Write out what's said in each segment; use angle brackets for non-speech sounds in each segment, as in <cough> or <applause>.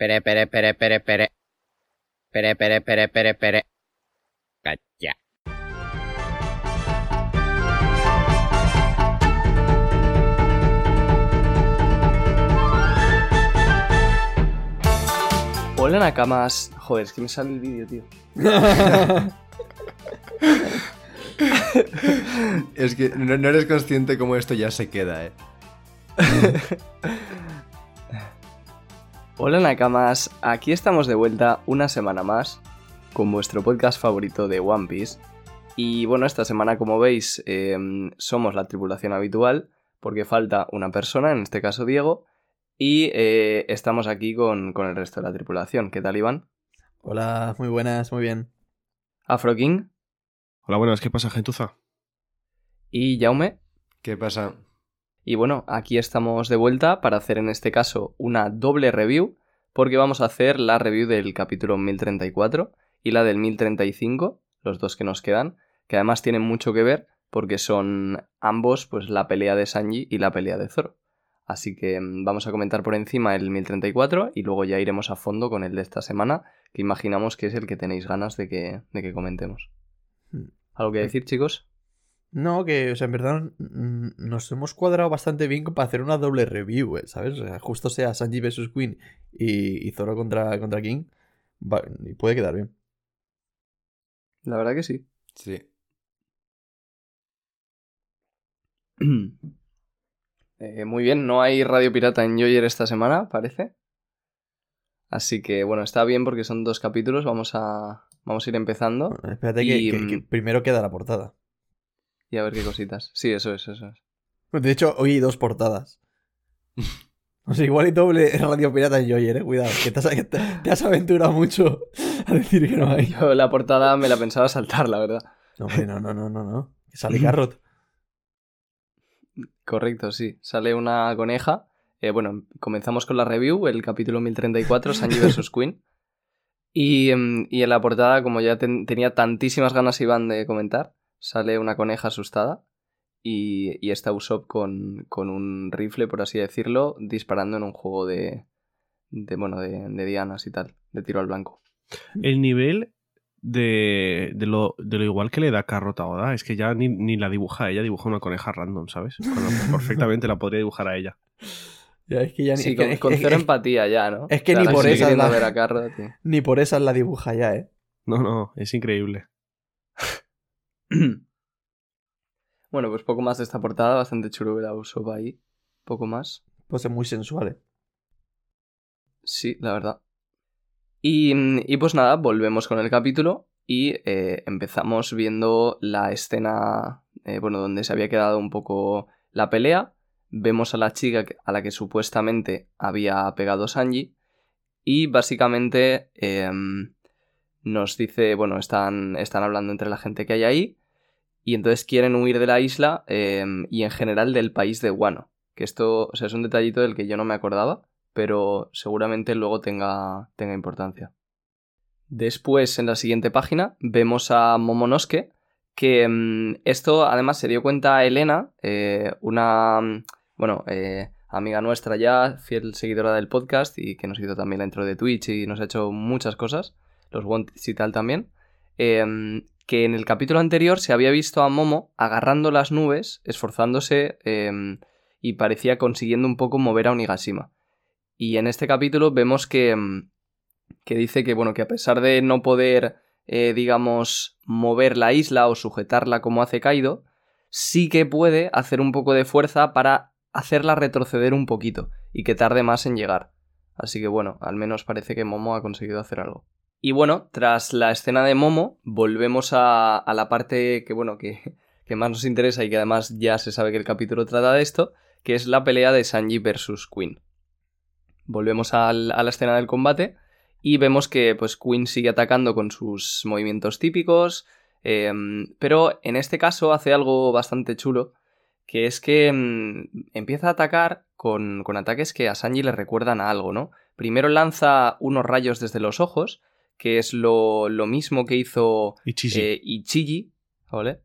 Pere, pere, pere, pere, pere. Pere, pere, pere, pere, pere. Cacha. Hola Nakamas. Joder, es que me sale el vídeo, tío. <laughs> Es que no, no eres consciente cómo esto ya se queda, eh. <laughs> Hola Nakamas, aquí estamos de vuelta una semana más con vuestro podcast favorito de One Piece. Y bueno, esta semana, como veis, em, somos la tripulación habitual porque falta una persona, en este caso Diego, y eh, estamos aquí con, con el resto de la tripulación. ¿Qué tal, Iván? Hola, muy buenas, muy bien. Afro King Hola, buenas, ¿qué pasa, gentuza? y Jaume. ¿Qué pasa? Y bueno, aquí estamos de vuelta para hacer en este caso una doble review, porque vamos a hacer la review del capítulo 1034 y la del 1035, los dos que nos quedan, que además tienen mucho que ver porque son ambos pues la pelea de Sanji y la pelea de Zoro. Así que mm, vamos a comentar por encima el 1034 y luego ya iremos a fondo con el de esta semana, que imaginamos que es el que tenéis ganas de que, de que comentemos. Hmm. ¿Algo que decir, chicos? No, que, o sea, en verdad nos hemos cuadrado bastante bien para hacer una doble review, eh, ¿sabes? O sea, justo sea Sanji vs Queen y, y Zoro contra, contra King, va- y puede quedar bien. La verdad que sí. Sí. <clears throat> Eh, muy bien, no hay Radio Pirata en Joyer esta semana, parece. Así que bueno, está bien porque son dos capítulos, vamos a, vamos a ir empezando Bueno, espérate Y, que- que mm, primero queda la portada. Y a ver qué cositas. Sí, eso es, eso es. De hecho, hoy hay dos portadas. O sea, igual y doble Radio Pirata en Joyer, eh. Cuidado, que te has, que te- te has aventurado mucho a decir que no hay. Yo la portada me la pensaba saltar, la verdad. No, hombre, no, no, no, no, no. Sale Carrot. Correcto, sí. Sale una coneja. Eh, bueno, comenzamos con la review, el capítulo 1034, Sanji <laughs> vs. Queen. Y, em, y en la portada, como ya ten- tenía tantísimas ganas Iván de comentar, sale una coneja asustada y, y está Usopp con, con un rifle, por así decirlo, disparando en un juego de, de bueno, de, de dianas y tal, de tiro al blanco. El nivel de, de, lo, de lo igual que le da Carrot a Oda es que ya ni, ni la dibuja ella, dibuja una coneja random, ¿sabes? Cuando <laughs> perfectamente la podría dibujar a ella. Ya, es que ya ni, Sí, es que- con, es- con es- cero es- empatía ya, ¿no? es que O sea, ni por sigue esa queriendo la- ver a Carrot, tío. <laughs> ni por esa la dibuja ya, ¿eh? No, no, es increíble. <clears throat> Bueno, pues poco más de esta portada, bastante chulo ver a Usopp ahí. Poco más. Pues es muy sensual, ¿eh? Sí, la verdad. Y, y pues nada, volvemos con el capítulo y eh, empezamos viendo la escena, eh, bueno, donde se había quedado un poco la pelea. Vemos a la chica a la que supuestamente había pegado Sanji y básicamente em, nos dice, bueno, están, están hablando entre la gente que hay ahí y entonces quieren huir de la isla em, y en general del país de Wano. Que esto, o sea, es un detallito del que yo no me acordaba pero seguramente luego tenga, tenga importancia. Después, en la siguiente página, vemos a Momonosuke, que mm, esto además se dio cuenta Elena, eh, una, mm, bueno, eh, amiga nuestra ya, fiel seguidora del podcast y que nos hizo también la intro de Twitch y nos ha hecho muchas cosas, los wants y tal también, eh, que en el capítulo anterior se había visto a Momo agarrando las nubes, esforzándose eh, y parecía consiguiendo un poco mover a Onigashima. Y en este capítulo vemos que, mm, que dice que, bueno, que a pesar de no poder, eh, digamos, mover la isla o sujetarla como hace Kaido, sí que puede hacer un poco de fuerza para hacerla retroceder un poquito y que tarde más en llegar. Así que bueno, al menos parece que Momo ha conseguido hacer algo. Y bueno, tras la escena de Momo, volvemos a, la parte que, bueno, que, <laughs> que más nos interesa y que además ya se sabe que el capítulo trata de esto, que es la pelea de Sanji versus Queen volvemos al- a la escena del combate y vemos que pues Queen sigue atacando con sus movimientos típicos, em, pero en este caso hace algo bastante chulo, que es que em, empieza a atacar con, con ataques que a Sanji le recuerdan a algo, ¿no? Primero lanza unos rayos desde los ojos, que es lo, lo mismo que hizo Ichishi. eh, Ichiji, ¿vale?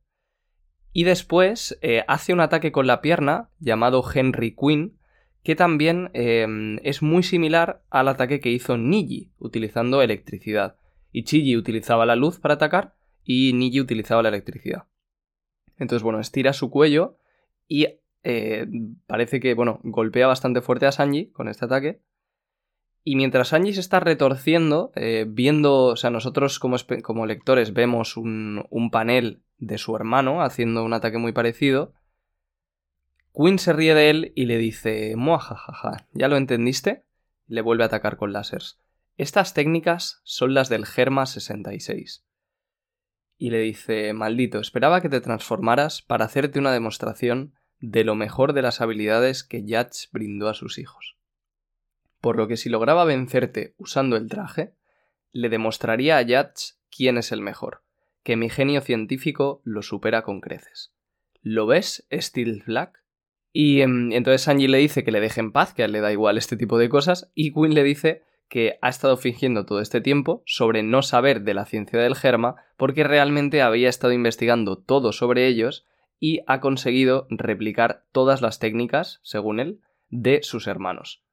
Y después eh, hace un ataque con la pierna llamado Henry Queen, que también eh, es muy similar al ataque que hizo Niji, utilizando electricidad. Ichiji utilizaba la luz para atacar y Niji utilizaba la electricidad. Entonces, bueno, estira su cuello y eh, parece que, bueno, golpea bastante fuerte a Sanji con este ataque. Y mientras Sanji se está retorciendo, eh, viendo, o sea, nosotros como, como lectores vemos un, un panel de su hermano haciendo un ataque muy parecido, Quinn se ríe de él y le dice, jajaja, ¿ya lo entendiste? Le vuelve a atacar con láseres. Estas técnicas son las del Germa 66. Y le dice, maldito, esperaba que te transformaras para hacerte una demostración de lo mejor de las habilidades que Yatch brindó a sus hijos. Por lo que si lograba vencerte usando el traje, le demostraría a Yatch quién es el mejor, que mi genio científico lo supera con creces. ¿Lo ves, Steel Black? Y em, entonces Sanji le dice que le deje en paz, que a él le da igual este tipo de cosas, y Quinn le dice que ha estado fingiendo todo este tiempo sobre no saber de la ciencia del germa, porque realmente había estado investigando todo sobre ellos y ha conseguido replicar todas las técnicas, según él, de sus hermanos.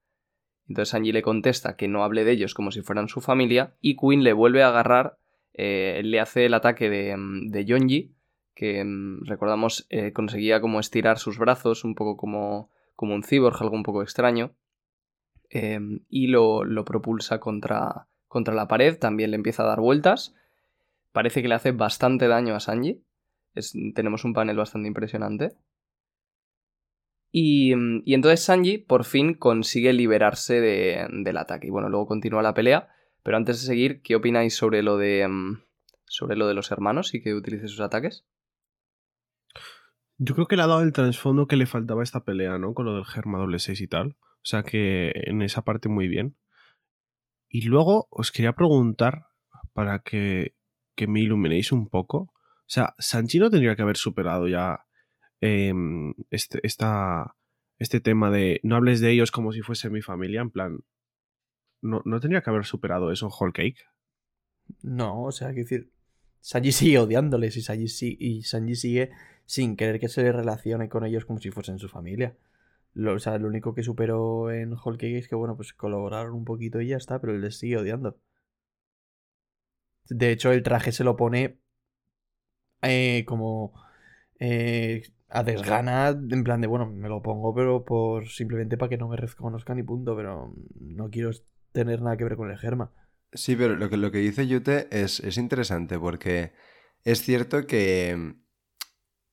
Entonces Sanji le contesta que no hable de ellos como si fueran su familia, y Quinn le vuelve a agarrar, eh, le hace el ataque de, em, de Yonji, que mm, recordamos eh, conseguía como estirar sus brazos, un poco como, como un cyborg, algo un poco extraño, em, y lo, lo propulsa contra, contra la pared, también le empieza a dar vueltas, parece que le hace bastante daño a Sanji, tenemos un panel bastante impresionante. Y, mm, y, entonces Sanji por fin consigue liberarse de, del ataque. Y bueno, luego continúa la pelea. Pero antes de seguir, ¿qué opináis sobre lo de. Mm, sobre lo de los hermanos y que utilice sus ataques? Yo creo que le ha dado el trasfondo que le faltaba a esta pelea, ¿no? Con lo del Germa doble 6 y tal. O sea que en esa parte muy bien. Y luego os quería preguntar, para que, que me iluminéis un poco. O sea, Sanchi no tendría que haber superado ya eh, este, esta, este tema de no hables de ellos como si fuese mi familia. En plan, ¿no, no tendría que haber superado eso Whole Cake? No, o sea, hay que decir, Sanji sigue odiándoles y Sanji, y Sanji sigue sin querer que se le relacione con ellos como si fuesen su familia. Lo, o sea, lo único que superó en Whole Cake es que, bueno, pues colaboraron un poquito y ya está, pero él les sigue odiando. De hecho, el traje se lo pone eh, como eh, a desgana, en plan de, bueno, me lo pongo, pero por simplemente para que no me reconozcan y punto, pero no quiero tener nada que ver con el germa. Sí, pero lo que, lo que dice Yute es, es interesante porque es cierto que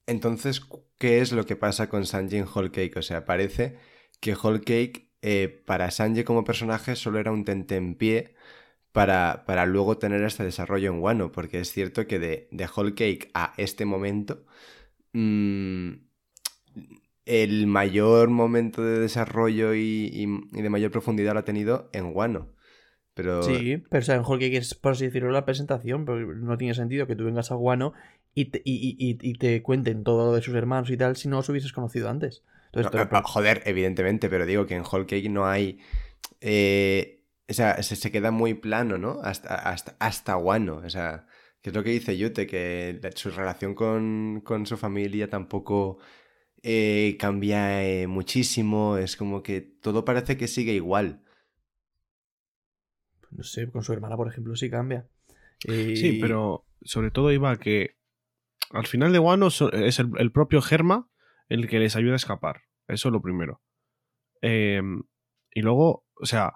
entonces, ¿qué es lo que pasa con Sanji en Whole Cake? O sea, parece que Whole Cake eh, para Sanji como personaje solo era un tentempié para, para luego tener este desarrollo en Wano, porque es cierto que de, de Whole Cake a este momento, mmm, el mayor momento de desarrollo y, y, y, de mayor profundidad lo ha tenido en Wano. Pero... Sí, pero o sea, en Whole Cake es, por así decirlo, la presentación, pero no tiene sentido que tú vengas a Wano y te, y, y, y te cuenten todo lo de sus hermanos y tal si no los hubieses conocido antes. Entonces, no, pero... Joder, evidentemente, pero digo que en Whole Cake no hay... Eh, o sea, se, se, queda muy plano, ¿no? Hasta, hasta, hasta Wano. O sea, que es lo que dice Yute, que su relación con, con su familia tampoco eh, cambia eh, muchísimo. Es como que todo parece que sigue igual. No sé, con su hermana, por ejemplo, sí cambia. Y... Sí, pero sobre todo iba a que al final de Wano es el, el, propio Germa el que les ayuda a escapar. Eso es lo primero. Eh, y luego, o sea,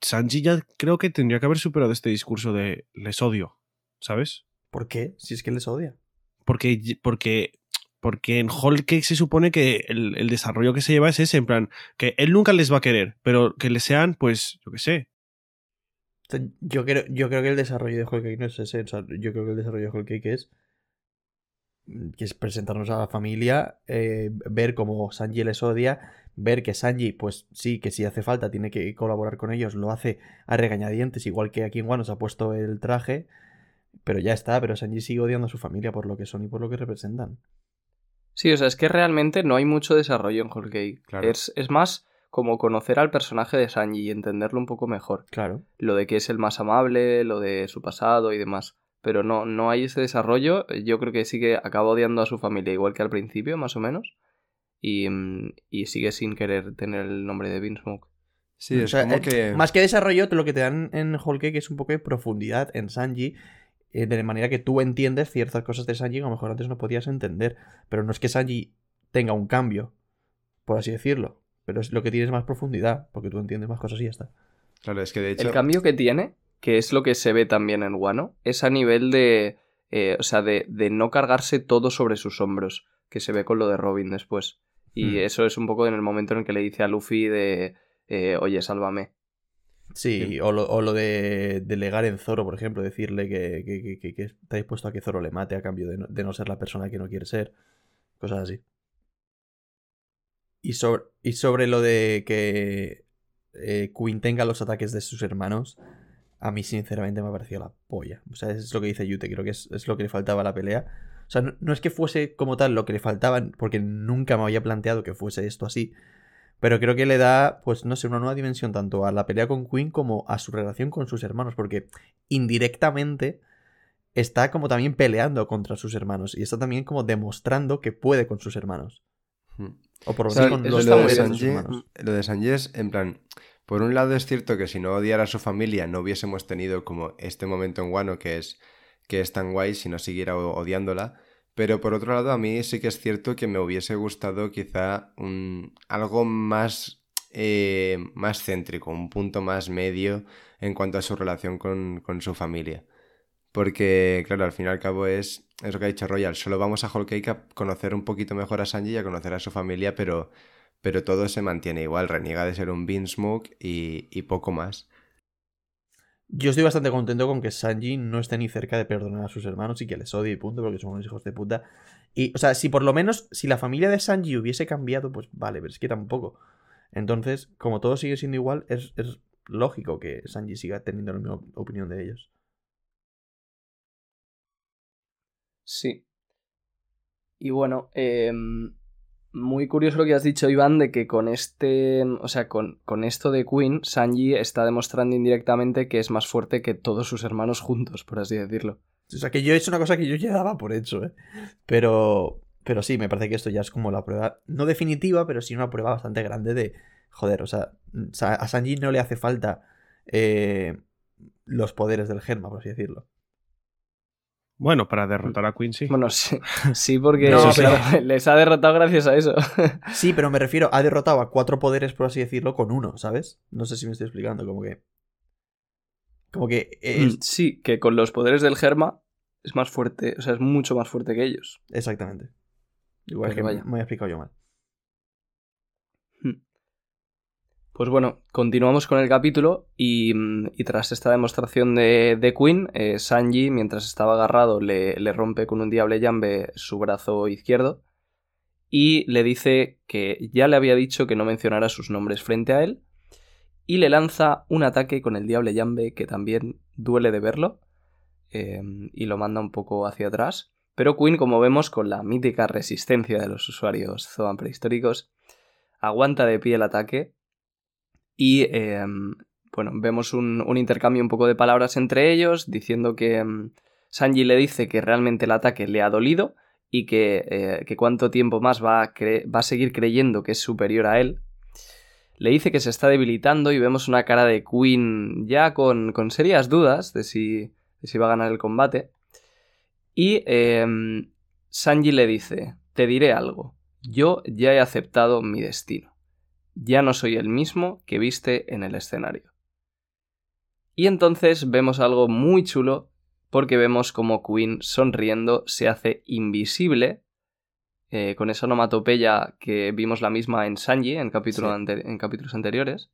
Sanji ya creo que tendría que haber superado este discurso de les odio, ¿sabes? ¿Por qué? Si es que les odia. Porque, porque, porque en Whole Cake se supone que el, el, desarrollo que se lleva es ese, en plan, que él nunca les va a querer, pero que le sean, pues, yo qué sé. Yo creo, yo creo que el desarrollo de Whole Cake no es ese. O sea, yo creo que el desarrollo de Whole Cake es que es presentarnos a la familia, eh, ver cómo Sanji les odia, ver que Sanji, pues sí, que si hace falta tiene que colaborar con ellos, lo hace a regañadientes, igual que aquí en Wano se ha puesto el traje, pero ya está, pero Sanji sigue odiando a su familia por lo que son y por lo que representan. Sí, o sea, es que realmente no hay mucho desarrollo en Whole Cake. Claro. Es, es más como conocer al personaje de Sanji y entenderlo un poco mejor. Claro. Lo de que es el más amable, lo de su pasado y demás pero no, no hay ese desarrollo. Yo creo que sí que acaba odiando a su familia igual que al principio, más o menos. y, mm, y sigue sin querer tener el nombre de Vinsmoke. Sí, O es sea, como eh, que... Más que desarrollo, lo que te dan en Whole Cake es un poco de profundidad en Sanji. Eh, de manera que tú entiendes ciertas cosas de Sanji que a lo mejor antes no podías entender. Pero no es que Sanji tenga un cambio, por así decirlo. Pero es lo que tienes más profundidad, porque tú entiendes más cosas y ya está. Claro, es que de hecho... El cambio que tiene, que es lo que se ve también en Wano, es a nivel de. eh, o sea, de, de no cargarse todo sobre sus hombros, que se ve con lo de Robin después. Y Hmm. eso es un poco en el momento en el que le dice a Luffy de. eh, Oye, sálvame. Sí, o lo, o lo de delegar en Zoro, por ejemplo, decirle que, que- que- que- está dispuesto a que Zoro le mate a cambio de no, de no ser la persona que no quiere ser. Cosas así. Y sobre, y sobre lo de que eh, Queen tenga los ataques de sus hermanos, a mí sinceramente me ha parecido la polla. O sea, es lo que dice Yute, creo que es, es lo que le faltaba a la pelea. O sea, no, no es que fuese como tal lo que le faltaba, porque nunca me había planteado que fuese esto así. Pero creo que le da, pues no sé, una nueva dimensión tanto a la pelea con Queen como a su relación con sus hermanos, porque indirectamente está como también peleando contra sus hermanos y está también como demostrando que puede con sus hermanos. Hmm. O por lo menos con los lo, de lo de Sanji es, en plan, por un lado es cierto que si no odiara a su familia no hubiésemos tenido como este momento en Wano que es, que es tan guay si no siguiera odiándola. Pero por otro lado, a mí sí que es cierto que me hubiese gustado quizá un, algo más, eh, más céntrico, un punto más medio en cuanto a su relación con, con su familia. Porque, claro, al fin y al cabo es, es lo que ha dicho Royal, solo vamos a Whole Cake a conocer un poquito mejor a Sanji y a conocer a su familia, pero, pero todo se mantiene igual, reniega de ser un Beansmoke y, y poco más. Yo estoy bastante contento con que Sanji no esté ni cerca de perdonar a sus hermanos y que les odie y punto, porque son unos hijos de puta. Y, o sea, si por lo menos, si la familia de Sanji hubiese cambiado, pues vale, pero es que tampoco. Entonces, como todo sigue siendo igual, es, es lógico que Sanji siga teniendo la misma opinión de ellos. Sí. Y bueno, em, muy curioso lo que has dicho, Iván, de que con este. O sea, con, con esto de Queen, Sanji está demostrando indirectamente que es más fuerte que todos sus hermanos juntos, por así decirlo. O sea, que yo es una cosa que yo ya daba por hecho, ¿eh? Pero, pero sí, me parece que esto ya es como la prueba, no definitiva, pero sí una prueba bastante grande de, joder, o sea, a Sanji no le hace falta eh, los poderes del Germa, por así decirlo. Bueno, para derrotar a Queen sí. Bueno, sí, <laughs> sí porque No, pero- <laughs> les ha derrotado gracias a eso. <laughs> Sí, pero me refiero, ha derrotado a cuatro poderes, por así decirlo, con uno, ¿sabes? No sé si me estoy explicando, como que... Como que... Mm, sí, que con los poderes del Germa es más fuerte, o sea, es mucho más fuerte que ellos. Exactamente. Igual Pero que vaya. me, me he explicado yo mal. Pues bueno, continuamos con el capítulo y, mm, tras esta demostración de, de Queen, eh, Sanji, mientras estaba agarrado, le, le rompe con un diable llambe su brazo izquierdo y le dice que ya le había dicho que no mencionara sus nombres frente a él y le lanza un ataque con el diable llambe que también duele de verlo eh, y lo manda un poco hacia atrás. Pero Queen, como vemos, con la mítica resistencia de los usuarios Zoan prehistóricos, aguanta de pie el ataque y eh, bueno, vemos un, un intercambio un poco de palabras entre ellos, diciendo que mm, Sanji le dice que realmente el ataque le ha dolido y que, eh, que cuánto tiempo más va a, va a seguir creyendo que es superior a él. Le dice que se está debilitando y vemos una cara de Queen ya con, con serias dudas de si, de si va a ganar el combate. Y eh, Sanji le dice, te diré algo, yo ya he aceptado mi destino ya no soy el mismo que viste en el escenario. Y entonces vemos algo muy chulo porque vemos como Queen sonriendo se hace invisible eh, con esa onomatopeya que vimos la misma en Sanji en, capítulo Sí. ante- en capítulos anteriores.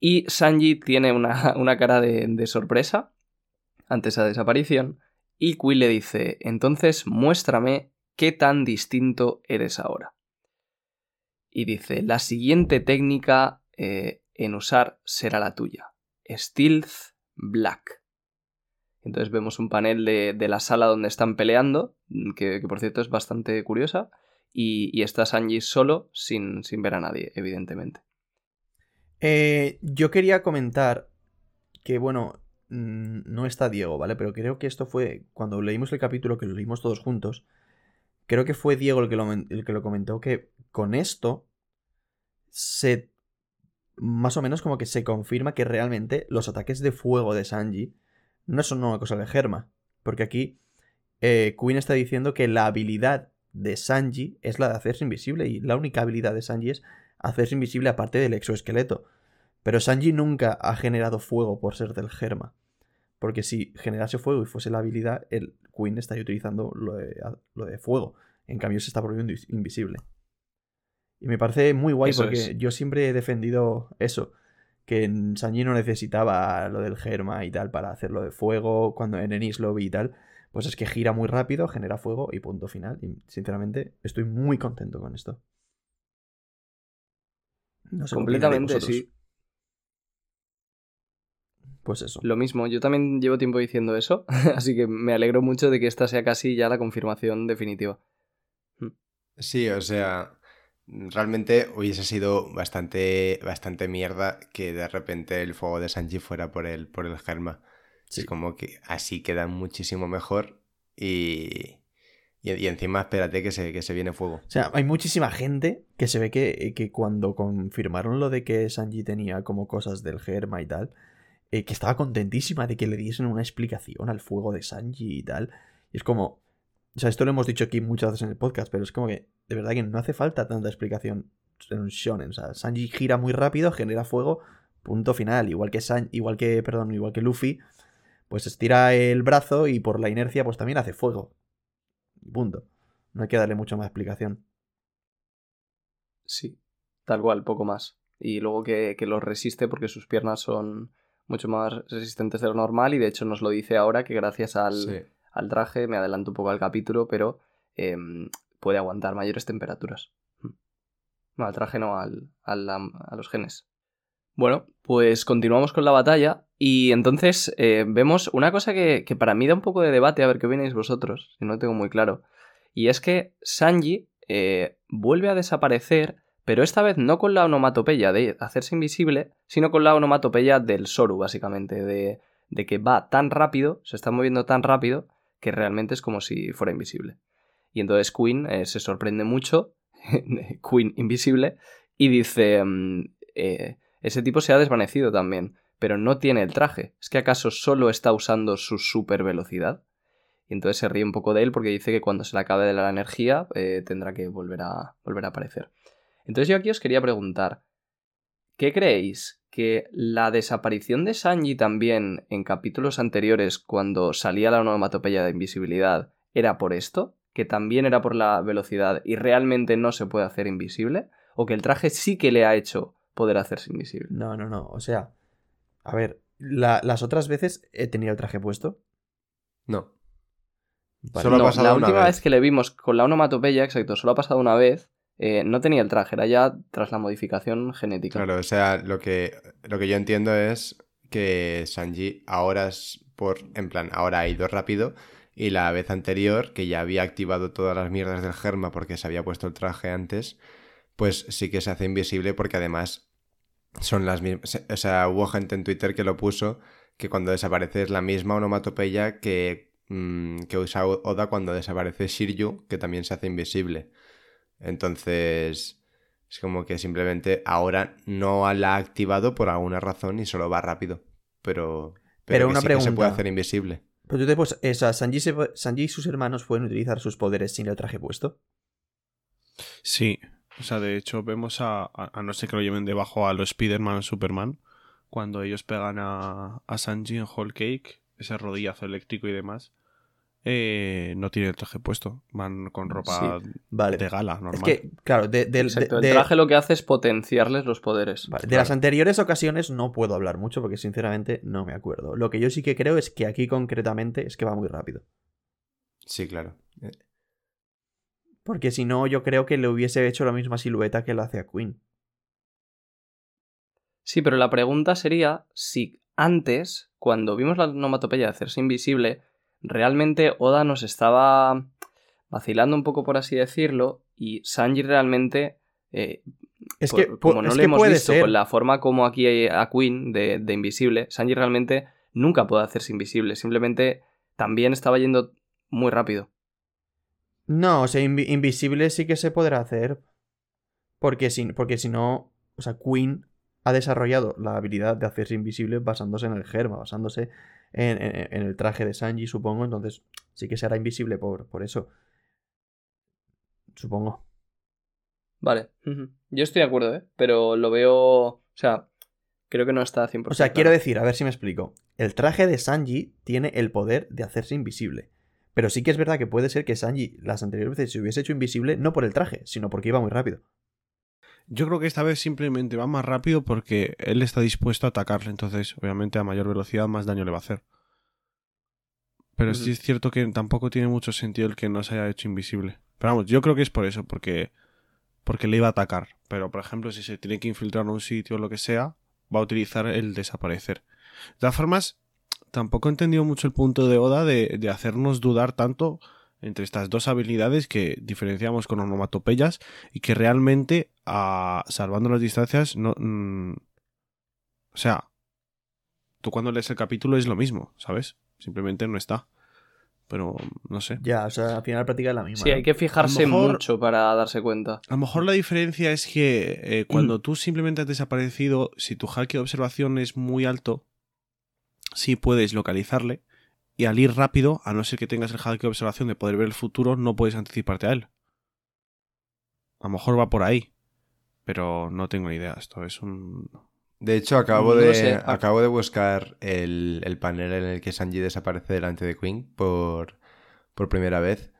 Y Sanji tiene una, <laughs> una cara de, de sorpresa ante esa desaparición y Queen le dice, entonces muéstrame qué tan distinto eres ahora. Y dice, la siguiente técnica eh, en usar será la tuya. Stealth Black. Entonces vemos un panel de, de la sala donde están peleando, mm, que, por cierto es bastante curiosa, y, y está Sanji solo, sin, sin ver a nadie, evidentemente. Eh, yo quería comentar que, bueno, mm, no está Diego, ¿vale? Pero creo que esto fue cuando leímos el capítulo, que lo leímos todos juntos, creo que fue Diego el que, lo, comentó, que con esto se... Más o menos como que se confirma que realmente los ataques de fuego de Sanji no son una cosa de Germa. Porque aquí eh, Queen está diciendo que la habilidad de Sanji es la de hacerse invisible. Y la única habilidad de Sanji es hacerse invisible aparte del exoesqueleto. Pero Sanji nunca ha generado fuego por ser del Germa. Porque si generase fuego y fuese la habilidad, el Queen estaría utilizando lo de, lo de fuego. En cambio, se está volviendo invis- invisible. Y me parece muy guay Eso porque es. yo siempre he defendido eso. Que en Sanji no necesitaba lo del Germa y tal para hacerlo de fuego. Cuando en Ennis lo vi y tal. Pues es que gira muy rápido, genera fuego y punto final. Y sinceramente, estoy muy contento con esto. No sé Completamente, sí. Pues eso. Lo mismo, yo también llevo tiempo diciendo eso, <laughs> así que me alegro mucho de que esta sea casi ya la confirmación definitiva. Sí, o sea, realmente hubiese sido bastante, bastante mierda que de repente el fuego de Sanji fuera por el, por el Germa. Sí. Es como que así queda muchísimo mejor y, y, y encima espérate que se, que se viene fuego. O sea, hay muchísima gente que se ve que, que cuando confirmaron lo de que Sanji tenía como cosas del Germa y tal, eh, que estaba contentísima de que le diesen una explicación al fuego de Sanji y tal. Y es como. O sea, esto lo hemos dicho aquí muchas veces en el podcast, pero es como que de verdad que no hace falta tanta explicación en un shonen. O sea, Sanji gira muy rápido, genera fuego, punto final. Igual que San, igual que, perdón, igual que Luffy, pues estira el brazo y por la inercia, pues también hace fuego. Punto. No hay que darle mucho más explicación. Sí, tal cual, poco más. Y luego que, que resiste porque sus piernas son mucho más resistentes de lo normal y de hecho nos lo dice ahora que gracias al, Sí. al traje, me adelanto un poco al capítulo, pero em, puede aguantar mayores temperaturas. Mm. No, al traje no, al, al- a los genes. Bueno, pues continuamos con la batalla y entonces eh, vemos una cosa que, que para mí da un poco de debate, a ver qué opináis vosotros, si no lo tengo muy claro. Y es que Sanji eh, vuelve a desaparecer, pero esta vez no con la onomatopeya de hacerse invisible, sino con la onomatopeya del Soru, básicamente, de, de que va tan rápido, se está moviendo tan rápido, que realmente es como si fuera invisible. Y entonces Queen eh, se sorprende mucho, <laughs> Queen invisible, y dice, mm, eh, ese tipo se ha desvanecido también, pero no tiene el traje. ¿Es que acaso solo está usando su super velocidad? Y entonces se ríe un poco de él porque dice que cuando se le acabe de la energía eh, tendrá que volver a, volver a aparecer. Entonces yo aquí os quería preguntar, ¿qué creéis? ¿Que la desaparición de Sanji también en capítulos anteriores cuando salía la onomatopeya de invisibilidad era por esto? ¿Que también era por la velocidad y realmente no se puede hacer invisible? ¿O que el traje sí que le ha hecho poder hacerse invisible? No, no, no. O sea, a ver, la- las otras veces he tenido el traje puesto. No. Vale. Solo ha pasado la una última vez. vez. que le vimos con la onomatopeya, exacto, solo ha pasado una vez, eh, no tenía el traje, era ya tras la modificación genética. Claro, o sea, lo que, lo que yo entiendo es que Sanji ahora es por, en plan, ahora ha ido rápido y la vez anterior, que ya había activado todas las mierdas del Germa porque se había puesto el traje antes, pues sí que se hace invisible porque además son las mismas, o sea, hubo gente en Twitter que lo puso que cuando desaparece es la misma onomatopeya que, mm, que usa Oda cuando desaparece Shiryu, que también se hace invisible. Entonces, es como que simplemente ahora no la ha activado por alguna razón y solo va rápido. Pero, Pero que una sí que se puede pregunta. hacer invisible. Pero tú te pues, esa, Sanji, se Sanji y sus hermanos pueden utilizar sus poderes sin el traje puesto. Sí, o sea, de hecho vemos a, a, a no ser que lo lleven debajo a los Spider-Man o Superman, cuando ellos pegan a, a Sanji en Whole Cake, ese rodillazo eléctrico y demás, eh, no tiene el traje puesto, van con ropa Vale. de gala, normal. Es que, claro, de, del- Exacto, de- el de- traje lo que hace es potenciarles los poderes. vale, de claro. las anteriores ocasiones no puedo hablar mucho porque sinceramente no me acuerdo. Lo que yo sí que creo es que aquí concretamente es que va muy rápido. Sí, claro. Eh, Porque si no, yo creo que le hubiese hecho la misma silueta que le hace a Queen. Sí, pero la pregunta sería si antes, cuando vimos la onomatopeya de hacerse invisible, realmente Oda nos estaba vacilando un poco, por así decirlo, y Sanji realmente, eh, Es por- que, como no es le que hemos puede visto ser. con la forma como aquí hay a Queen de, de invisible, Sanji realmente nunca puede hacerse invisible, simplemente también estaba yendo muy rápido. No, o sea, invi- invisible sí que se podrá hacer. Porque si, porque si no, o sea, Queen ha desarrollado la habilidad de hacerse invisible basándose en el germa, basándose en, en- en el traje de Sanji, supongo. Entonces, sí que se hará invisible por, por eso. Supongo. Vale. Yo estoy de acuerdo, ¿eh? Pero lo veo. O sea, creo que no está 100%. O sea, claro. quiero decir, a ver si me explico. El traje de Sanji tiene el poder de hacerse invisible. Pero sí que es verdad que puede ser que Sanji las anteriores veces se hubiese hecho invisible no por el traje, sino porque iba muy rápido. Yo creo que esta vez simplemente va más rápido porque él está dispuesto a atacarle, entonces obviamente a mayor velocidad más daño le va a hacer. Pero sí es cierto que tampoco tiene mucho sentido el que no se haya hecho invisible. Pero vamos, yo creo que es por eso, porque porque le iba a atacar. Pero por ejemplo, si se tiene que infiltrar en un sitio o lo que sea, va a utilizar el desaparecer. De todas formas, tampoco he entendido mucho el punto de Oda de, de hacernos dudar tanto entre estas dos habilidades que diferenciamos con onomatopeyas y que realmente, a, salvando las distancias, no. mm, o sea, tú cuando lees el capítulo es lo mismo, ¿sabes? Simplemente no está. Pero no sé. Ya, o sea, al final la práctica es la misma. Sí, ¿no? hay que fijarse mejor- mucho para darse cuenta. A lo mejor la diferencia es que eh, cuando tú simplemente has desaparecido, si tu hack de observación es muy alto, sí puedes localizarle. Y al ir rápido, a no ser que tengas el hack de observación de poder ver el futuro, no puedes anticiparte a él. A lo mejor va por ahí. Pero no tengo ni idea. Esto es un. De hecho, acabo No de, sé. acabo de buscar el, el panel en el que Sanji desaparece delante de Queen por, por primera vez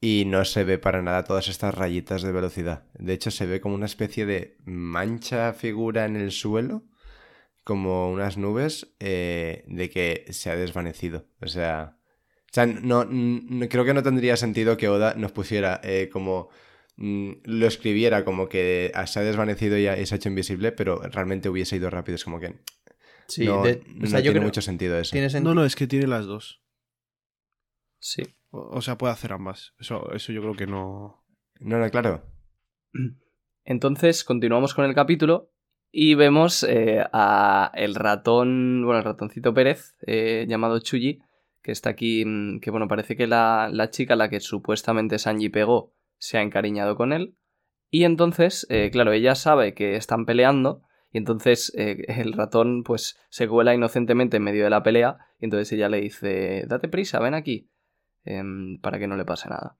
y no se ve para nada todas estas rayitas de velocidad. De hecho, se ve como una especie de mancha figura en el suelo, como unas nubes, eh, de que se ha desvanecido. O sea, o sea no, no- creo que no tendría sentido que Oda nos pusiera eh, como mm, lo escribiera como que se ha desvanecido y ha- y se ha hecho invisible, pero realmente hubiese ido rápido. Es como que Sí, no, de- no o sea, yo tiene creo mucho sentido eso. No, no, es que tiene las dos. Sí. O, o sea, puede hacer ambas. Eso, eso yo creo que no. No, no, claro. <clears throat> Entonces continuamos con el capítulo y vemos eh, a el ratón, bueno, el ratoncito Pérez, eh, llamado Chuyi, que está aquí, mm, que bueno, parece que la, la chica a la que supuestamente Sanji pegó se ha encariñado con él. Y entonces, eh, claro, ella sabe que están peleando y entonces eh, <laughs> el ratón pues se cuela inocentemente en medio de la pelea y entonces ella le dice, date prisa, ven aquí, em, para que no le pase nada.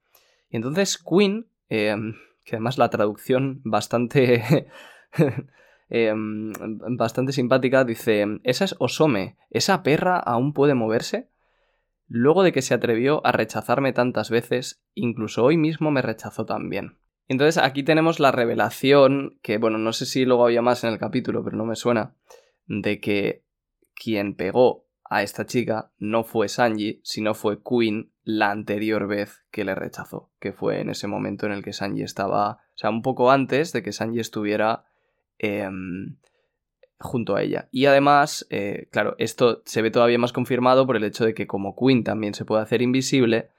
Y entonces Queen, em, que además la traducción bastante <laughs> em, bastante simpática dice esa es Osome esa perra aún puede moverse luego de que se atrevió a rechazarme tantas veces incluso hoy mismo me rechazó también. Entonces aquí tenemos la revelación que bueno no sé si luego había más en el capítulo pero no me suena de que quien pegó a esta chica no fue Sanji, sino fue Queen la anterior vez que le rechazó, que fue en ese momento en el que Sanji estaba, o sea, un poco antes de que Sanji estuviera em, junto a ella. Y además, eh, claro, esto se ve todavía más confirmado por el hecho de que como Queen también se puede hacer invisible,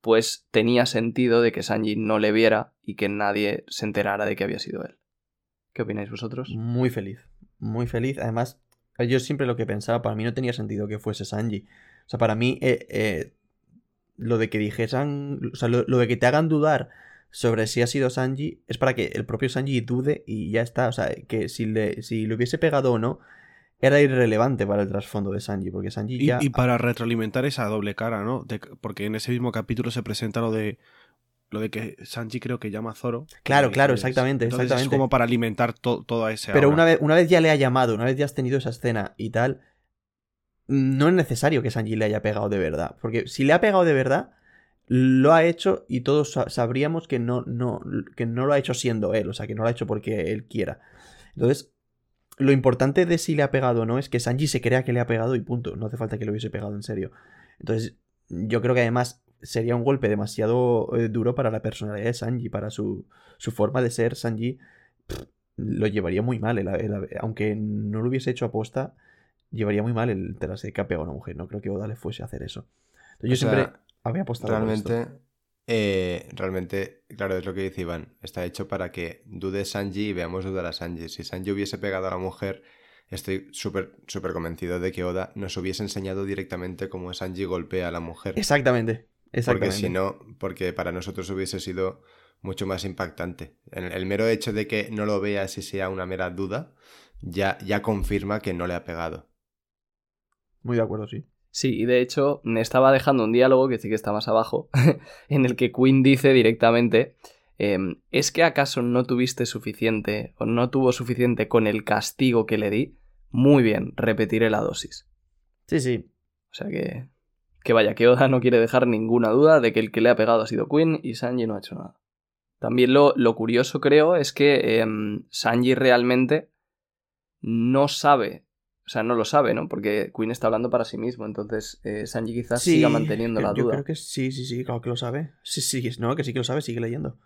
pues tenía sentido de que Sanji no le viera y que nadie se enterara de que había sido él. ¿Qué opináis vosotros? Muy feliz. Muy feliz. Además, yo siempre lo que pensaba, para mí no tenía sentido que fuese Sanji. O sea, para mí, eh, eh, lo de que dijesen. O sea, lo, lo de que te hagan dudar sobre si ha sido Sanji es para que el propio Sanji dude y ya está. O sea, que si le, si le hubiese pegado o no, era irrelevante para el trasfondo de Sanji, porque Sanji Y, ya. y para retroalimentar esa doble cara, ¿no? De- porque en ese mismo capítulo se presenta lo de lo de que Sanji creo que llama a Zoro. Claro, claro, exactamente, entonces exactamente. Es como para alimentar to- toda esa. Pero aura. una vez, una vez ya le ha llamado, una vez ya has tenido esa escena y tal, no es necesario que Sanji le haya pegado de verdad. Porque si le ha pegado de verdad, lo ha hecho y todos sa- sabríamos que no, no, que no lo ha hecho siendo él, o sea, que no lo ha hecho porque él quiera. Entonces, lo importante de si le ha pegado o no es que Sanji se crea que le ha pegado y punto. No hace falta que lo hubiese pegado en serio. Entonces, yo creo que además sería un golpe demasiado eh, duro para la personalidad de Sanji, para su, su forma de ser. Sanji pff, lo llevaría muy mal, el- el- aunque no lo hubiese hecho aposta, llevaría muy mal el enterarse que ha pegado a una mujer. No creo que Oda le fuese a hacer eso. Entonces, yo O sea, siempre había apostado por esto. Realmente, eh, realmente, claro, es lo que dice Iván. Está hecho para que dude Sanji y veamos dudar a Sanji. Si Sanji hubiese pegado a la mujer, estoy súper, súper convencido de que Oda nos hubiese enseñado directamente cómo Sanji golpea a la mujer. Exactamente. Porque Exactamente. si no, porque para nosotros hubiese sido mucho más impactante. El, el mero hecho de que no lo veas y sea una mera duda, ya, ya confirma que no le ha pegado. Muy de acuerdo, sí. Sí, y de hecho me estaba dejando un diálogo, que sí que está más abajo, <laughs> en el que Quinn dice directamente, em, ¿es que acaso no tuviste suficiente o no tuvo suficiente con el castigo que le di? Muy bien, repetiré la dosis. Sí, sí. O sea que... Que vaya, que Oda no quiere dejar ninguna duda de que el que le ha pegado ha sido Quinn y Sanji no ha hecho nada. También lo, lo curioso creo es que em, Sanji realmente no sabe, o sea, no lo sabe, ¿no? Porque Quinn está hablando para sí mismo, entonces eh, Sanji quizás Sí, siga manteniendo la Yo duda. creo que sí, sí, sí, claro que lo sabe. Sí, sí, no, que sí que lo sabe, sigue leyendo.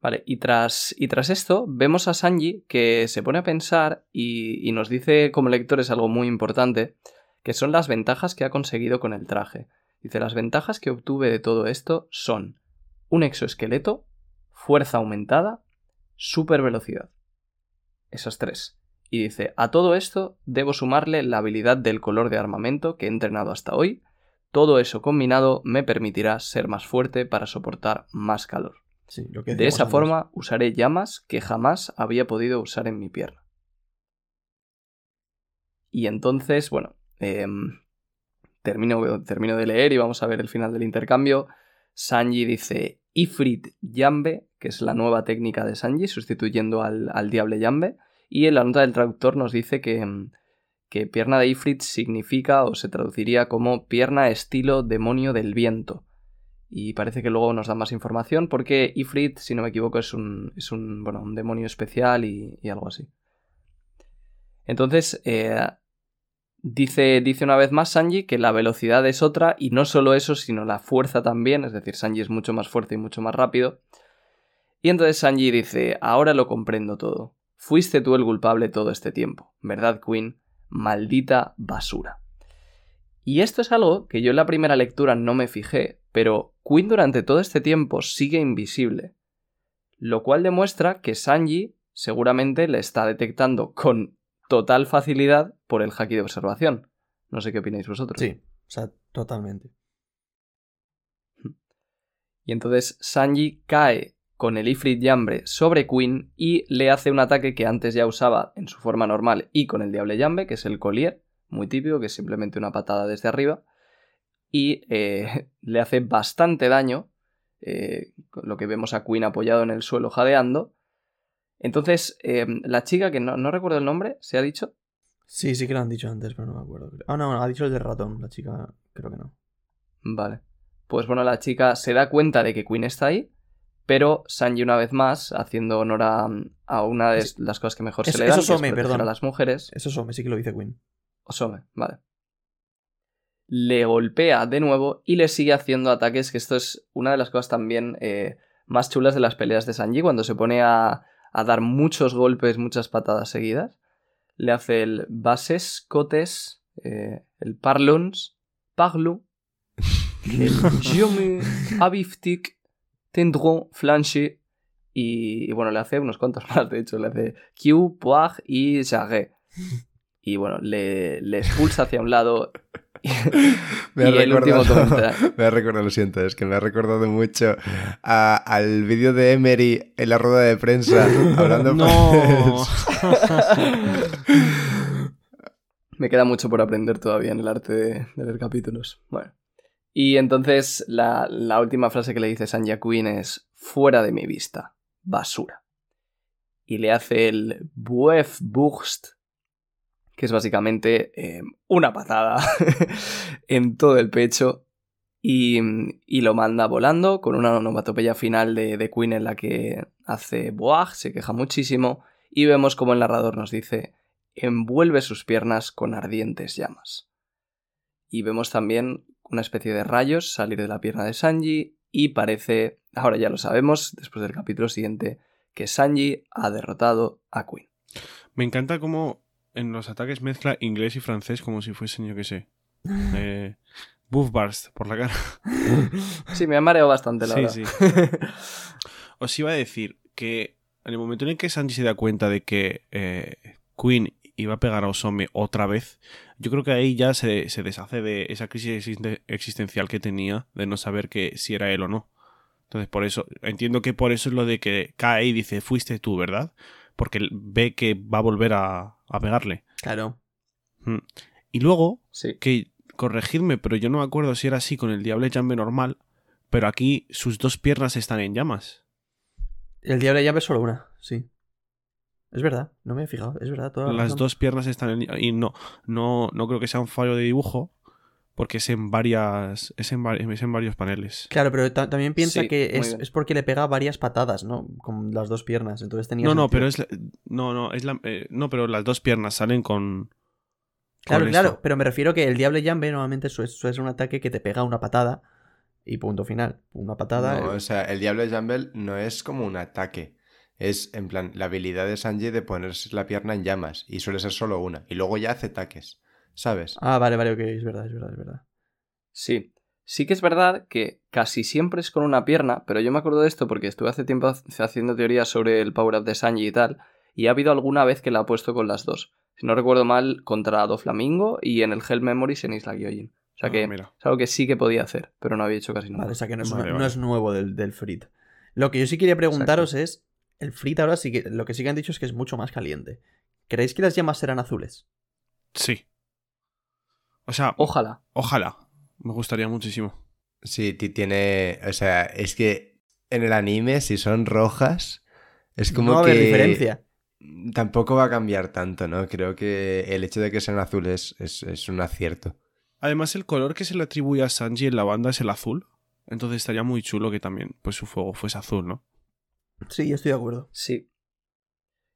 Vale, y tras, y tras esto vemos a Sanji que se pone a pensar y, y nos dice como lectores algo muy importante, que son las ventajas que ha conseguido con el traje. Dice, las ventajas que obtuve de todo esto son un exoesqueleto, fuerza aumentada, super velocidad. Esas tres. Y dice, a todo esto debo sumarle la habilidad del color de armamento que he entrenado hasta hoy. Todo eso combinado me permitirá ser más fuerte para soportar más calor. Sí, lo que De esa antes. forma usaré llamas que jamás había podido usar en mi pierna. Y entonces, bueno, em, termino, termino de leer y vamos a ver el final del intercambio. Sanji dice Ifrit Yambe, que es la nueva técnica de Sanji, sustituyendo al, al Diable Yambe. Y en la nota del traductor nos dice que, em, que pierna de Ifrit significa o se traduciría como pierna estilo demonio del viento. Y parece que luego nos da más información porque Ifrit, si no me equivoco, es un, es un, bueno, un demonio especial y, y algo así. Entonces, eh, dice, dice una vez más Sanji que la velocidad es otra y no solo eso, sino la fuerza también. Es decir, Sanji es mucho más fuerte y mucho más rápido. Y entonces Sanji dice, ahora lo comprendo todo. Fuiste tú el culpable todo este tiempo, ¿verdad, Queen? Maldita basura. Y esto es algo que yo en la primera lectura no me fijé, pero Queen durante todo este tiempo sigue invisible. Lo cual demuestra que Sanji seguramente le está detectando con total facilidad por el haki de observación. No sé qué opináis vosotros. Sí, o sea, totalmente. Y entonces Sanji cae con el Ifrit Yambe sobre Queen y le hace un ataque que antes ya usaba en su forma normal y con el Diable Yambe, que es el collier, muy típico, que es simplemente una patada desde arriba. Y eh, <laughs> le hace bastante daño, eh, lo que vemos a Queen apoyado en el suelo jadeando. Entonces, eh, la chica, que no, no recuerdo el nombre, se ha dicho, Sí, sí que lo han dicho antes, pero no me acuerdo. Ah, no, ha dicho el de ratón, la chica, creo que no. Vale. Pues bueno, la chica se da cuenta de que Queen está ahí, pero Sanji una vez más, haciendo honor a, a una de Sí. las cosas que mejor Eso- se le dan, eso que es Some, proteger perdón. a las mujeres, Eso es hombre, sí que lo dice Queen. Osome, vale. Le golpea de nuevo y le sigue haciendo ataques, que esto es una de las cosas también eh, más chulas de las peleas de Sanji, cuando se pone a, a dar muchos golpes, muchas patadas seguidas. Le hace el bases, cotes, eh, el parlons, parlu, <laughs> el je me aviftic, tendron, flanche, y, y bueno, le hace unos cuantos <laughs> más, de hecho, le hace Q, Poag y Jarre. <laughs> Y bueno, le, le expulsa hacia un lado. <laughs> Me ha y el último. Me ha recordado, lo siento, es que me ha recordado mucho a- al vídeo de Emery en la rueda de prensa hablando No. Me queda mucho por aprender todavía en el arte de, de leer capítulos. Bueno. Y entonces la, la última frase que le dice Sanja Queen es fuera de mi vista, basura. Y le hace el Buef Burst, que es básicamente eh, una patada <laughs> en todo el pecho. Y, y lo manda volando con una onomatopeya final de, de Queen en la que hace boag, se queja muchísimo. Y vemos como el narrador nos dice envuelve sus piernas con ardientes llamas. Y vemos también una especie de rayos salir de la pierna de Sanji y parece, ahora ya lo sabemos, después del capítulo siguiente, que Sanji ha derrotado a Queen. Me encanta cómo en los ataques mezcla inglés y francés como si fuesen, yo qué sé. <laughs> Eh, Buff Burst por la cara. <laughs> Sí, me ha mareado bastante, la Sí, verdad. sí. <laughs> Os iba a decir que en el momento en el que Sanji se da cuenta de que eh, Queen y va a pegar a Osome otra vez, yo creo que ahí ya se, se deshace de esa crisis existe- existencial que tenía de no saber que si era él o no. Entonces, por eso, entiendo que por eso es lo de que cae y dice, fuiste tú, ¿verdad? Porque ve que va a volver a, a pegarle. Claro. Mm. Y luego, Sí. que corregidme, pero yo no me acuerdo si era así con el Diable Jambe normal, pero aquí sus dos piernas están en llamas. El diablo llave es solo una, sí. Es verdad, no me he fijado, es verdad. Toda la Las razón. dos piernas están en y no, no, no creo que sea un fallo de dibujo, porque es en varias, es en, es en varios paneles. Claro, pero ta- también piensa Sí, que es, es porque le pega varias patadas, ¿no? Con las dos piernas, entonces tenía No, no, pero es la- no, no, es la, eh, no, pero las dos piernas salen con Claro, con claro, esto. pero me refiero que el Diablo Jambe normalmente suele, suele ser un ataque que te pega una patada y punto final. Una patada. No, eh, o sea, el Diablo Jumble no es como un ataque. Es, en plan, la habilidad de Sanji de ponerse la pierna en llamas. Y suele ser solo una. Y luego ya hace ataques. ¿Sabes? Ah, vale, vale, ok, es verdad, es verdad, es verdad. Sí. Sí que es verdad que casi siempre es con una pierna, pero yo me acuerdo de esto porque estuve hace tiempo hac- haciendo teorías sobre el power-up de Sanji y tal, y ha habido alguna vez que la ha puesto con las dos. Si no recuerdo mal, contra Doflamingo y en el Hell Memories en Isla Gyojin. O sea Ah, que es algo que sí que podía hacer, pero no había hecho casi nada. Vale, o sea que no es, Vale, no vale. es nuevo del, del Frit. Lo que yo sí quería preguntaros es: el Frit ahora sí que. Lo que sí que han dicho es que es mucho más caliente. ¿Creéis que las llamas serán azules? Sí. O sea, Ojalá. ojalá. Me gustaría muchísimo. Sí, ti- tiene. O sea, es que en el anime, si son rojas, es como no que. diferencia. Tampoco va a cambiar tanto, ¿no? Creo que el hecho de que sean azules es, es un acierto. Además, el color que se le atribuye a Sanji en la banda es el azul. Entonces estaría muy chulo que también pues su fuego fuese azul, ¿no? Sí, yo estoy de acuerdo. Sí.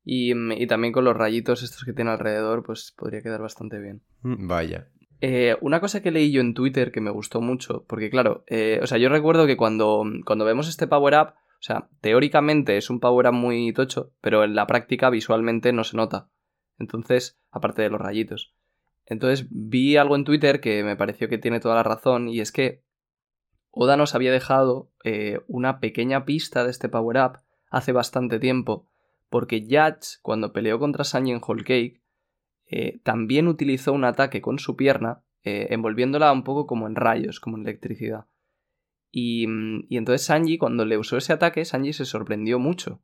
Y, mm, y también con los rayitos estos que tiene alrededor, pues podría quedar bastante bien. Vaya. Eh, una cosa que leí yo en Twitter que me gustó mucho, porque claro, eh, o sea, yo recuerdo que cuando, cuando vemos este power up, o sea, teóricamente es un power up muy tocho, pero en la práctica visualmente no se nota. Entonces, aparte de los rayitos. Entonces vi algo en Twitter que me pareció que tiene toda la razón, y es que Oda nos había dejado eh, una pequeña pista de este power up hace bastante tiempo, porque Yatch, cuando peleó contra Sanji en Whole Cake, eh, también utilizó un ataque con su pierna, eh, envolviéndola un poco como en rayos, como en electricidad. Y, mm, y entonces Sanji, cuando le usó ese ataque, Sanji se sorprendió mucho.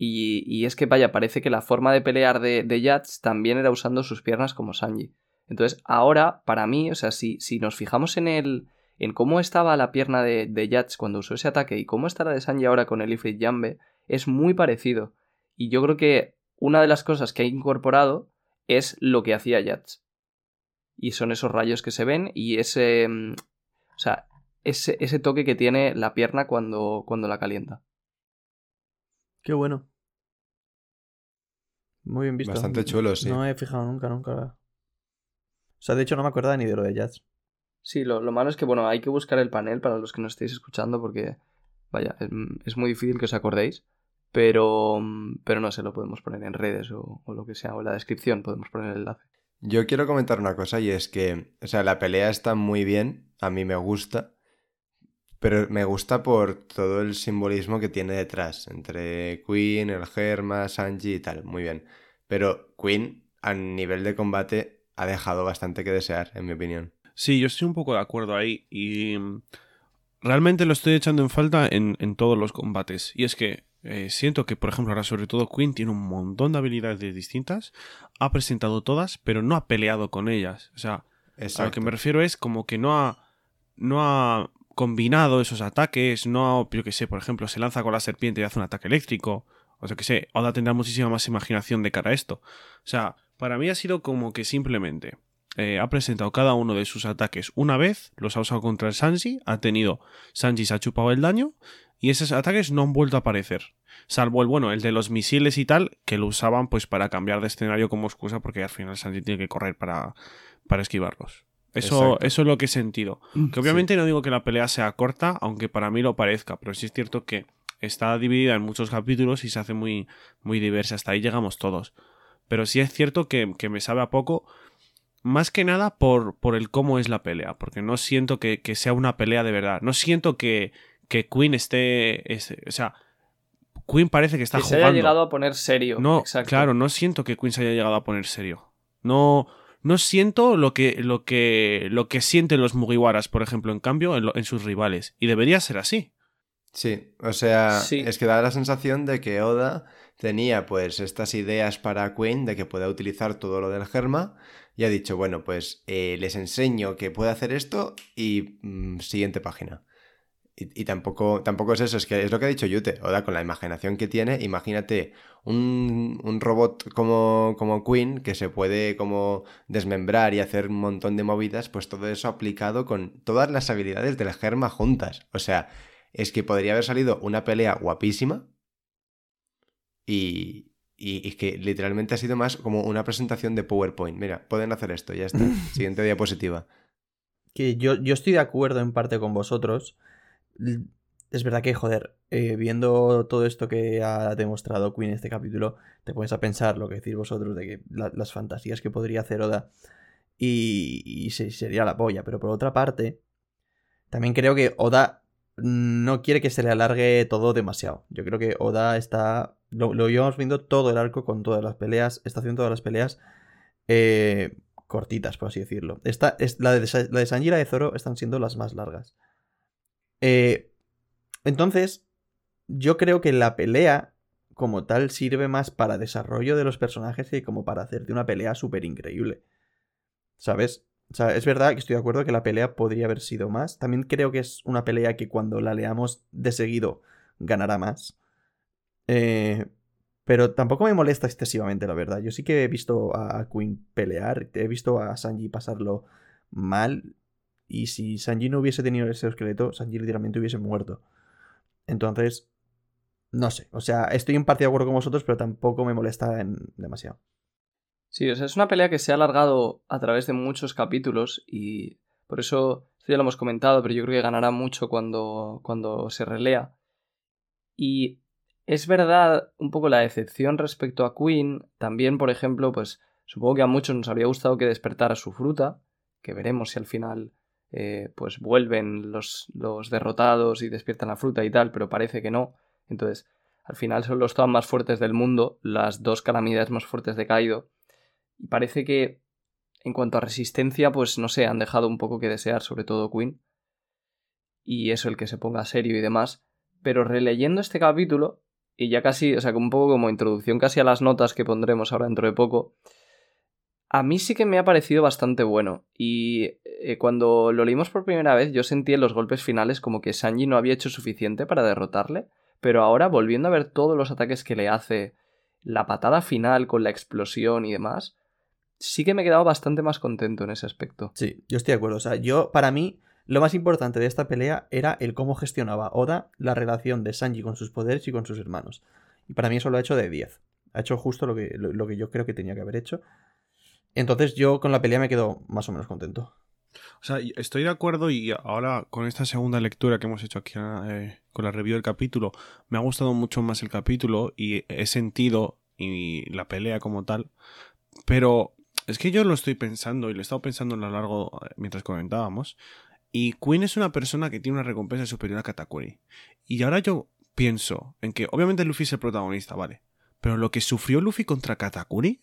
Y, es que, vaya, parece que la forma de pelear de, de también era usando sus piernas como Sanji. Entonces, ahora, para mí, o sea, si, si nos fijamos en el. En cómo estaba la pierna de, de Yats cuando usó ese ataque y cómo está la de Sanji ahora con el Ifrit Jambe, es muy parecido. Y yo creo que una de las cosas que ha incorporado es lo que hacía Yats. Y son esos rayos que se ven y ese. mm, O sea, ese, ese toque que tiene la pierna cuando, cuando la calienta. Qué bueno. Muy bien visto. Bastante chulo, sí. No me he fijado nunca, nunca. O sea, de hecho no me acordaba ni de lo de Jazz. Sí, lo, lo malo es que, bueno, hay que buscar el panel para los que nos estéis escuchando porque, vaya, es, es muy difícil que os acordéis. Pero, pero no sé, lo podemos poner en redes o, o lo que sea, o en la descripción podemos poner el enlace. Yo quiero comentar una cosa y es que, o sea, la pelea está muy bien, a mí me gusta, pero me gusta por todo el simbolismo que tiene detrás, entre Queen, el Germa, Sanji y tal, muy bien. Pero Queen, a nivel de combate, ha dejado bastante que desear, en mi opinión. Sí, yo estoy un poco de acuerdo ahí y mm, realmente lo estoy echando en falta en, en todos los combates. Y es que eh, siento que, por ejemplo, ahora sobre todo Queen tiene un montón de habilidades distintas, ha presentado todas, pero no ha peleado con ellas. O sea, a lo que me refiero es como que no ha, no ha combinado esos ataques, no ha, yo que sé, por ejemplo, se lanza con la serpiente y hace un ataque eléctrico, o sea que sé, Oda tendrá muchísima más imaginación de cara a esto. O sea, para mí ha sido como que simplemente eh, ha presentado cada uno de sus ataques una vez, los ha usado contra el Sanji, ha tenido, Sanji se ha chupado el daño, y esos ataques no han vuelto a aparecer. Salvo el bueno, el de los misiles y tal, que lo usaban pues para cambiar de escenario como excusa, porque al final Sanji tiene que correr para, para esquivarlos. Eso, Exacto. eso es lo que he sentido. Que obviamente no digo que la pelea sea corta, aunque para mí lo parezca, pero sí es cierto que está dividida en muchos capítulos y se hace muy, muy diversa. Hasta ahí llegamos todos. Pero sí es cierto que, que me sabe a poco, más que nada por, por el cómo es la pelea, porque no siento que, que sea una pelea de verdad. No siento que, que Queen esté, es- o sea, Queen parece que está que se jugando. haya llegado a poner serio. No, Exacto. claro, no siento que Queen se haya llegado a poner serio. No, no siento lo que, lo que, lo que sienten los Mugiwaras, por ejemplo, en cambio, en, lo- en sus rivales. Y debería ser así. Sí, o sea, Sí. es que da la sensación de que Oda tenía pues estas ideas para Queen de que pueda utilizar todo lo del germa y ha dicho, bueno, pues eh, les enseño que puede hacer esto y mm, siguiente página. Y, y tampoco, tampoco es eso, es que es lo que ha dicho Yute. Oda, con la imaginación que tiene, imagínate un, un robot como, como Queen que se puede como desmembrar y hacer un montón de movidas, pues todo eso aplicado con todas las habilidades del germa juntas. O sea, es que podría haber salido una pelea guapísima y, y, y que literalmente ha sido más como una presentación de PowerPoint. Mira, pueden hacer esto, ya está. <laughs> Siguiente diapositiva. Que yo, yo estoy de acuerdo en parte con vosotros. Es verdad que, joder, eh, viendo todo esto que ha demostrado Queen en este capítulo, te pones a pensar lo que decís vosotros de que la- las fantasías que podría hacer Oda y, y se- sería la polla. Pero por otra parte, también creo que Oda no quiere que se le alargue todo demasiado. Yo creo que Oda está. Lo, lo llevamos viendo todo el arco con todas las peleas. Está haciendo todas las peleas eh, cortitas, por así decirlo. Esta, es, la, de, la de y de Zoro están siendo las más largas. Eh, entonces, yo creo que la pelea, como tal, sirve más para desarrollo de los personajes que como para hacerte una pelea súper increíble. ¿Sabes? O sea, es verdad que estoy de acuerdo que la pelea podría haber sido más. También creo que es una pelea que cuando la leamos de seguido ganará más. Eh, pero tampoco me molesta excesivamente, la verdad. Yo sí que he visto a Queen pelear, he visto a Sanji pasarlo mal. Y si Sanji no hubiese tenido ese esqueleto, Sanji literalmente hubiese muerto. Entonces, no sé. O sea, estoy en parte de acuerdo con vosotros, pero tampoco me molesta demasiado. Sí, o sea, es una pelea que se ha alargado a través de muchos capítulos y por eso, esto ya lo hemos comentado, pero yo creo que ganará mucho cuando, cuando se relea. Y es verdad un poco la decepción respecto a Queen, también, por ejemplo, pues supongo que a muchos nos habría gustado que despertara su fruta, que veremos si al final eh, pues vuelven los, los derrotados y despiertan la fruta y tal, pero parece que no. Entonces, al final son los Toan más fuertes del mundo, las dos calamidades más fuertes de Kaido. Y parece que en cuanto a resistencia, pues no sé, han dejado un poco que desear, sobre todo Queen. Y eso, el que se ponga serio y demás. Pero releyendo este capítulo, y ya casi, o sea, un poco como introducción casi a las notas que pondremos ahora dentro de poco, a mí sí que me ha parecido bastante bueno. Y eh, cuando lo leímos por primera vez, yo sentí en los golpes finales como que Sanji no había hecho suficiente para derrotarle. Pero ahora, volviendo a ver todos los ataques que le hace, la patada final con la explosión y demás, sí que me he quedado bastante más contento en ese aspecto. Sí, yo estoy de acuerdo. O sea, yo, para mí, lo más importante de esta pelea era el cómo gestionaba Oda la relación de Sanji con sus poderes y con sus hermanos. Y para mí eso lo ha hecho de 10. Ha hecho justo lo que, lo, lo que yo creo que tenía que haber hecho. Entonces yo con la pelea me quedo más o menos contento. O sea, estoy de acuerdo y ahora con esta segunda lectura que hemos hecho aquí eh, con la review del capítulo, me ha gustado mucho más el capítulo y he sentido y la pelea como tal, pero es que yo lo estoy pensando y lo he estado pensando a lo largo eh, mientras comentábamos y Queen es una persona que tiene una recompensa superior a Katakuri. Y ahora yo pienso en que obviamente Luffy es el protagonista, vale, pero lo que sufrió Luffy contra Katakuri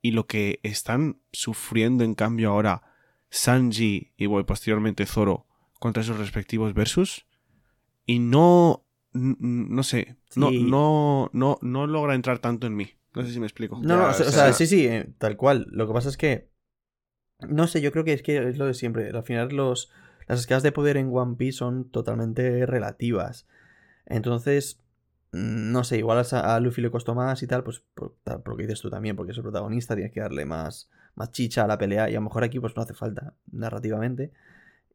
y lo que están sufriendo en cambio ahora Sanji y bueno, posteriormente Zoro contra sus respectivos versus y no no sé no, no no no logra entrar tanto en mí no sé si me explico No, no, o sea, o o sea, sea- sí, sí, eh, tal cual. Lo que pasa es que. No sé, yo creo que es que es lo de siempre. Al final, los, las escalas de poder en One Piece son totalmente relativas. Entonces, mm, no sé, igual a, Luffy le costó más y tal, pues por, lo que dices tú también, porque es el protagonista, tienes que darle más, más chicha a la pelea. Y a lo mejor aquí, pues no hace falta narrativamente.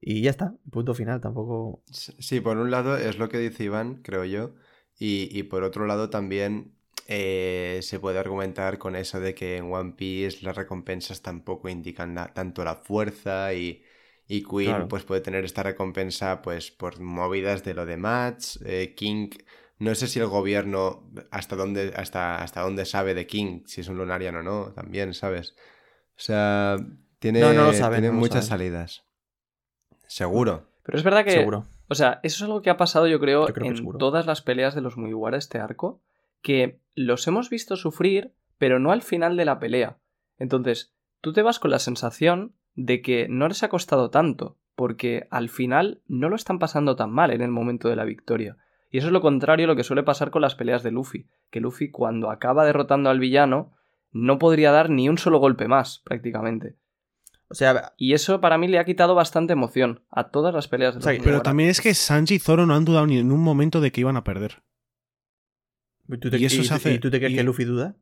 Y ya está, punto final, tampoco. Sí, por un lado es lo que dice Iván, creo yo, y, y por otro lado también eh, se puede argumentar con eso de que en One Piece las recompensas tampoco indican la- tanto la fuerza y, y Queen Claro. pues puede tener esta recompensa pues por movidas de lo de Match, eh, King, no sé si el gobierno hasta dónde, hasta, hasta dónde sabe de King, si es un Lunarian o no, también, ¿sabes? O sea, tiene, No, no lo saben, tiene no lo muchas saben. salidas. Seguro. Pero es verdad que Seguro. O sea, eso es algo que ha pasado, yo creo, Yo creo que en todas las peleas de los Mugiwara este arco, que los hemos visto sufrir, pero no al final de la pelea. Entonces, tú te vas con la sensación de que no les ha costado tanto, porque al final no lo están pasando tan mal en el momento de la victoria. Y eso es lo contrario a lo que suele pasar con las peleas de Luffy, que Luffy cuando acaba derrotando al villano no podría dar ni un solo golpe más, prácticamente. O sea, Y eso para mí le ha quitado bastante emoción a todas las peleas de O sea, Pero también es que Sanji y Zoro no han dudado ni en un momento de que iban a perder. ¿Tú te, Y eso y- se hace- ¿y tú te crees y- que Luffy duda?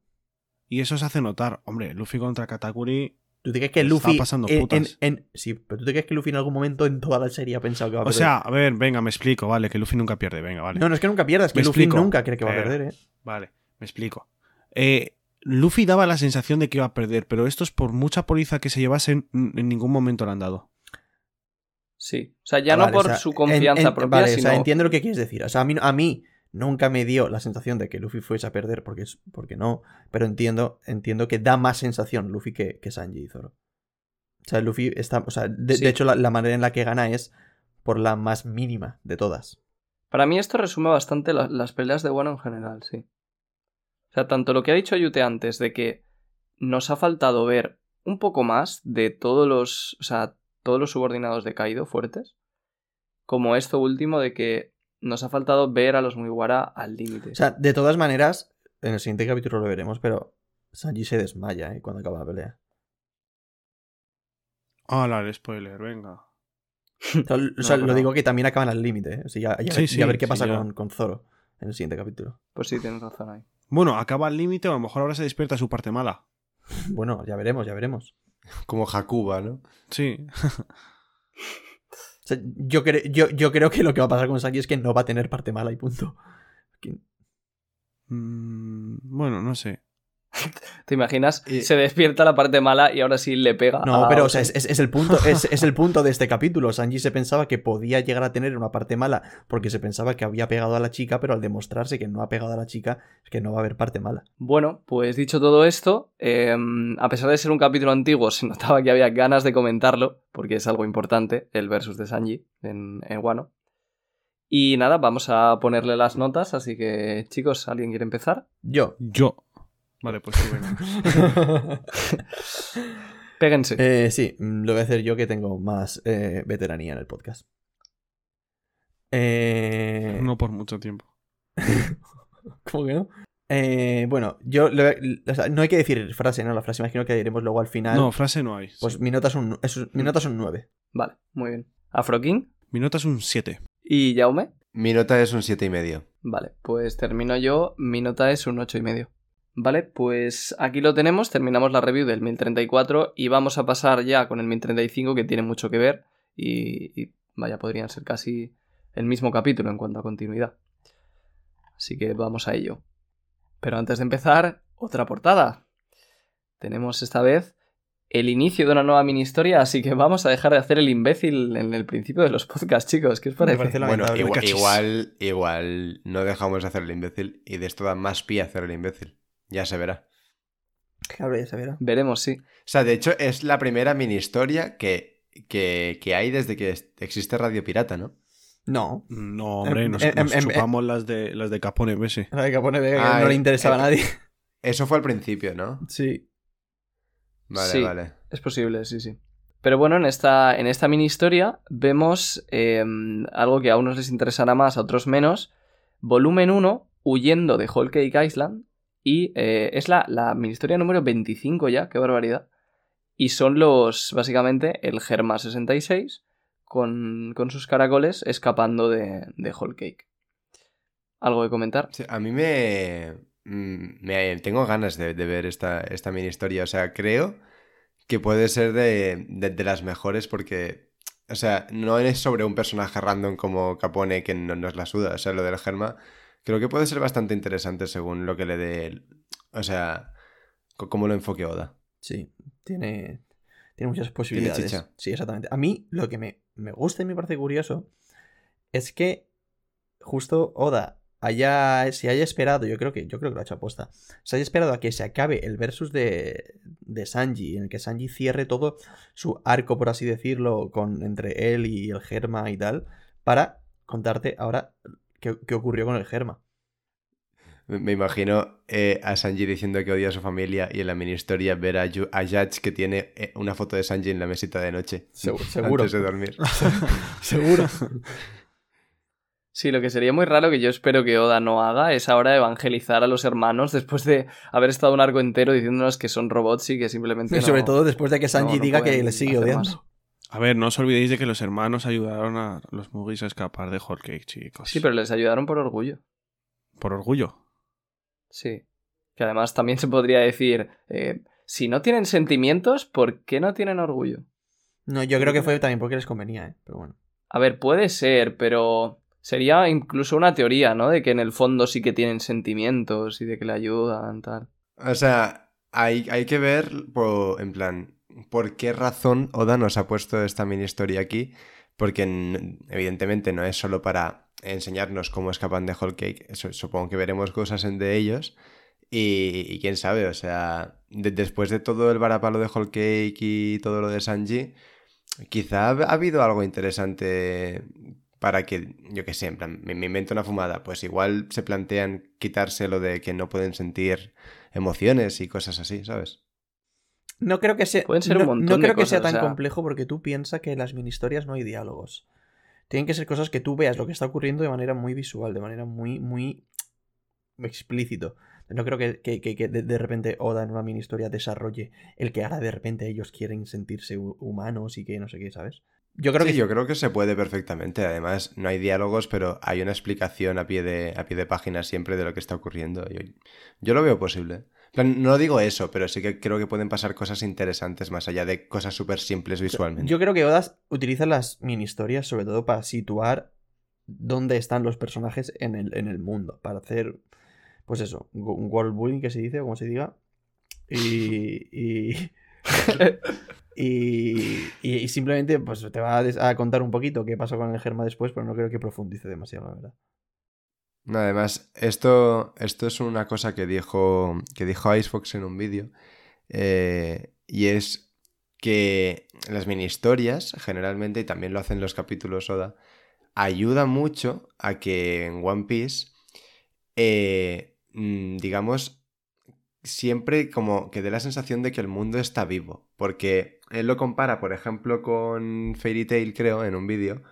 Y eso se hace notar. Hombre, Luffy contra Katakuri. ¿Tú te crees que Está Luffy. pasando en- en- putas. en- sí, pero ¿tú te crees que Luffy en algún momento en toda la serie ha pensado que va a O perder? sea, a ver, venga, me explico, vale, que Luffy nunca pierde, venga, vale. no, no es que nunca pierdas, que Me Luffy explico. nunca cree que va a Pero- perder, ¿eh? Vale, me explico. Eh, Luffy daba la sensación de que iba a perder, pero estos, por mucha poliza que se llevasen, en ningún momento lo han dado. Sí. O sea, ya Ah, no vale, por o sea, su en- confianza en- propia, Vale, sino... o sea, entiendo lo que quieres decir. O sea, a mí, a mí nunca me dio la sensación de que Luffy fuese a perder, porque, porque no. Pero entiendo, entiendo que da más sensación Luffy que, que Sanji y Zoro. O sea, Luffy está. O sea, de, Sí. de hecho, la, la manera en la que gana es por la más mínima de todas. Para mí esto resume bastante la- las peleas de Wano en general, sí. O sea, tanto lo que ha dicho Yute antes de que nos ha faltado ver un poco más de todos los, o sea, todos los subordinados de Kaido fuertes, como esto último de que nos ha faltado ver a los Mugiwara al límite. O sea, de todas maneras, en el siguiente capítulo lo veremos, pero Sanji se desmaya ¿eh? cuando acaba la pelea. Hola, el spoiler, venga. O sea, l- o sea, No, lo digo que también acaban al límite. ¿eh? O sea, ya, ya- Sí, ya sí, a ver qué pasa ya. con, con Zoro en el siguiente capítulo. Pues sí, tienes razón ahí. Bueno, acaba al límite o a lo mejor ahora se despierta su parte mala. Bueno, ya veremos, ya veremos. Como Hakuba, ¿no? Sí. <laughs> Yo, yo, yo creo que lo que va a pasar con Sanji es que no va a tener parte mala y punto. Mm, bueno, no sé. <laughs> ¿Te imaginas? Y- Se despierta la parte mala y ahora sí le pega. No, a pero o otro. sea, es, es- es el punto, es, es el <laughs> punto de este capítulo. Sanji se pensaba que podía llegar a tener una parte mala porque se pensaba que había pegado a la chica, pero al demostrarse que no ha pegado a la chica, es que no va a haber parte mala. Bueno, pues dicho todo esto, eh, a pesar de ser un capítulo antiguo, se notaba que había ganas de comentarlo, porque es algo importante, el versus de Sanji en, en Wano. Y nada, vamos a ponerle las notas, así que chicos, ¿alguien quiere empezar? Yo. Yo. Vale, pues sí, venga. <laughs> Péguense. Eh, sí, lo voy a hacer yo que tengo más eh, veteranía en el podcast. Eh, No por mucho tiempo. <laughs> ¿Cómo que no? Eh, bueno, yo lo- o sea, no hay que decir frase, ¿no? La frase imagino que diremos luego al final. No, frase no hay. pues Sí. mi nota es un, es mi nota es un 9. Vale, muy bien. Afro King Mi nota es un 7. y Jaume. Mi nota es un siete y medio. Vale, pues termino yo. Mi nota es un ocho y medio. Vale, pues aquí lo tenemos. Terminamos la review del 1034 y vamos a pasar ya con el 1035 que tiene mucho que ver y, y vaya, podrían ser casi el mismo capítulo en cuanto a continuidad. Así que vamos a ello. Pero antes de empezar, otra portada. Tenemos esta vez el inicio de una nueva mini historia, así que vamos a dejar de hacer el imbécil en el principio de los podcasts, chicos. ¿Qué os parece? parece la- Bueno, igual, igual, igual no dejamos de hacer el imbécil y de esto da más pie hacer el imbécil. Ya se verá. Claro, ya se verá. Veremos, sí. O sea, de hecho, es la primera mini historia que, que, que hay desde que existe Radio Pirata, ¿no? No. No, hombre, Em, nos, em, nos em, chupamos las de las de Capone Bese. La de Capone Vega que Ah, no le eh, interesaba a eh, nadie. Eso fue al principio, ¿no? Sí. Vale, Sí. vale. Es posible, sí, sí. Pero bueno, en esta, en esta mini historia vemos eh, algo que a unos les interesará más, a otros menos. Volumen 1, huyendo de Whole Cake Island. Y eh, es la, la mini historia número 25 ya, qué barbaridad. Y son los, básicamente, el Germa 66 con, con sus caracoles escapando de, de Whole Cake. ¿Algo que comentar? A mí me, mm, me- Tengo ganas de, de ver esta, esta mini historia. O sea, creo que puede ser de, de- de las mejores porque... O sea, no es sobre un personaje random como Capone que no nos la suda. O sea, lo del Germa creo que puede ser bastante interesante según lo que le dé... O sea, cómo lo enfoque Oda. Sí. Tiene, tiene muchas posibilidades. chicha. Sí, exactamente. A mí lo que me, me gusta y me parece curioso es que justo Oda haya, se haya esperado, yo creo que yo creo que lo ha hecho aposta, se haya esperado a que se acabe el versus de, de Sanji, en el que Sanji cierre todo su arco, por así decirlo, con, entre él y el Germa y tal, para contarte ahora qué, qué ocurrió con el Germa. Me imagino eh, a Sanji diciendo que odia a su familia y en la mini historia ver a, Yu- a Judge que tiene eh, una foto de Sanji en la mesita de noche. Segu- <laughs> seguro. Antes de dormir. <laughs> Seguro. Sí, lo que sería muy raro que yo espero que Oda no haga es ahora evangelizar a los hermanos después de haber estado un arco entero diciéndonos que son robots y que simplemente Y no- sobre todo después de que Sanji no- no diga que le sigue odiando. más. A ver, no os olvidéis de que los hermanos ayudaron a los Mugis a escapar de Whole Cake, chicos. Sí, pero les ayudaron por orgullo. Por orgullo. Sí. Que además también se podría decir, eh, si no tienen sentimientos, ¿por qué no tienen orgullo? No, yo creo que fue también porque les convenía, ¿eh? Pero bueno. A ver, puede ser, pero sería incluso una teoría, ¿no? De que en el fondo sí que tienen sentimientos y de que le ayudan, tal. O sea, hay, hay que ver, por- en plan, por qué razón Oda nos ha puesto esta mini historia aquí. Porque evidentemente no es solo para enseñarnos cómo escapan de Whole Cake. Supongo que veremos cosas de ellos. Y, y quién sabe, o sea, de- después de todo el varapalo de Whole Cake y todo lo de Sanji, quizá ha ha habido algo interesante para que, yo qué sé, en plan, me invento una fumada, pues igual se plantean quitarse lo de que no pueden sentir emociones y cosas así, ¿sabes? No creo que sea, Pueden ser un no, montón no de creo que cosas, sea o tan sea- complejo porque tú piensas que en las mini historias no hay diálogos. Tienen que ser cosas que tú veas lo que está ocurriendo de manera muy visual, de manera muy, muy explícito. No creo que, que- que- que de, de repente Oda en una mini historia desarrolle el que ahora de repente ellos quieren sentirse hu- humanos y que no sé qué, ¿sabes? Yo creo sí, que yo creo que se puede perfectamente. Además, no hay diálogos, pero hay una explicación a pie de, a pie de página siempre de lo que está ocurriendo. Yo, yo lo veo posible. No digo eso, pero sí que creo que pueden pasar cosas interesantes más allá de cosas súper simples visualmente. Yo creo que Oda utiliza las mini historias sobre todo para situar dónde están los personajes en el, en el mundo. Para hacer, pues eso, un world building que se dice, o como se diga. Y. Y. y, simplemente pues te va a contar un poquito qué pasó con el Germa después, pero no creo que profundice demasiado, la verdad. No, además, esto, esto es una cosa que dijo, que dijo Icefox en un vídeo. eh, y es que las mini historias, generalmente, y también lo hacen los capítulos Oda, ayuda mucho a que en One Piece, eh, mm, digamos, siempre como que dé la sensación de que el mundo está vivo. Porque él lo compara, por ejemplo, con Fairy Tail, creo, en un vídeo.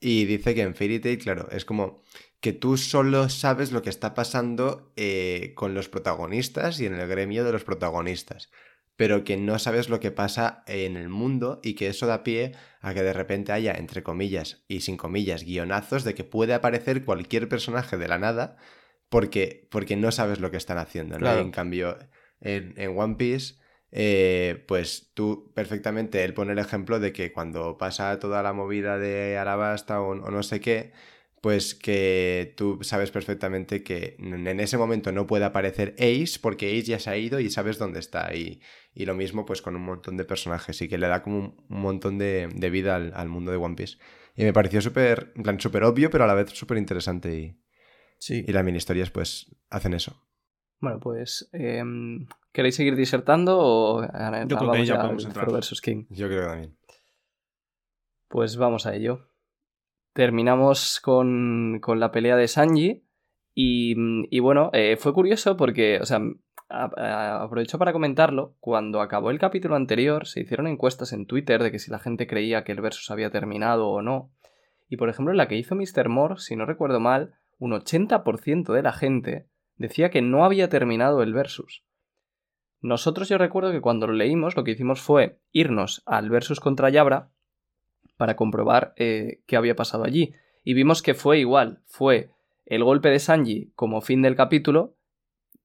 Y dice que en Fairy Tail, claro, es como que tú solo sabes lo que está pasando eh, con los protagonistas y en el gremio de los protagonistas, pero que no sabes lo que pasa en el mundo y que eso da pie a que de repente haya, entre comillas y sin comillas, guionazos de que puede aparecer cualquier personaje de la nada porque, porque no sabes lo que están haciendo, ¿no? Claro. Y en cambio, en, en One Piece, eh, pues tú perfectamente, él pone el ejemplo de que cuando pasa toda la movida de Arabasta o, o no sé qué, pues que tú sabes perfectamente que en ese momento no puede aparecer Ace porque Ace ya se ha ido y sabes dónde está. Y, y lo mismo pues con un montón de personajes y que le da como un, un montón de, de vida al, al mundo de One Piece. Y me pareció súper, en plan, súper obvio, pero a la vez súper interesante y, Sí. y las mini historias pues hacen eso. Bueno, pues, em, ¿queréis seguir disertando o ahora Yo creo que ya al podemos entrar. Zoro versus King? Yo creo que también. Pues vamos a ello. Terminamos con, con la pelea de Sanji. Y, bueno, eh, fue curioso porque, o sea, aprovecho para comentarlo. Cuando acabó el capítulo anterior, se hicieron encuestas en Twitter de que si la gente creía que el versus había terminado o no. Y por ejemplo, la que hizo Mr. Moore, si no recuerdo mal, un 80% de la gente decía que no había terminado el versus. Nosotros yo recuerdo que cuando lo leímos lo que hicimos fue irnos al versus contra Yabra para comprobar eh, qué había pasado allí. Y vimos que fue igual, fue el golpe de Sanji como fin del capítulo,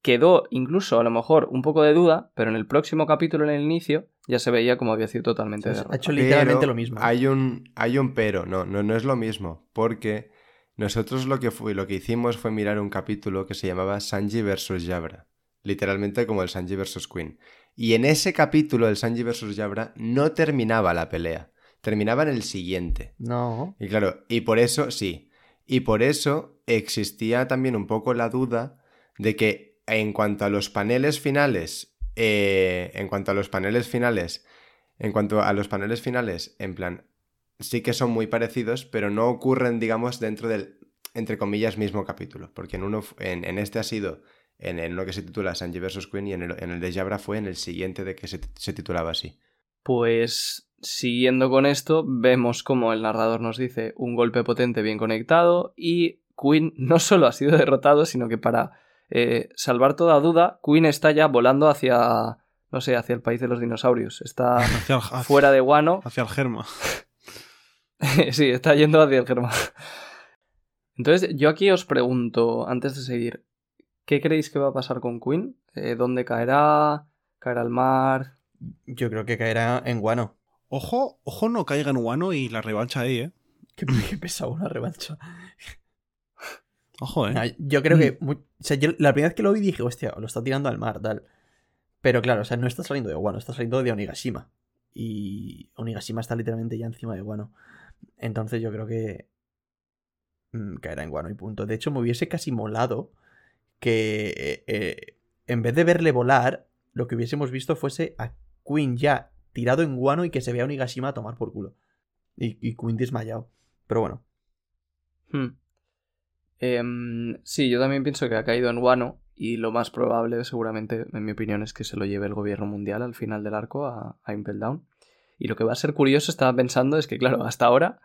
quedó incluso a lo mejor un poco de duda, pero en el próximo capítulo, en el inicio, ya se veía como había sido totalmente Ha derrotado. hecho literalmente Pero lo mismo. Hay un, hay un pero, no, no, no es lo mismo, porque nosotros lo que, fue, lo que hicimos fue mirar un capítulo que se llamaba Sanji vs. Yabra, literalmente como el Sanji vs. Queen. Y en ese capítulo, el Sanji vs. Yabra, no terminaba la pelea, terminaba en el siguiente. No. Y claro, y por eso, sí, y por eso existía también un poco la duda de que en cuanto a los paneles finales, eh, en cuanto a los paneles finales, en cuanto a los paneles finales, en plan, sí que son muy parecidos, pero no ocurren, digamos, dentro del, entre comillas, mismo capítulo. Porque en, uno, en, en este ha sido en el uno que se titula Sanji vs. Queen y en el, en el de Jabra fue en el siguiente de que se, se titulaba así. Pues siguiendo con esto, vemos como el narrador nos dice un golpe potente bien conectado y Queen <laughs> no solo ha sido derrotado, sino que para eh, salvar toda duda, Queen está ya volando hacia, no sé, hacia el país de los dinosaurios. Está <laughs> Hacia el, hacia- fuera de Wano. <laughs> hacia el germa. sí, está yendo hacia el germán. Entonces, yo aquí os pregunto, antes de seguir, ¿qué creéis que va a pasar con Queen? Eh, ¿Dónde caerá? ¿Caerá al mar? Yo creo que caerá en Guano. Ojo, ojo no caiga en Wano y la revancha ahí, ¿eh? Qué, <laughs> qué pesado una revancha. Ojo, ¿eh? Yo creo que. mu- o sea, yo la primera vez que lo vi dije, hostia, lo está tirando al mar, tal. Pero claro, o sea, no está saliendo de Guano, está saliendo de Onigashima. Y Onigashima está literalmente ya encima de Guano. Entonces yo creo que. mm, caerá en Guano y punto. De hecho, me hubiese casi molado que. eh, eh, en vez de verle volar, lo que hubiésemos visto fuese a Queen ya tirado en Guano y que se vea a Onigashima a tomar por culo. Y, y Queen desmayado. Pero bueno. Hmm. Em, sí, yo también pienso que ha caído en Wano y lo más probable, seguramente, en mi opinión, es que se lo lleve el gobierno mundial al final del arco a, a Impel Down. Y lo que va a ser curioso, estaba pensando, es que, claro, hasta ahora,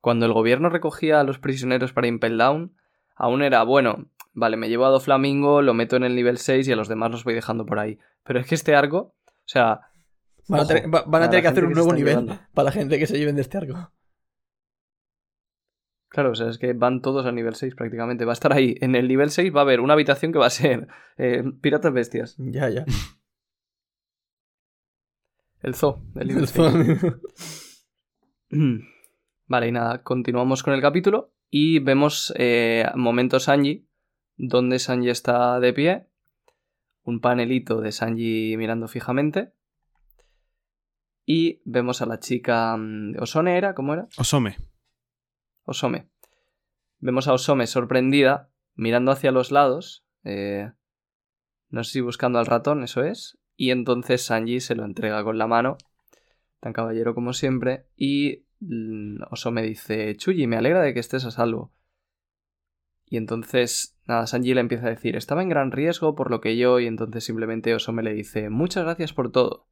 cuando el gobierno recogía a los prisioneros para Impel Down, aún era, bueno, vale, me llevo a Doflamingo, lo meto en el nivel 6 y a los demás los voy dejando por ahí. Pero es que este arco, o sea... Van a tener, va- van a para tener la que hacer un nuevo nivel para la gente que se lleven de este arco. Claro, o sea, es que van todos al nivel 6 prácticamente. Va a estar ahí. En el nivel 6 va a haber una habitación que va a ser eh, Piratas Bestias. Ya, ya. El zoo nivel 6. <clears throat> Vale, y nada, continuamos con el capítulo y vemos eh, momento Sanji, donde Sanji está de pie, un panelito de Sanji mirando fijamente y vemos a la chica mm, Osone, ¿era? ¿Cómo era? Osome. Osome. Vemos a Osome sorprendida, mirando hacia los lados, eh, no sé si buscando al ratón, eso es, y entonces Sanji se lo entrega con la mano, tan caballero como siempre, y mm, Osome dice, Chuyi, me alegra de que estés a salvo. Y entonces, nada, Sanji le empieza a decir, estaba en gran riesgo por lo que yo, y entonces simplemente Osome le dice, muchas gracias por todo.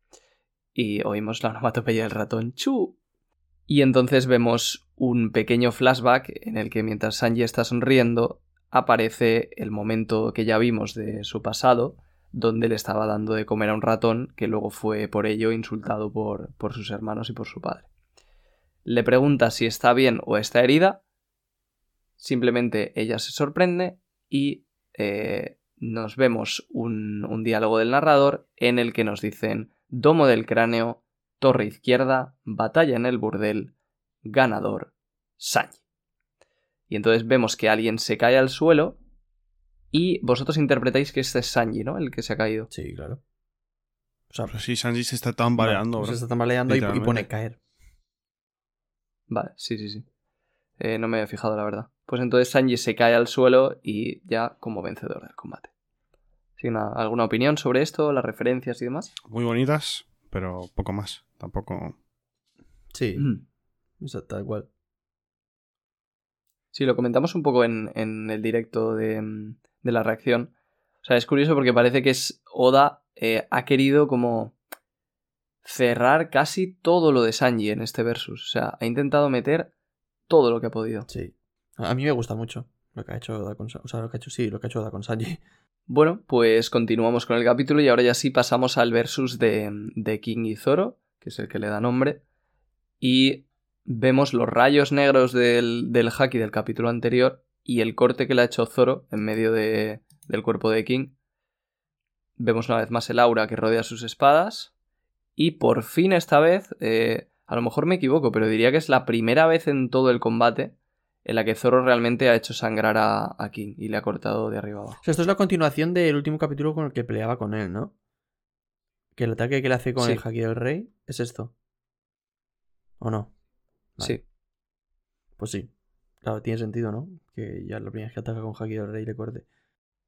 Y oímos la onomatopeya del ratón, chu. Y entonces vemos un pequeño flashback en el que mientras Sanji está sonriendo, aparece el momento que ya vimos de su pasado, donde le estaba dando de comer a un ratón que luego fue por ello insultado por, por sus hermanos y por su padre. Le pregunta si está bien o está herida, simplemente ella se sorprende y eh, nos vemos un, un diálogo del narrador en el que nos dicen Domo del cráneo, torre izquierda, batalla en el burdel, ganador, Sanji. Y entonces vemos que alguien se cae al suelo y vosotros interpretáis que este es Sanji, ¿no? El que se ha caído. Sí, claro. O sea, Pero sí, Sanji se está tambaleando, se está tambaleando y, pone caer. Vale, sí, sí, sí. Eh, no me había fijado, la verdad. Pues entonces Sanji se cae al suelo y ya como vencedor del combate. ¿Alguna opinión sobre esto, las referencias y demás? Muy bonitas, pero poco más. Tampoco. Sí, Mm. exacto, tal cual. Sí, lo comentamos un poco en, en el directo de, de la reacción. O sea, es curioso porque parece que es Oda eh, ha querido como cerrar casi todo lo de Sanji en este versus. O sea, ha intentado meter todo lo que ha podido. Sí. A mí me gusta mucho lo que ha hecho Oda con Sa- O sea, lo que ha hecho, sí, lo que ha hecho Oda con Sanji. Bueno, pues continuamos con el capítulo y ahora ya sí pasamos al versus de, de King y Zoro, que es el que le da nombre. Y vemos los rayos negros del, del haki del capítulo anterior y el corte que le ha hecho Zoro en medio de- del cuerpo de King. Vemos una vez más el aura que rodea sus espadas. Y por fin esta vez, eh, a lo mejor me equivoco, pero diría que es la primera vez en todo el combate en la que Zoro realmente ha hecho sangrar a, a King y le ha cortado de arriba abajo. O sea, esto es la continuación del último capítulo con el que peleaba con él, ¿no? Que el ataque que le hace con Sí. el haki del rey es esto. ¿O no? Vale. Sí. Pues sí. Claro, tiene sentido, ¿no? Que ya la primera vez que ataca con haki del rey le corte.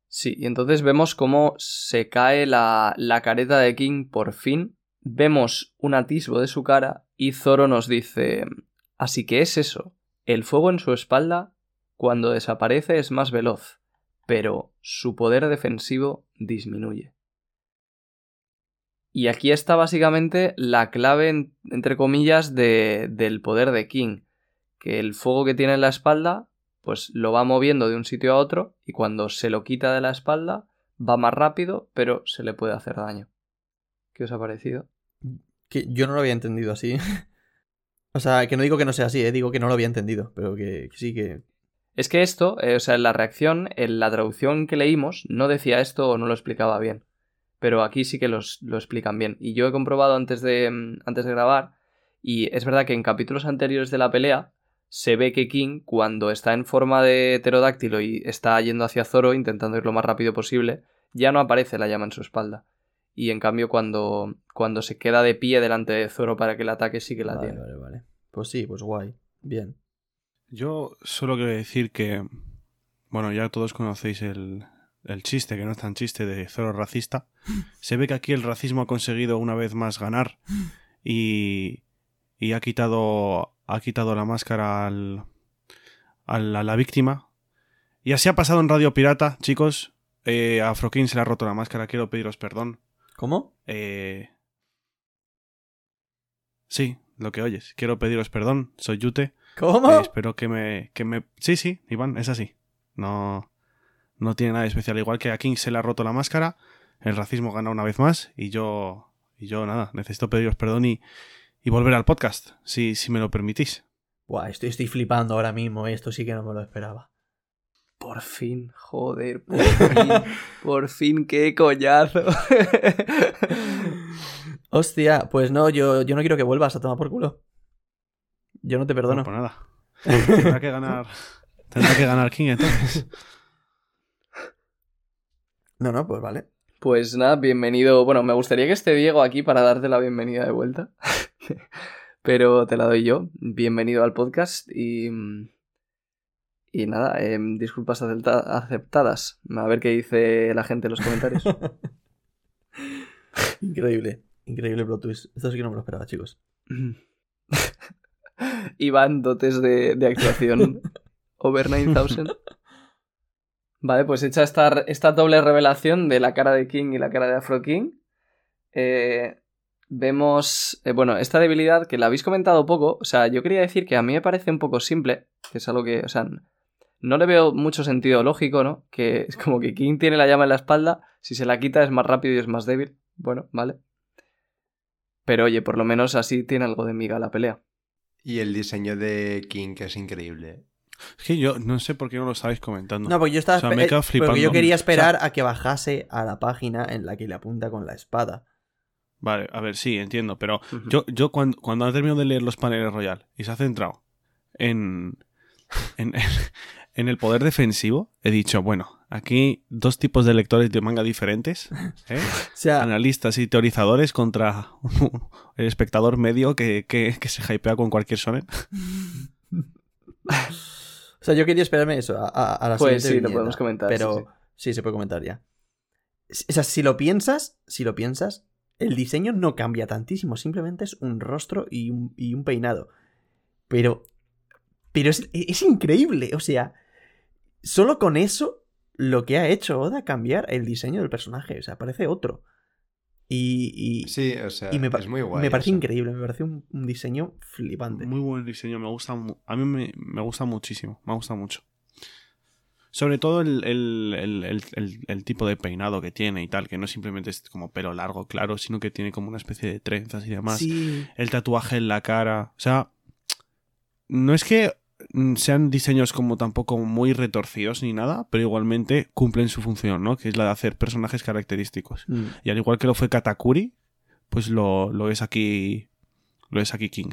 Sí, y entonces vemos cómo se cae la, la careta de King por fin. Vemos un atisbo de su cara y Zoro nos dice: Así que es eso. El fuego en su espalda, cuando desaparece, es más veloz, pero su poder defensivo disminuye. Y aquí está básicamente la clave, en- entre comillas, de- del poder de King. Que el fuego que tiene en la espalda, pues lo va moviendo de un sitio a otro, y cuando se lo quita de la espalda, va más rápido, pero se le puede hacer daño. ¿Qué os ha parecido? Que yo no lo había entendido así. <laughs> o sea, que no digo que no sea así, ¿eh? digo que no lo había entendido, pero que, sí que... Es que esto, eh, o sea, en la reacción, en la traducción que leímos, no decía esto o no lo explicaba bien. Pero aquí sí que los- lo explican bien. Y yo he comprobado antes de, mm, antes de grabar, y es verdad que en capítulos anteriores de la pelea, se ve que King, cuando está en forma de pterodáctilo y está yendo hacia Zoro, intentando ir lo más rápido posible, ya no aparece la llama en su espalda. Y en cambio, cuando, cuando se queda de pie delante de Zoro para que el ataque, sí que la Vale, tiene. vale, vale. Pues sí, pues guay. Bien. Yo solo quiero decir que, bueno, ya todos conocéis el, el chiste, que no es tan chiste, de Zoro racista. <laughs> Se ve que aquí el racismo ha conseguido una vez más ganar <laughs> y, y ha, quitado, ha quitado la máscara al, al- a la víctima. Y así ha pasado en Radio Pirata, chicos. Eh, a Afrokin se le ha roto la máscara, quiero pediros perdón. ¿Cómo? Eh... Sí, lo que oyes. Quiero pediros perdón, soy Yute. ¿Cómo? Eh, espero que me, que me... Sí, sí, Iván, es así. No, no tiene nada de especial. Igual que a King se le ha roto la máscara, el racismo gana una vez más y yo, y yo nada, necesito pediros perdón y, y volver al podcast, si, si me lo permitís. Buah, estoy, estoy flipando ahora mismo, ¿eh? esto sí que no me lo esperaba. Por fin, joder, por fin, por fin, qué collazo. <laughs> Hostia, pues no, yo, yo no quiero que vuelvas a tomar por culo. Yo no te perdono. No, pues nada. Tendrá que ganar, tendrá que ganar King entonces. No, no, pues vale. Pues nada, bienvenido. Bueno, me gustaría que esté Diego aquí para darte la bienvenida de vuelta. <laughs> Pero te la doy yo. Bienvenido al podcast y. Y nada, em, disculpas acepta- aceptadas. A ver qué dice la gente en los comentarios. <laughs> Increíble, increíble plot twist. Esto sí que no me lo esperaba, chicos. <laughs> Iván, dotes de, de actuación. <laughs> Over 9000. Vale, pues hecha esta, esta doble revelación de la cara de King y la cara de Afro King, eh, vemos, eh, bueno, esta debilidad que la habéis comentado poco, o sea, yo quería decir que a mí me parece un poco simple, que es algo que, o sea, no le veo mucho sentido lógico, ¿no? Que es como que King tiene la llama en la espalda, si se la quita es más rápido y es más débil. Bueno, vale. Pero oye, por lo menos así tiene algo de miga la pelea. Y el diseño de King, que es increíble. Es que yo no sé por qué no lo estáis comentando. No, porque yo estaba O sea, me eh, porque yo quería O sea- esperar a que bajase a la página en la que le apunta con la espada. Vale, a ver, sí, entiendo, pero yo, yo cuando, cuando he terminado de leer los paneles Royal y se ha centrado en, en, en el poder defensivo, he dicho, bueno, aquí dos tipos de lectores de manga diferentes, ¿eh? <laughs> O sea, analistas y teorizadores contra <laughs> el espectador medio que, que, que se hypea con cualquier shonen. <laughs> o sea, yo quería esperarme eso, a, a- a la Pues siguiente sí, lo podemos comentar, Pero sí, sí, se puede comentar ya. O sea, si lo piensas, si lo piensas, el diseño no cambia tantísimo, simplemente es un rostro y un, y un peinado. Pero, pero es, es increíble, o sea, solo con eso lo que ha hecho Oda cambiar el diseño del personaje, o sea, parece otro. Y, y, Sí, o sea, y me, pa- es muy guay. me parece increíble, me parece un, un diseño flipante. Muy buen diseño, me gusta, a mí me, me gusta muchísimo, me gusta mucho. Sobre todo el, el- el- el- el- el tipo de peinado que tiene y tal, que no simplemente es como pelo largo, claro, sino que tiene como una especie de trenzas y demás. Sí, El tatuaje en la cara. O sea, no es que sean diseños como tampoco muy retorcidos ni nada, pero igualmente cumplen su función, ¿no? Que es la de hacer personajes característicos. Mm. Y al igual que lo fue Katakuri, pues lo, lo es aquí. Lo es aquí King.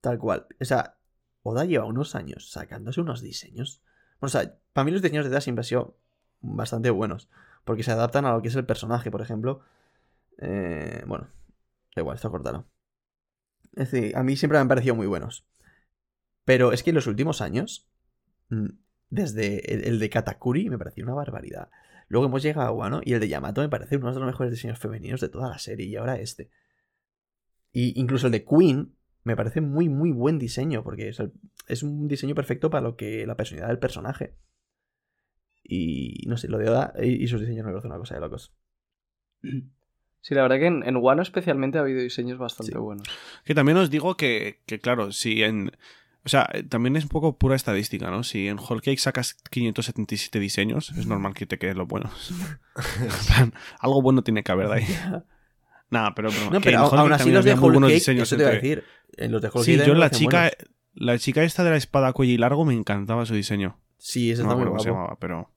Tal cual. O sea, Oda lleva unos años sacándose unos diseños. Bueno, o sea, para mí los diseños de Oda siempre han sido bastante buenos. Porque se adaptan a lo que es el personaje, por ejemplo. Eh, bueno, da igual, esto cortalo. Es decir, a mí siempre me han parecido muy buenos. Pero es que en los últimos años, mm, desde el, el de Katakuri me pareció una barbaridad. Luego hemos llegado a Wano y el de Yamato me parece uno de los mejores diseños femeninos de toda la serie. Y ahora este. Y incluso el de Queen me parece muy, muy buen diseño, porque es, el- es un diseño perfecto para lo que la personalidad del personaje. Y no sé, lo de Oda y y sus diseños me parece una cosa de locos. <clears throat> Sí, la verdad que en, en Wano especialmente ha habido diseños bastante Sí. buenos. Que también os digo que, que, claro, si en. O sea, eh, también es un poco pura estadística, ¿no? Si en Whole Cake sacas 577 diseños, es normal que te queden los buenos. <laughs> <laughs> Algo bueno tiene que haber de ahí. Nada, pero, pero, No, pero aún así los de Whole Cake, diseños eso te iba a entre- decir. En los de Whole Sí, Cake yo la chica, buenos. la chica esta de la espada cuello y largo me encantaba su diseño. Sí, ese No está muy cómo se guapo. llamaba, pero,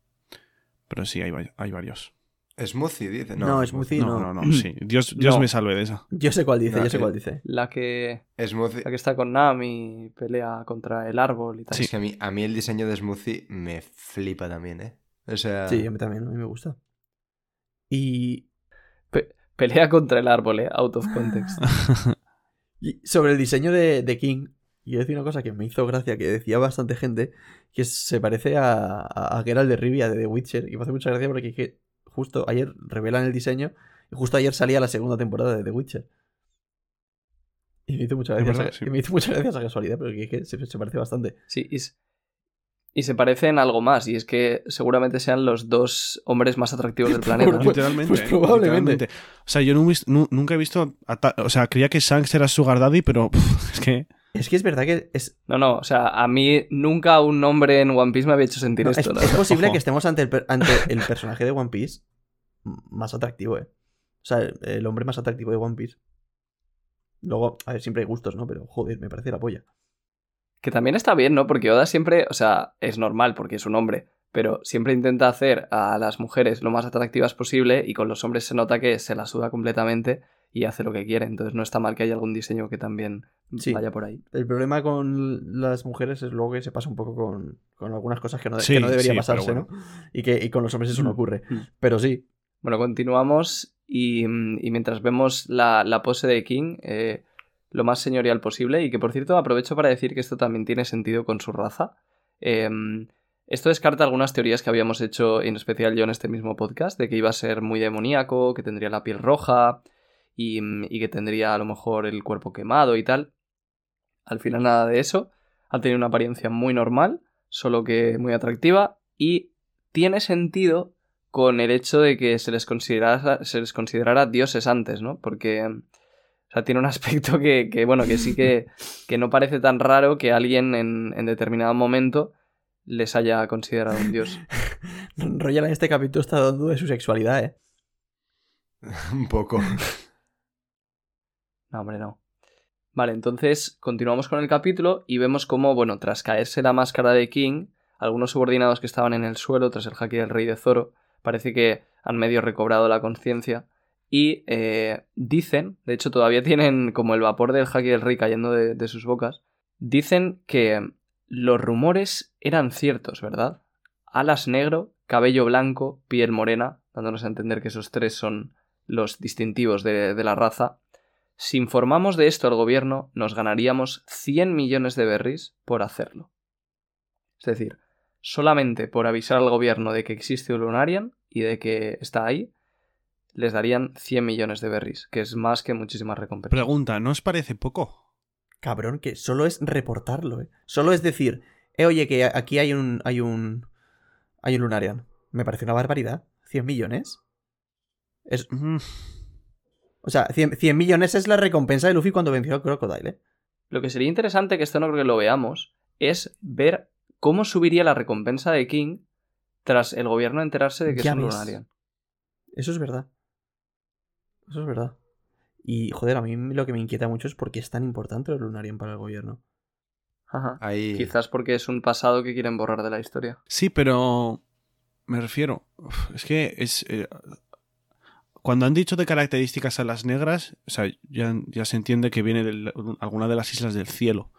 pero sí, hay, hay varios. Smoothie, dice. No, No, Smoothie no, no. no, no, sí. Dios, Dios No. me salve de esa. Yo sé cuál dice, No, yo sé cuál dice. La que, Smoothie. la que está con Nami, pelea contra el árbol y tal. Es que a mí, a mí el diseño de Smoothie me flipa también, ¿eh? O sea... Sí, a mí también, a mí me gusta. Y, Pelea contra el árbol, eh, out of context. <laughs> y sobre el diseño de, de King, yo decía una cosa que me hizo gracia, que decía bastante gente, que se parece a, a, a Geralt de Rivia de The Witcher. Y me hace mucha gracia porque es que justo ayer revelan el diseño y justo ayer salía la segunda temporada de The Witcher. Y me hizo mucha Es gracia, verdad, esa, sí. y me hizo mucha gracia esa casualidad, pero que, es que se, se parece bastante. Sí, y, se parecen algo más, y es que seguramente sean los dos hombres más atractivos del <laughs> planeta. Pues- literalmente. pues probablemente. Literalmente. O sea, yo no nunca he visto. a ta- O sea, creía que Shanks era Sugar Daddy, pero pff, es que. Es que es verdad que es, No, no, o sea, a mí nunca un hombre en One Piece me había hecho sentir no, esto. es, la es <laughs> posible Ojo. que estemos ante el, ante el personaje de One Piece más atractivo, eh. O sea, el, el hombre más atractivo de One Piece. Luego, a ver, siempre hay gustos, ¿no? Pero joder, me parece la polla. Que también está bien, ¿no? Porque Oda siempre, o sea, es normal porque es un hombre, pero siempre intenta hacer a las mujeres lo más atractivas posible y con los hombres se nota que se la suda completamente y hace lo que quiere. Entonces no está mal que haya algún diseño que también Sí. vaya por ahí. El problema con las mujeres es luego que se pasa un poco con, con algunas cosas que no, Sí, que no debería sí, pasarse, bueno. ¿no? Y que y con los hombres eso no ocurre. Mm. Pero sí, Bueno, continuamos y, mm, y mientras vemos la, la pose de King, eh, lo más señorial posible, y que por cierto aprovecho para decir que esto también tiene sentido con su raza. Eh, esto descarta algunas teorías que habíamos hecho, en especial yo en este mismo podcast, de que iba a ser muy demoníaco, que tendría la piel roja y, mm, y que tendría a lo mejor el cuerpo quemado y tal. Al final nada de eso. Ha tenido una apariencia muy normal, solo que muy atractiva, y tiene sentido con el hecho de que se les considerara, se les considerara dioses antes, ¿no? Porque o sea, tiene un <laughs> aspecto que, que, bueno, que sí que, que no parece tan raro que alguien en, en determinado momento les haya considerado un dios. <laughs> Royal en este capítulo está dando de su sexualidad, ¿eh? Un poco. <laughs> No, hombre, no. Vale, entonces continuamos con el capítulo y vemos cómo, bueno, tras caerse la máscara de King, algunos subordinados que estaban en el suelo tras el jaque del rey de Zoro, parece que han medio recobrado la conciencia y eh, dicen, de hecho todavía tienen como el vapor del jaque del rey cayendo de, sus bocas, dicen que los rumores eran ciertos, ¿verdad? Alas negro, cabello blanco, piel morena, dándonos a entender que esos tres son los distintivos de la raza. Si informamos de esto al gobierno, nos ganaríamos 100 millones de berries por hacerlo. Es decir, solamente por avisar al gobierno de que existe un Lunarian y de que está ahí, les darían 100 millones de berries, que es más que muchísimas recompensas. Pregunta, ¿no os parece poco? Cabrón, que solo es reportarlo, ¿eh? Solo es decir, eh, oye, que aquí hay un. hay un. hay un Lunarian. Me parece una barbaridad. ¿100 millones? Es, Mm, o sea, 100, 100 millones es la recompensa de Luffy cuando venció al Crocodile, ¿eh? Lo que sería interesante, que esto no creo que lo veamos, es ver cómo subiría la recompensa de King tras el gobierno enterarse de que Ya es un. Lunarian. Eso es verdad. Eso es verdad. Y, joder, a mí lo que me inquieta mucho es por qué es tan importante el Lunarian para el gobierno. Ajá. Ahí. Quizás porque es un pasado que quieren borrar de la historia. Sí, pero me refiero. uf, Es que es. eh, cuando han dicho de características a las negras, o sea, ya, ya se entiende que viene de alguna de las islas del cielo.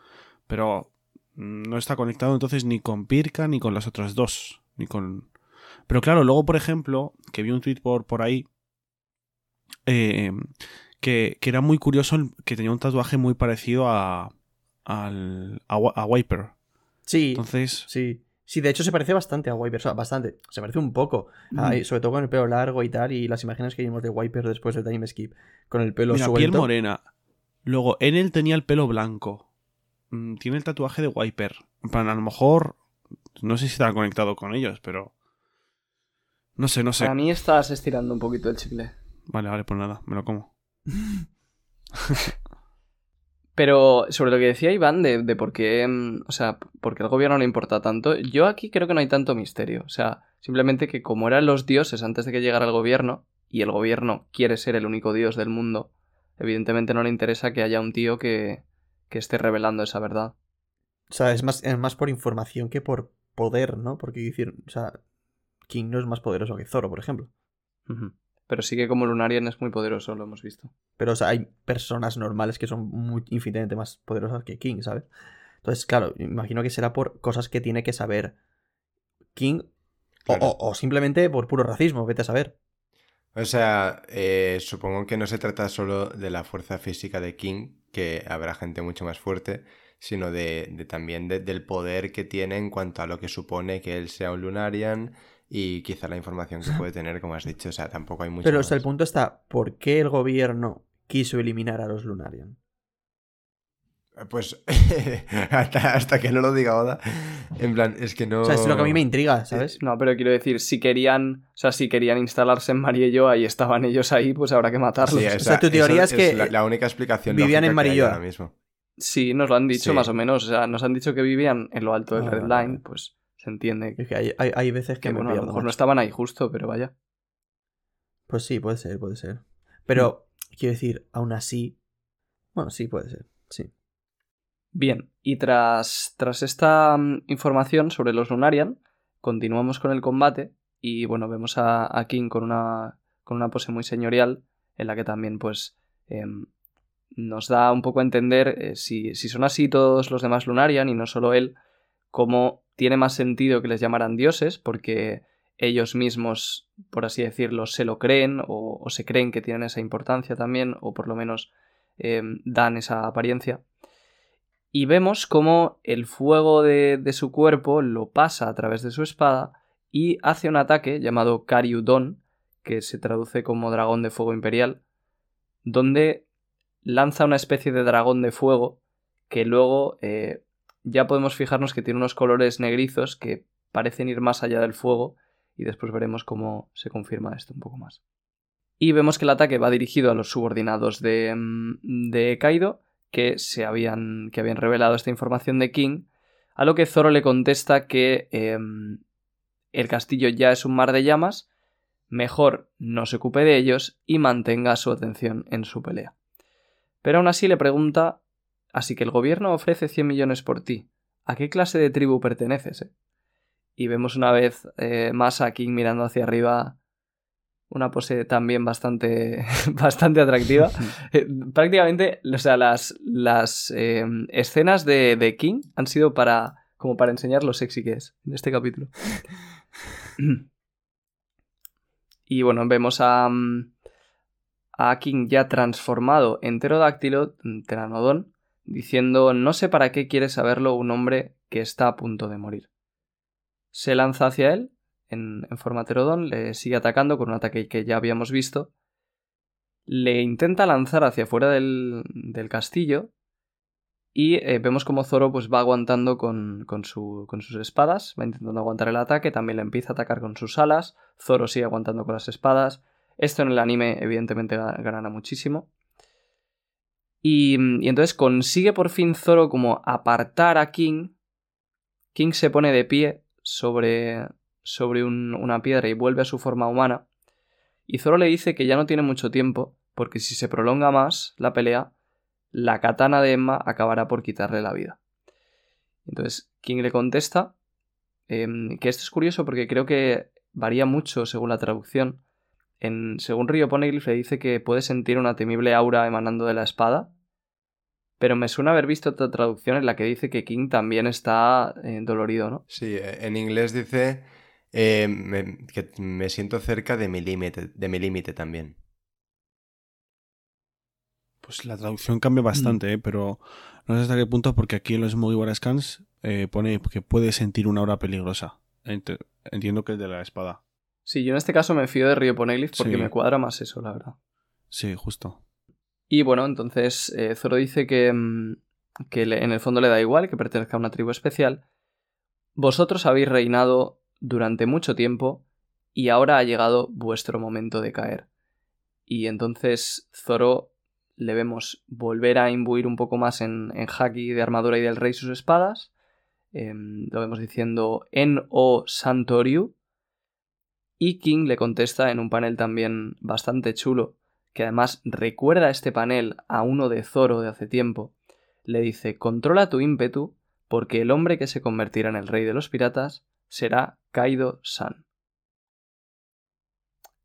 Pero no está conectado entonces ni con Pirka ni con las otras dos. Ni con. Pero claro, luego, por ejemplo, que vi un tweet por, por ahí. eh, que, que era muy curioso que tenía un tatuaje muy parecido a. Al, a, a Wiper. Sí, Entonces. sí. Sí, de hecho se parece bastante a Wiper. O sea, bastante. Se parece un poco. Mm. Sobre todo con el pelo largo y tal. Y las imágenes que vimos de Wiper después del time skip. Con el pelo Mira, suelto. piel morena. Luego, Enel tenía el pelo blanco. Mm, Tiene el tatuaje de Wiper. En plan, a lo mejor. No sé si estará conectado con ellos, pero. No sé, no sé. Para mí estás estirando un poquito el chicle. Vale, vale, pues nada, me lo como. <laughs> Pero sobre lo que decía Iván de, de por qué, mm, o sea, por qué al gobierno le importa tanto, yo aquí creo que no hay tanto misterio. O sea, simplemente que como eran los dioses antes de que llegara el gobierno, y el gobierno quiere ser el único dios del mundo, evidentemente no le interesa que haya un tío que, que esté revelando esa verdad. O sea, es más, es más por información que por poder, ¿no? Porque decir, o sea, King no es más poderoso que Zoro, por ejemplo. Pero sí que como Lunarian es muy poderoso, lo hemos visto. Pero, o sea, hay personas normales que son muy infinitamente más poderosas que King, ¿sabes? Entonces, claro, imagino que será por cosas que tiene que saber King. o- o simplemente por puro racismo, vete a saber. O sea, eh, supongo que no se trata solo de la fuerza física de King, que habrá gente mucho más fuerte, sino de, de también de- del poder que tiene en cuanto a lo que supone que él sea un Lunarian y quizá la información que puede tener, como has dicho. O sea, tampoco hay mucho Pero o más. sea, el punto está, ¿por qué el gobierno quiso eliminar a los Lunarian? Pues <laughs> hasta, hasta que no lo diga Oda, en plan, es que no... O sea, es lo que a mí me intriga, ¿sabes? No, pero quiero decir, si querían, o sea, si querían instalarse en Mariello y estaban ellos ahí, pues habrá que matarlos. Sí, Sí, esa- sea, tu teoría es que la, la única explicación vivían en Marilloa. ahora mismo. nos lo han dicho Sí. más o menos, o sea, nos han dicho que vivían en lo alto del Ah, Red Line, vale. pues se entiende Es que hay, hay- hay veces que, me bueno, a lo mejor no estaban ahí justo, pero vaya. Pues sí, puede ser, puede ser. Pero, Mm. quiero decir, aún así... Bueno, sí, puede ser, sí. Bien, y tras, tras esta mm, información sobre los Lunarian, continuamos con el combate y bueno, vemos a, a King con una, con una pose muy señorial en la que también pues em, nos da un poco a entender eh, si, si son así todos los demás Lunarian y no solo él, cómo tiene más sentido que les llamaran dioses porque ellos mismos, por así decirlo, se lo creen o, se creen que tienen esa importancia también o por lo menos em, dan esa apariencia. Y vemos cómo el fuego de, de su cuerpo lo pasa a través de su espada y hace un ataque llamado Karyudon, que se traduce como dragón de fuego imperial, donde lanza una especie de dragón de fuego que luego eh, ya podemos fijarnos que tiene unos colores negrizos que parecen ir más allá del fuego y después veremos cómo se confirma esto un poco más. Y vemos que el ataque va dirigido a los subordinados de, mm, de Kaido, que, se habían, que habían revelado esta información de King, a lo que Zoro le contesta que em, el castillo ya es un mar de llamas, mejor no se ocupe de ellos y mantenga su atención en su pelea. Pero aún así le pregunta, así que el gobierno ofrece 100 millones por ti, ¿a qué clase de tribu perteneces? eh?". Y vemos una vez eh, más a King mirando hacia arriba, una pose también bastante, <laughs> bastante atractiva. <laughs> Eh, prácticamente, o sea, las, las eh, escenas de, de King han sido para como para enseñar lo sexy que es en este capítulo. <laughs> y bueno, vemos a, mm, a King ya transformado en pterodáctilo, mm, pteranodón, diciendo no sé para qué quiere saberlo un hombre que está a punto de morir. Se lanza hacia él en, forma pterodón, le sigue atacando con un ataque que ya habíamos visto, le intenta lanzar hacia afuera del, del castillo y eh, vemos como Zoro pues, va aguantando con, con, su- con sus espadas, va intentando aguantar el ataque, también le empieza a atacar con sus alas, Zoro sigue aguantando con las espadas. Esto en el anime evidentemente ga- ganará muchísimo. Y, y entonces consigue por fin Zoro como apartar a King. King se pone de pie sobre, sobre un- una piedra y vuelve a su forma humana. Y Zoro le dice que ya no tiene mucho tiempo, porque si se prolonga más la pelea, la katana de Emma acabará por quitarle la vida. Entonces, King le contesta em, que esto es curioso porque creo que varía mucho según la traducción. En, según Rio Poneglyph le dice que puede sentir una temible aura emanando de la espada, pero me suena haber visto otra traducción en la que dice que King también está eh, dolorido, ¿no? Sí, eh, en inglés dice eh, me- que me siento cerca de mi límite, de mi límite también. Pues la traducción cambia bastante, ¿eh? pero no sé hasta qué punto, porque aquí en los Mugiwara Scans eh, pone que puede sentir una aura peligrosa. Ent- Entiendo que es de la espada. Sí, yo en este caso me fío de Rio Poneglyph porque Sí. me cuadra más eso, la verdad. Sí, justo. Y bueno, entonces eh, Zoro dice que, mm, que en el fondo le da igual, que pertenezca a una tribu especial. Vosotros habéis reinado durante mucho tiempo y ahora ha llegado vuestro momento de caer. Y entonces Zoro le vemos volver a imbuir un poco más en, en Haki de armadura y del rey sus espadas. Em, lo vemos diciendo en o Santoryu. Y King le contesta en un panel también bastante chulo, que además recuerda este panel a uno de Zoro de hace tiempo. Le dice, controla tu ímpetu, porque el hombre que se convertirá en el rey de los piratas será Kaido-san.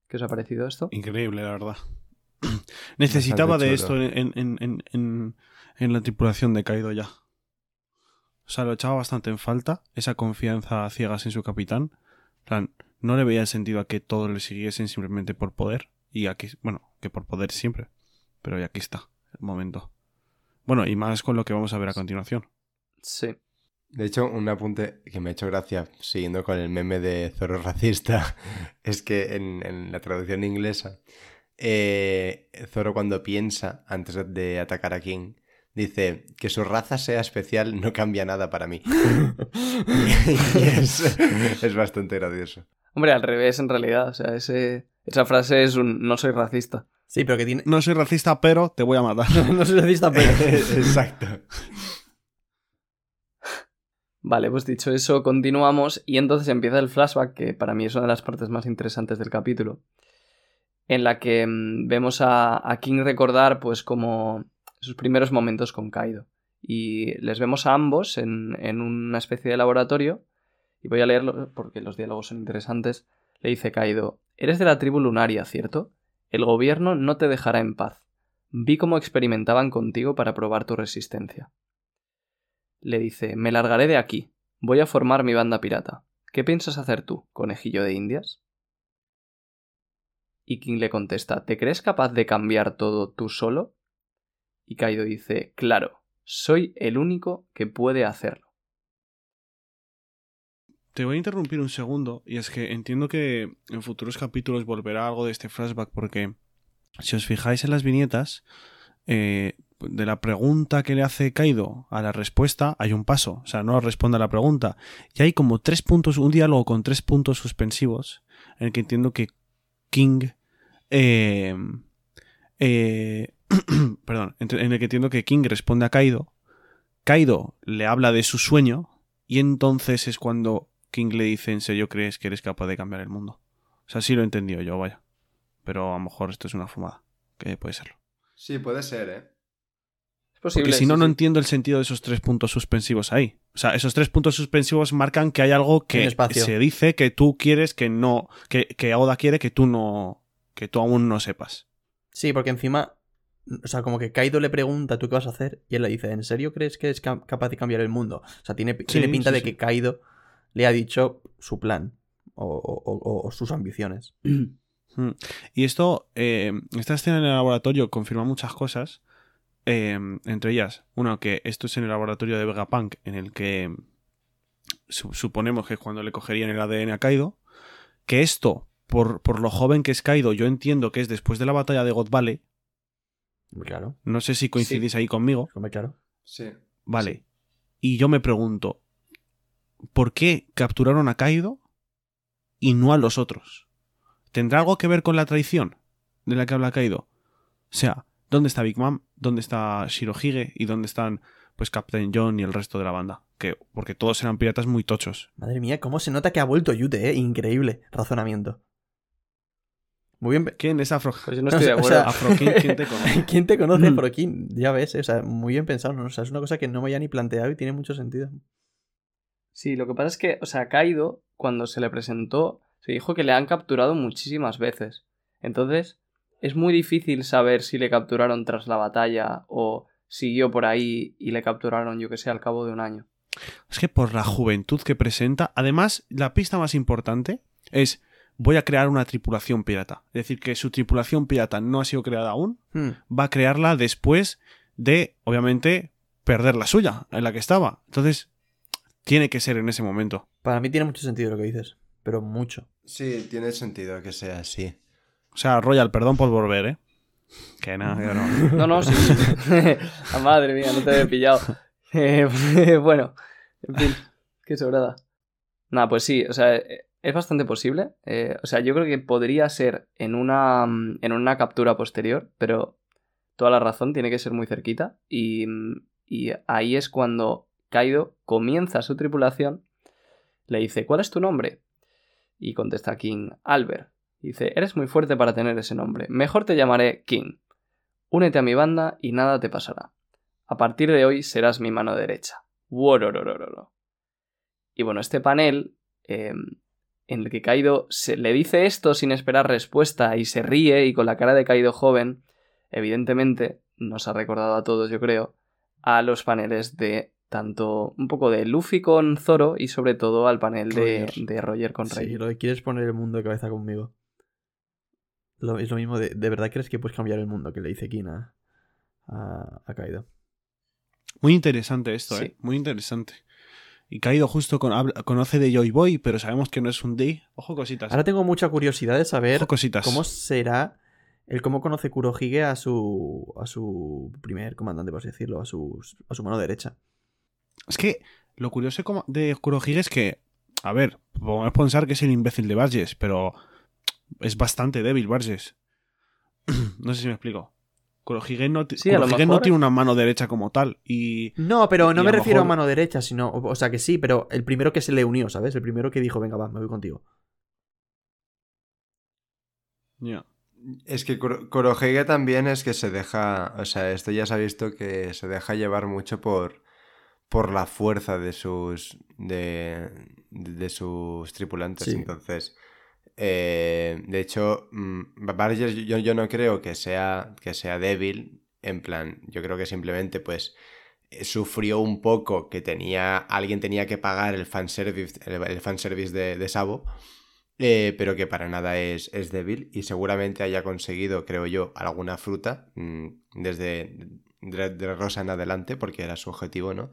¿Qué os ha parecido esto? Increíble, la verdad. <clears throat> Necesitaba de esto en, en- en- en- en la tripulación de Kaido ya. O sea, lo echaba bastante en falta, esa confianza a ciegas en su capitán. Plan, no le veía el sentido a que todos le siguiesen simplemente por poder. Y aquí, bueno, que por poder siempre. Pero ya aquí está, el momento. Bueno, y más con lo que vamos a ver a continuación. Sí. De hecho, un apunte que me ha hecho gracia, siguiendo con el meme de Zorro racista, <laughs> es que en, en la traducción inglesa, eh, Zorro cuando piensa antes de atacar a King, dice que su raza sea especial no cambia nada para mí. <laughs> <laughs> y es, es bastante gracioso. Hombre, al revés en realidad. O sea, ese, esa frase es un no soy racista. Sí, pero que tiene. No soy racista, pero te voy a matar. <laughs> no soy racista, pero. <laughs> Exacto. Vale, pues dicho eso, continuamos y entonces empieza el flashback, que para mí es una de las partes más interesantes del capítulo, en la que mm, vemos a, a King recordar pues como sus primeros momentos con Kaido. Y les vemos a ambos en, en una especie de laboratorio, y voy a leerlo porque los diálogos son interesantes. Le dice Kaido, eres de la tribu lunaria, ¿cierto? El gobierno no te dejará en paz. Vi cómo experimentaban contigo para probar tu resistencia. Le dice, me largaré de aquí. Voy a formar mi banda pirata. ¿Qué piensas hacer tú, conejillo de indias? Y King le contesta, ¿te crees capaz de cambiar todo tú solo? Y Kaido dice, claro, soy el único que puede hacerlo. Te voy a interrumpir un segundo, y es que entiendo que en futuros capítulos volverá algo de este flashback, porque si os fijáis en las viñetas, eh, de la pregunta que le hace Kaido a la respuesta hay un paso, o sea, no responde a la pregunta. Y hay como tres puntos, un diálogo con tres puntos suspensivos, en el que entiendo que King... eh, eh, <clears throat> perdón, en el que entiendo que King responde a Kaido, Kaido le habla de su sueño, y entonces es cuando King le dice, ¿en serio crees que eres capaz de cambiar el mundo? O sea, sí lo he entendido yo, vaya. Pero a lo mejor esto es una fumada, que puede serlo. Sí, puede ser, ¿eh? Es posible. Porque si no, sí, no sí. entiendo el sentido de esos tres puntos suspensivos ahí. O sea, esos tres puntos suspensivos marcan que hay algo que se dice que tú quieres que no. Que, que Oda quiere que tú no. que tú aún no sepas. Sí, porque encima. O sea, como que Kaido le pregunta tú qué vas a hacer y él le dice, ¿en serio crees que es ca- capaz de cambiar el mundo? O sea, tiene, tiene pinta sí, de sí. que Kaido le ha dicho su plan o, o- o- o sus ambiciones. <clears throat> Mm. Y esto, eh, esta escena en el laboratorio confirma muchas cosas. eh, entre ellas, uno, que esto es en el laboratorio de Vegapunk, en el que su- suponemos que es cuando le cogerían el ADN a Kaido. Que esto, por, por lo joven que es Kaido, yo entiendo que es después de la batalla de God Valley. Claro, No sé si coincidís ahí conmigo. claro. Sí. Vale. Y yo me pregunto, ¿por qué capturaron a Kaido y no a los otros? ¿Tendrá algo que ver con la traición de la que habla Kaido? O sea, ¿dónde está Big Mom? ¿Dónde está Shirohige? ¿Y dónde están pues Captain John y el resto de la banda? Que, porque todos eran piratas muy tochos. Madre mía, cómo se nota que ha vuelto Yute, ¿eh? Increíble razonamiento. Muy bien. ¿Quién es Afro? Pues yo no estoy de <laughs> O acuerdo. sea- Afro ¿quién, quién te <laughs> conoce? ¿Quién te conoce, Mm. por quién? Ya ves, ¿eh? o sea, muy bien pensado, ¿no? O sea, es una cosa que no me había ni planteado y tiene mucho sentido. Sí, lo que pasa es que, o sea, Kaido, cuando se le presentó, se dijo que le han capturado muchísimas veces. Entonces, es muy difícil saber si le capturaron tras la batalla o siguió por ahí y le capturaron, yo que sé, al cabo de un año. Es que por la juventud que presenta, además, la pista más importante es voy a crear una tripulación pirata. Es decir, que su tripulación pirata no ha sido creada aún, Hmm. va a crearla después de, obviamente, perder la suya, en la que estaba. Entonces, tiene que ser en ese momento. Para mí tiene mucho sentido lo que dices, pero mucho. Sí, tiene sentido que sea así. O sea, Royal, perdón por volver, ¿eh? Que no, yo no. <laughs> No, no, sí. <laughs> Ah, madre mía, no te había pillado. <laughs> Eh, bueno, en fin, qué sobrada. Nada, pues sí, o sea, eh, es bastante posible. Eh, o sea, yo creo que podría ser en una, mm, en una captura posterior, pero toda la razón tiene que ser muy cerquita. Y, mm, y ahí es cuando Kaido comienza su tripulación. Le dice, ¿cuál es tu nombre? Y contesta King, Albert. Dice, eres muy fuerte para tener ese nombre. Mejor te llamaré King. Únete a mi banda y nada te pasará. A partir de hoy serás mi mano derecha. Y bueno, este panel eh, en el que Kaido se le dice esto sin esperar respuesta y se ríe y con la cara de Kaido joven, evidentemente nos ha recordado a todos, yo creo, a los paneles de tanto un poco de Luffy con Zoro y sobre todo al panel de, Roger. de Roger con Rey. Sí, lo que quieres poner el mundo de cabeza conmigo. Lo- es lo mismo de, ¿de verdad crees que puedes cambiar el mundo que le dice King a, a, Kaido? Muy interesante esto, Sí. ¿eh? Muy interesante. Y Kaido justo con- habla- conoce de Joy Boy, pero sabemos que no es un D. Ojo cositas. Ahora tengo mucha curiosidad de saber cómo será el cómo conoce Kurohige a su a su primer comandante, por así decirlo, a su, a su mano derecha. Es que lo curioso de Kurohige es que, a ver, podemos pensar que es el imbécil de Barges, pero es bastante débil Barges. <clears throat> no sé si me explico. Kurohige no, Sí, Kurohige no tiene una mano derecha como tal. Y No, pero no Y me a refiero a mano derecha, sino. O sea que sí, pero el primero que se le unió, ¿sabes? El primero que dijo, venga, va, me voy contigo. ya. Es que Kuro- Kurohige también es que se deja, o sea, esto ya se ha visto que se deja llevar mucho por, por la fuerza de sus, de, de sus tripulantes. Sí. Entonces, eh, de hecho, mm, Barges yo, yo no creo que sea, que sea débil, en plan, yo creo que simplemente pues eh, sufrió un poco que tenía, alguien tenía que pagar el fanservice, el, el fanservice de, de Sabo. Eh, pero que para nada es, es débil y seguramente haya conseguido, creo yo, alguna fruta mm, desde de, de Rosa en adelante, porque era su objetivo, ¿no?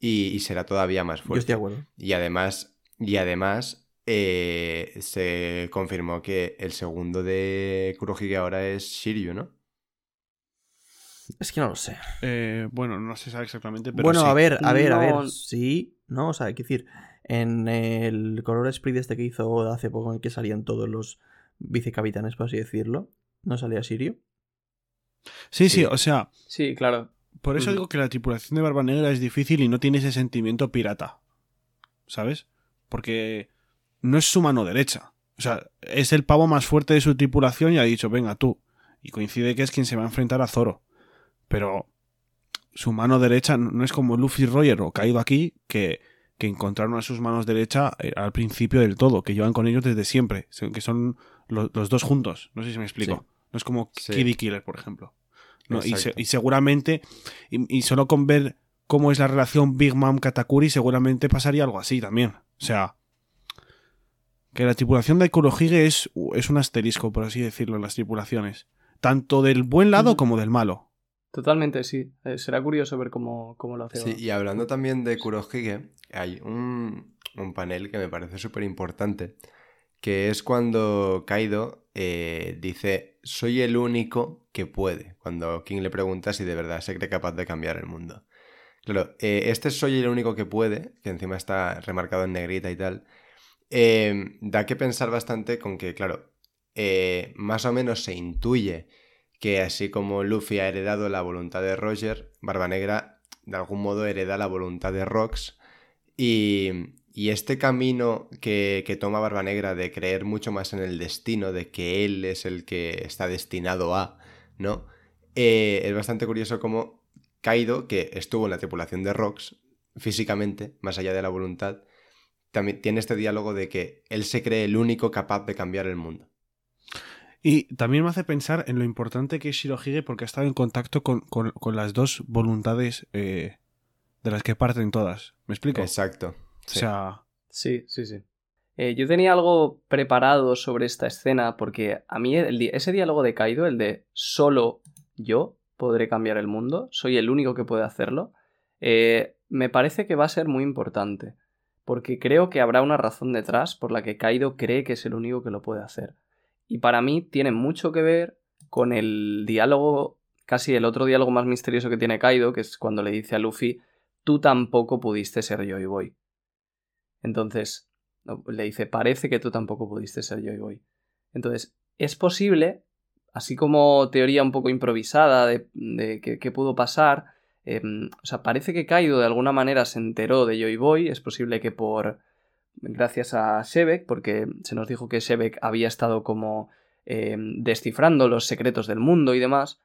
Y, y será todavía más Yo fuerte. estoy de acuerdo. Y además, y además eh, se confirmó que el segundo de Kurohige ahora es Shiryu, ¿no? Es que no lo sé. Eh, bueno, no se sabe exactamente, pero bueno, sí. a ver, a ver, a ver. Sí, ¿no? O sea, hay que decir, en el color split este que hizo Oda hace poco, en el que salían todos los vicecapitanes, por así decirlo, ¿no salía Sirio? Sí, sí, Sí. o sea, Sí, claro. Por eso digo que la tripulación de Barba Negra es difícil y no tiene ese sentimiento pirata. ¿Sabes? Porque no es su mano derecha. O sea, es el pavo más fuerte de su tripulación y ha dicho, venga tú. Y coincide que es quien se va a enfrentar a Zoro. Pero su mano derecha no es como Luffy Roger o Caído aquí, que, que encontraron a sus manos derecha eh, al principio del todo, que llevan con ellos desde siempre, que son lo- los dos juntos. No sé si me explico. Sí. No es como Sí. Kid Killer, por ejemplo. No, y, se- Exacto. y seguramente, y, y solo con ver cómo es la relación Big Mom Katakuri, seguramente pasaría algo así también. O sea, que la tripulación de Kurohige es, es un asterisco, por así decirlo, en las tripulaciones. Tanto del buen lado como del malo. Totalmente, sí. Eh, será curioso ver cómo, cómo lo hace. Sí, y hablando también de Kurohige, hay un, un panel que me parece súper importante, que es cuando Kaido eh, dice, soy el único que puede, cuando King le pregunta si de verdad se cree capaz de cambiar el mundo. Claro, eh, este soy el único que puede, que encima está remarcado en negrita y tal, eh, da que pensar bastante con que, claro, eh, más o menos se intuye que así como Luffy ha heredado la voluntad de Roger, Barba Negra de algún modo hereda la voluntad de Rox y, y este camino que, que toma Barba Negra de creer mucho más en el destino, de que él es el que está destinado a, ¿no? Eh, es bastante curioso como Kaido, que estuvo en la tripulación de Rox físicamente, más allá de la voluntad, también tiene este diálogo de que él se cree el único capaz de cambiar el mundo. Y también me hace pensar en lo importante que es Shirohige porque ha estado en contacto con, con- con las dos voluntades eh, de las que parten todas. ¿Me explico? Exacto. O sí. sea, Sí, sí, sí. Eh, yo tenía algo preparado sobre esta escena porque a mí el di- ese diálogo de Kaido, el de solo yo podré cambiar el mundo, soy el único que puede hacerlo, eh, me parece que va a ser muy importante. Porque creo que habrá una razón detrás por la que Kaido cree que es el único que lo puede hacer. Y para mí tiene mucho que ver con el diálogo, casi el otro diálogo más misterioso que tiene Kaido, que es cuando le dice a Luffy, tú tampoco pudiste ser Joy Boy. Entonces, le dice, parece que tú tampoco pudiste ser Joy Boy. Entonces, es posible, así como teoría un poco improvisada de, qué pudo pasar, em, o sea, parece que Kaido de alguna manera se enteró de Joy Boy, es posible que por... gracias a Shebek, porque se nos dijo que Shebek había estado como em, descifrando los secretos del mundo y demás,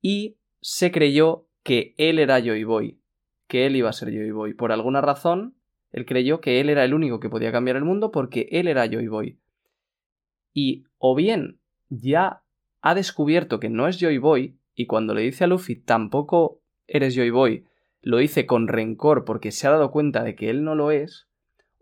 y se creyó que él era Joy Boy, que él iba a ser Joy Boy. Por alguna razón, él creyó que él era el único que podía cambiar el mundo porque él era Joy Boy. Y o bien ya ha descubierto que no es Joy Boy y cuando le dice a Luffy tampoco eres Joy Boy, lo dice con rencor porque se ha dado cuenta de que él no lo es,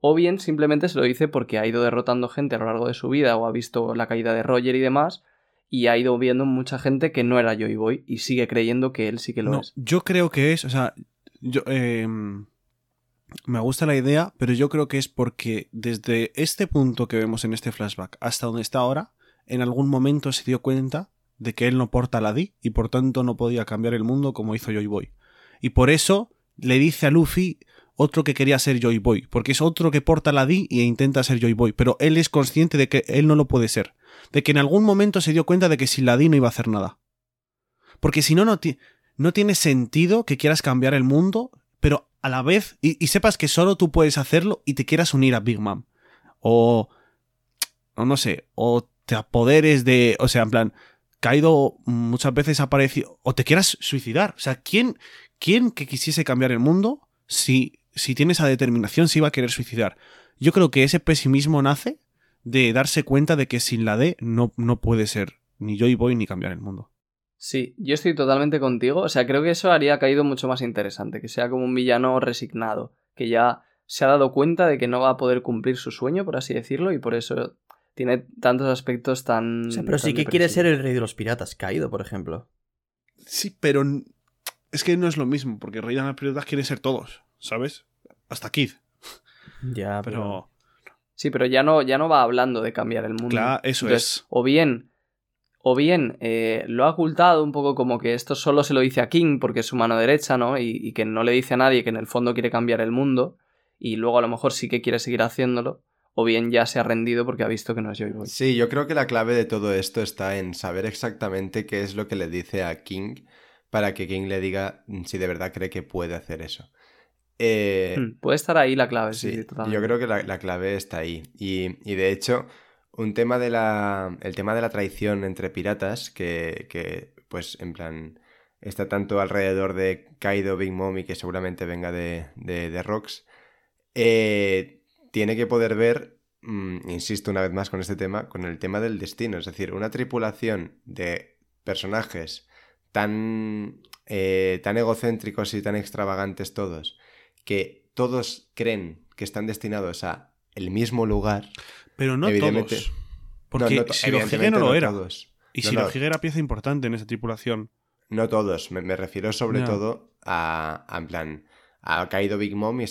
o bien simplemente se lo dice porque ha ido derrotando gente a lo largo de su vida o ha visto la caída de Roger y demás y ha ido viendo mucha gente que no era Joy Boy y sigue creyendo que él sí que lo es. Yo creo que es, o sea, yo, em, me gusta la idea, pero yo creo que es porque desde este punto que vemos en este flashback hasta donde está ahora, en algún momento se dio cuenta de que él no porta la D y por tanto no podía cambiar el mundo como hizo Joy Boy. Y por eso le dice a Luffy otro que quería ser Joy Boy, porque es otro que porta la D e intenta ser Joy Boy, pero él es consciente de que él no lo puede ser, de que en algún momento se dio cuenta de que sin la D no iba a hacer nada. Porque si no, no, no tiene sentido que quieras cambiar el mundo, pero a la vez, y, sepas que solo tú puedes hacerlo y te quieras unir a Big Mom. O, no sé, o te apoderes de, o sea, en plan, Kaido muchas veces apareció, o te quieras suicidar. O sea, ¿quién, quién que quisiese cambiar el mundo, si, si tiene esa determinación, se iba a querer suicidar? Yo creo que ese pesimismo nace de darse cuenta de que sin la D no, no puede ser ni yo y voy ni cambiar el mundo. Sí, yo estoy totalmente contigo. O sea, creo que eso haría caído mucho más interesante, que sea como un villano resignado, que ya se ha dado cuenta de que no va a poder cumplir su sueño, por así decirlo, y por eso tiene tantos aspectos tan. O sea, pero sí que quiere ser el rey de los piratas, caído, por ejemplo. Sí, pero es que no es lo mismo, porque el rey de los piratas quiere ser todos, ¿sabes? Hasta Kid. Ya, pero... Sí, pero ya no, ya no va hablando de cambiar el mundo. Claro, eso es. O bien o bien eh, lo ha ocultado un poco como que esto solo se lo dice a King porque es su mano derecha, ¿no? Y, que no le dice a nadie que en el fondo quiere cambiar el mundo y luego a lo mejor sí que quiere seguir haciéndolo, o bien ya se ha rendido porque ha visto que no es Joy Boy. Sí, yo creo que la clave de todo esto está en saber exactamente qué es lo que le dice a King para que King le diga si de verdad cree que puede hacer eso. Eh, hmm, puede estar ahí la clave, sí, Yo creo que la, clave está ahí. Y, y de hecho, un tema de la. El tema de la traición entre piratas, que, que pues en plan. Está tanto alrededor de Kaido, Big Mom y que seguramente venga de, de, de Rocks. Eh, tiene que poder ver, mm, insisto una vez más con este tema, con el tema del destino. Es decir, una tripulación de personajes tan, eh, tan egocéntricos y tan extravagantes todos, que todos creen que están destinados a el mismo lugar. Pero no todos. Porque no, no, no lo era. Y si era pieza importante en esa tripulación. No todos. Me, refiero sobre todo a, en plan, ha caído Big Mom y,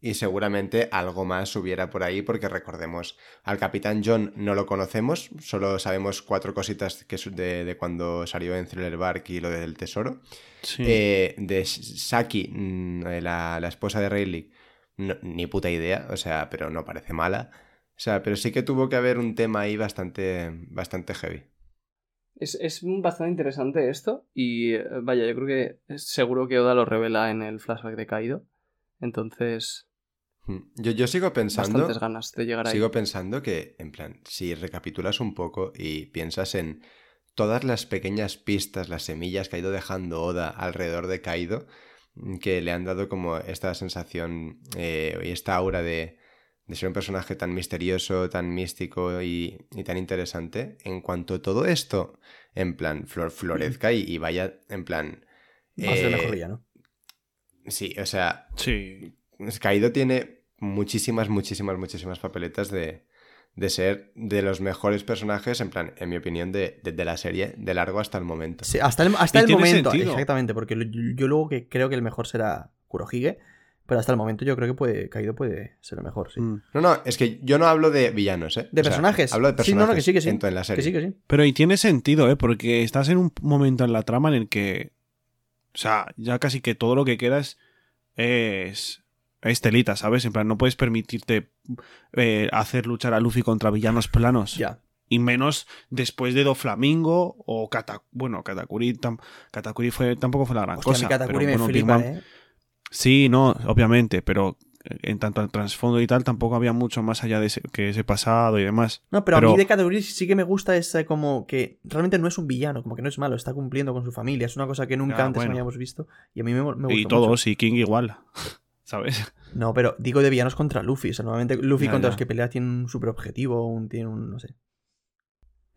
y seguramente algo más hubiera por ahí porque recordemos, al Capitán John no lo conocemos, solo sabemos cuatro cositas que de, de cuando salió en Thriller Bark y lo del tesoro. Eh, de Saki, mm, la, la esposa de Rayleigh, ni puta idea, o sea, pero no parece mala. O sea, pero sí que tuvo que haber un tema ahí bastante, bastante heavy. Es, bastante interesante esto y eh, vaya, yo creo que es seguro que Oda lo revela en el flashback de Kaido. Entonces... Hmm. Yo, yo sigo pensando... Bastantes ganas de llegar ahí. Sigo pensando que, en plan, si recapitulas un poco y piensas en todas las pequeñas pistas, las semillas que ha ido dejando Oda alrededor de Kaido, que le han dado como esta sensación eh, y esta aura de, de ser un personaje tan misterioso, tan místico y, tan interesante, en cuanto todo esto, en plan, flor, florezca y, vaya, en plan... Va a ser mejor ya, ¿no? Sí, o sea... Sí. Kaido tiene muchísimas, muchísimas, muchísimas papeletas de, de ser de los mejores personajes, en plan, en mi opinión, de, la serie, de largo hasta el momento. Sí, hasta el, hasta el momento, exactamente, porque yo luego que creo que el mejor será Kurohige, Pero hasta el momento yo creo que puede, Kaido puede ser el mejor, sí. Mm. No, no, es que yo no hablo de villanos, ¿eh? De O sea, personajes. hablo de personajes. Sí, no, no, que sí, que sí. En, en la serie. Que sí, que sí. Pero y tiene sentido, ¿eh? Porque estás en un momento en la trama en el que. O sea, ya casi que todo lo que queda es. Es. Telita, ¿sabes? En plan, no puedes permitirte eh, hacer luchar a Luffy contra villanos planos. Ya. Y menos después de Doflamingo o Kata... Bueno, Katakuri, tam- Katakuri fue, tampoco fue la gran Hostia, cosa. Katakuri pero me bueno, flipa, ¿eh? Sí, no, obviamente, pero en tanto al trasfondo y tal, tampoco había mucho más allá de ese, que ese pasado y demás. No, pero, a mí de Katakuri sí que me gusta esa como que realmente no es un villano, como que no es malo, está cumpliendo con su familia, es una cosa que nunca Ya, antes bueno. habíamos visto y a mí me, me gusta y mucho. todos, y King igual. <laughs> ¿Sabes? No, pero digo de villanos contra Luffy. O sea, normalmente Luffy Ya, contra ya. los que pelea tiene un super objetivo, un, tiene un. no sé.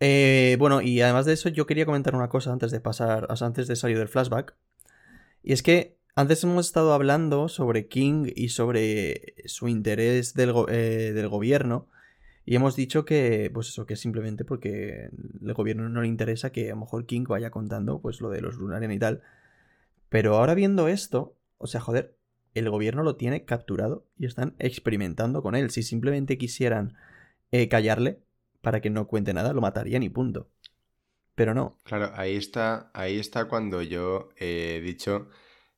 Eh, bueno, y además de eso, yo quería comentar una cosa antes de pasar. O sea, antes de salir del flashback. Y es que antes hemos estado hablando sobre King y sobre su interés del, eh, del gobierno. Y hemos dicho que, pues eso, que simplemente porque el gobierno no le interesa que a lo mejor King vaya contando, pues lo de los Lunarian y tal. Pero ahora viendo esto, o sea, joder, el gobierno lo tiene capturado y están experimentando con él. Si simplemente quisieran eh, callarle para que no cuente nada, lo matarían y punto. Pero no. Claro, ahí está, ahí está cuando yo he dicho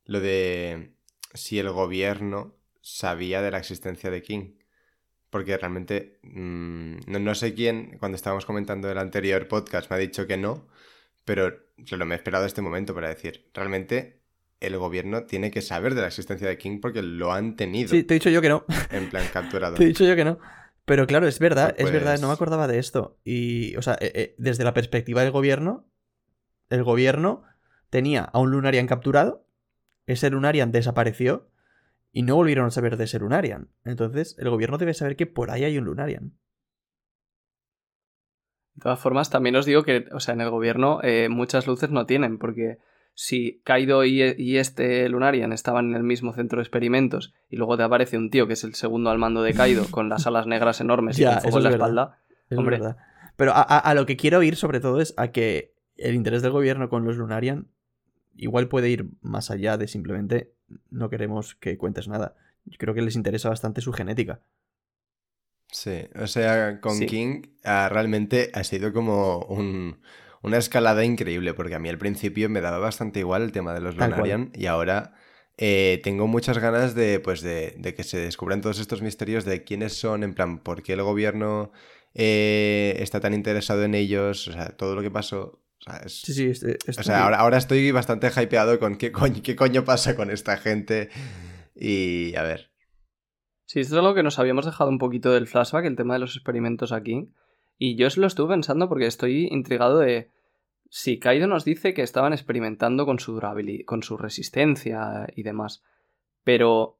lo de si el gobierno sabía de la existencia de King. Porque realmente mm, no, no sé quién, cuando estábamos comentando el anterior podcast, me ha dicho que no, pero claro, me he esperado este momento para decir, realmente el gobierno tiene que saber de la existencia de King porque lo han tenido Sí, te he dicho yo que no. en plan <laughs> capturado. Te he dicho yo que no. Pero claro, es verdad, Pues- es verdad, no me acordaba de esto. Y, o sea, eh, eh, desde la perspectiva del gobierno, el gobierno tenía a un Lunarian capturado, ese Lunarian desapareció y no volvieron a saber de ese Lunarian. Entonces, el gobierno debe saber que por ahí hay un Lunarian. De todas formas, también os digo que, o sea, en el gobierno eh, muchas luces no tienen, porque si Kaido y, y este Lunarian estaban en el mismo centro de experimentos y luego te aparece un tío que es el segundo al mando de Kaido <laughs> con las alas negras enormes Ya, y con fuego eso en la verdad. espalda, Es Hombre. verdad. Pero a, a- a lo que quiero ir sobre todo es a que el interés del gobierno con los Lunarian igual puede ir más allá de simplemente no queremos que cuentes nada. Yo creo que les interesa bastante su genética. Sí, o sea, con Sí. King ah, realmente ha sido como un- una escalada increíble, porque a mí al principio me daba bastante igual el tema de los Tal cual. Lunarian y ahora eh, tengo muchas ganas de, pues de, de que se descubran todos estos misterios de quiénes son, en plan, por qué el gobierno eh, está tan interesado en ellos, o sea, todo lo que pasó. O sea, es- Sí, sí, este- esto- o sea, ahora, ahora estoy bastante hypeado con qué coño, qué coño pasa con esta gente y a ver. Sí, esto es algo que nos habíamos dejado un poquito del flashback, el tema de los experimentos aquí. Y yo se lo estuve pensando porque estoy intrigado de si Kaido nos dice que estaban experimentando con su durabilidad, con su resistencia y demás. Pero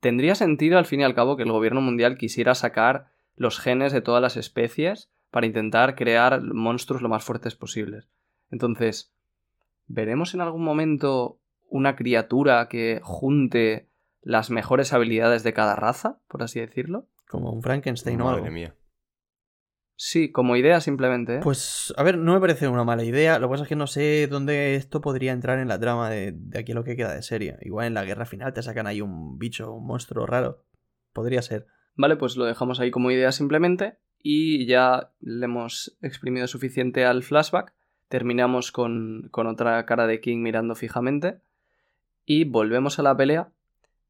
tendría sentido al fin y al cabo que el gobierno mundial quisiera sacar los genes de todas las especies para intentar crear monstruos lo más fuertes posibles. Entonces, ¿veremos en algún momento una criatura que junte las mejores habilidades de cada raza, por así decirlo? Como un Frankenstein o Madre algo. mía. Sí, como idea simplemente. ¿eh? Pues, a ver, no me parece una mala idea. Lo que pasa es que no sé dónde esto podría entrar en la trama de, de aquí a lo que queda de serie. Igual en la guerra final te sacan ahí un bicho, un monstruo raro. Podría ser. Vale, pues lo dejamos ahí como idea simplemente y ya le hemos exprimido suficiente al flashback. Terminamos con, con otra cara de King mirando fijamente y volvemos a la pelea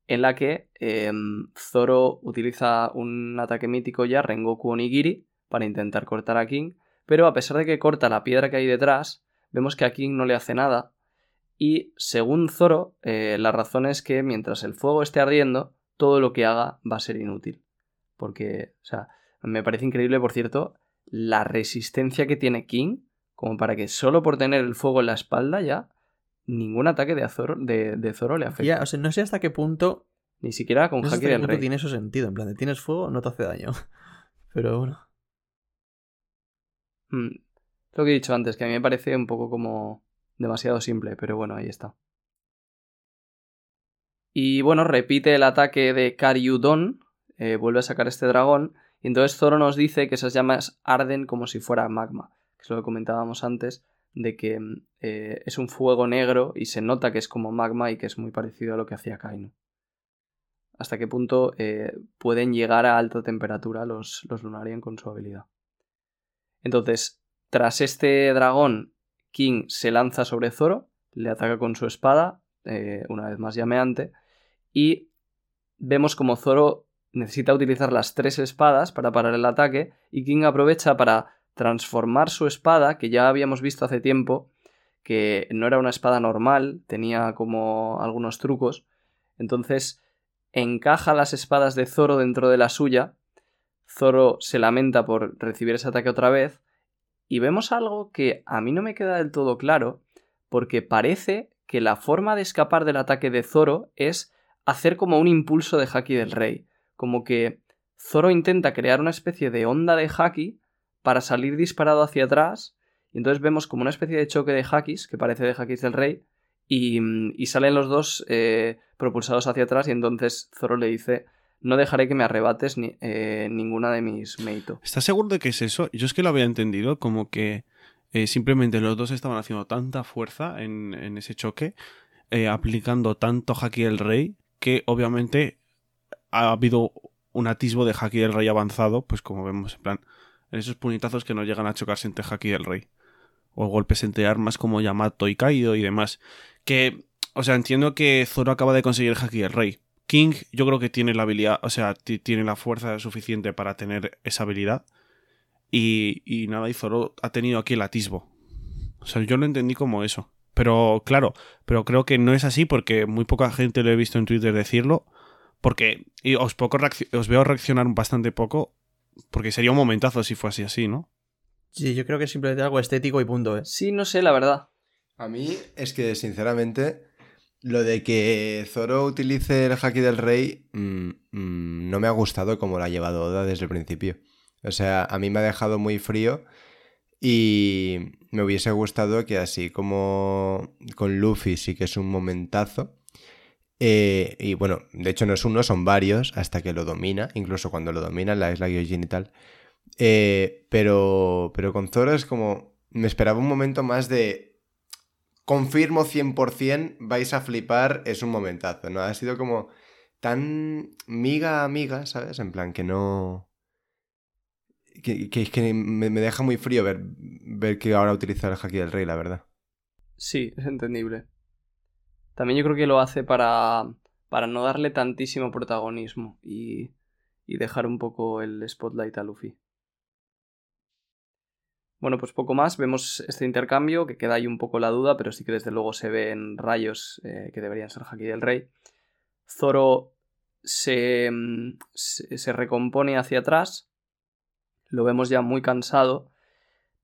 en la que em, Zoro utiliza un ataque mítico ya, Rengoku Onigiri, para intentar cortar a King, pero a pesar de que corta la piedra que hay detrás, vemos que a King no le hace nada y según Zoro, eh, la razón es que mientras el fuego esté ardiendo, todo lo que haga va a ser inútil. Porque, o sea, me parece increíble, por cierto, la resistencia que tiene King, como para que solo por tener el fuego en la espalda ya, ningún ataque de, Zoro, de, de Zoro le afecta. Ya, o sea, no sé hasta qué punto. Ni siquiera con No sé Haki hasta qué del punto Rey. tiene eso sentido. En plan, de tienes fuego, no te hace daño. <laughs> Pero bueno. Mm, Lo que he dicho antes, que a mí me parece un poco como demasiado simple, pero bueno, ahí está. Y bueno, repite el ataque de Karyudon, eh, vuelve a sacar este dragón, y entonces Zoro nos dice que esas llamas arden como si fuera magma, que es lo que comentábamos antes, de que mm, eh, es un fuego negro y se nota que es como magma y que es muy parecido a lo que hacía Kaino. hasta qué punto eh, pueden llegar a alta temperatura los, los Lunarian con su habilidad. Entonces, tras este dragón, King se lanza sobre Zoro, le ataca con su espada, eh, una vez más llameante, y vemos como Zoro necesita utilizar las tres espadas para parar el ataque, y King aprovecha para transformar su espada, que ya habíamos visto hace tiempo, que no era una espada normal, tenía como algunos trucos, entonces encaja las espadas de Zoro dentro de la suya, Zoro se lamenta por recibir ese ataque otra vez, y vemos algo que a mí no me queda del todo claro, porque parece que la forma de escapar del ataque de Zoro es hacer como un impulso de Haki del Rey, como que Zoro intenta crear una especie de onda de Haki para salir disparado hacia atrás, y entonces vemos como una especie de choque de Hakis, que parece de Hakis del Rey, y, salen los dos eh, propulsados hacia atrás, y entonces Zoro le dice no dejaré que me arrebates ni, eh, ninguna de mis Meito. ¿Estás seguro de que es eso? Yo es que lo había entendido como que eh, simplemente los dos estaban haciendo tanta fuerza en, ese choque, aplicando tanto Haki del Rey, que obviamente ha habido un atisbo de Haki del Rey avanzado, pues como vemos en plan, en esos puñetazos que no llegan a chocarse entre Haki del Rey. O golpes entre armas como Yamato y Kaido y demás. Que, o sea, entiendo que Zoro acaba de conseguir el Haki del Rey, King yo creo que tiene la habilidad, o sea, tiene la fuerza suficiente para tener esa habilidad. Y, y nada, y Zoro ha tenido aquí el atisbo. O sea, yo lo entendí como eso. Pero claro, pero creo que no es así porque muy poca gente lo he visto en Twitter decirlo. Porque y os, poco os veo reaccionar bastante poco. Porque sería un momentazo si fuese así, ¿no? Sí, yo creo que es simplemente algo estético y punto, ¿eh? Sí, no sé, la verdad. A mí es que, sinceramente, lo de que Zoro utilice el haki del rey mm, mm, no me ha gustado como lo ha llevado Oda desde el principio. O sea, a mí me ha dejado muy frío y me hubiese gustado que así como con Luffy sí que es un momentazo. Eh, y bueno, de hecho no es uno, son varios hasta que lo domina, incluso cuando lo domina la isla Gyojin y tal. Eh, pero, pero con Zoro es como... Me esperaba un momento más de confirmo 100%, vais a flipar, es un momentazo, ¿no? Ha sido como tan miga amiga, ¿sabes? En plan que no... Que, que, me, deja muy frío ver, ver que ahora utiliza el Haki del Rey, la verdad. Sí, es entendible. También yo creo que lo hace para, para no darle tantísimo protagonismo y, y dejar un poco el spotlight a Luffy. Bueno, pues poco más. Vemos este intercambio, que queda ahí un poco la duda, pero sí que desde luego se ven rayos eh, que deberían ser Haki del Rey. Zoro se, se, se recompone hacia atrás. Lo vemos ya muy cansado.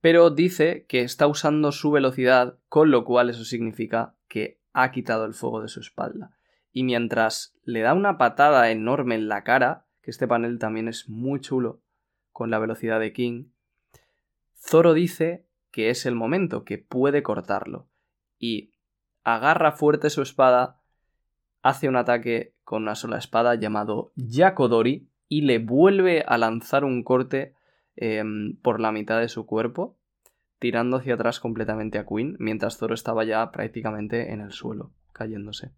Pero dice que está usando su velocidad, con lo cual eso significa que ha quitado el fuego de su espalda. Y mientras le da una patada enorme en la cara, que este panel también es muy chulo, con la velocidad de King, Zoro dice que es el momento, que puede cortarlo. Y agarra fuerte su espada, hace un ataque con una sola espada llamado Yakodori y le vuelve a lanzar un corte em, por la mitad de su cuerpo, tirando hacia atrás completamente a Queen, mientras Zoro estaba ya prácticamente en el suelo, cayéndose.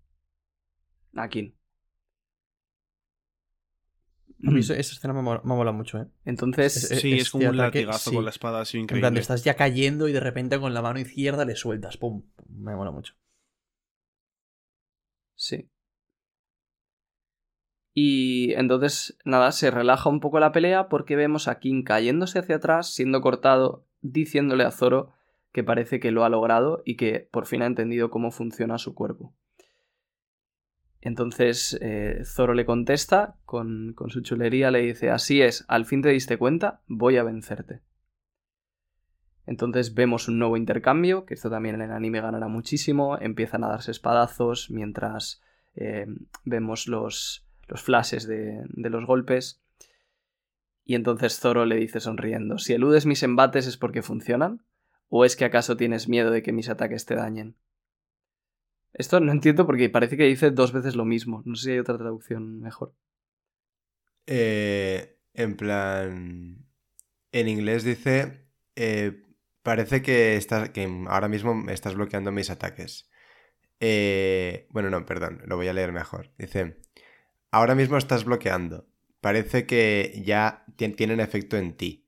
A mí esa escena me mola, mucho, ¿eh? Entonces. sí, es, como un latigazo con la espada así increíble. En plan, estás ya cayendo y de repente con la mano izquierda le sueltas. ¡Pum! Me mola mucho. Sí. Y entonces, nada, se relaja un poco la pelea porque vemos a King cayéndose hacia atrás, siendo cortado, diciéndole a Zoro que parece que lo ha logrado y que por fin ha entendido cómo funciona su cuerpo. Entonces eh, Zoro le contesta con, con su chulería, le dice, así es, al fin te diste cuenta, voy a vencerte. Entonces vemos un nuevo intercambio, que esto también en el anime ganará muchísimo, empiezan a darse espadazos mientras eh, vemos los, los flashes de, de, los golpes. Y entonces Zoro le dice sonriendo, si eludes mis embates es porque funcionan, o es que acaso tienes miedo de que mis ataques te dañen. Esto no entiendo porque parece que dice dos veces lo mismo. No sé si hay otra traducción mejor. Eh, en plan. En inglés dice. Eh, parece que, estás, que ahora mismo estás bloqueando mis ataques. Eh, bueno, no, perdón, lo voy a leer mejor. Dice. ahora mismo estás bloqueando. Parece que ya tien- tienen efecto en ti.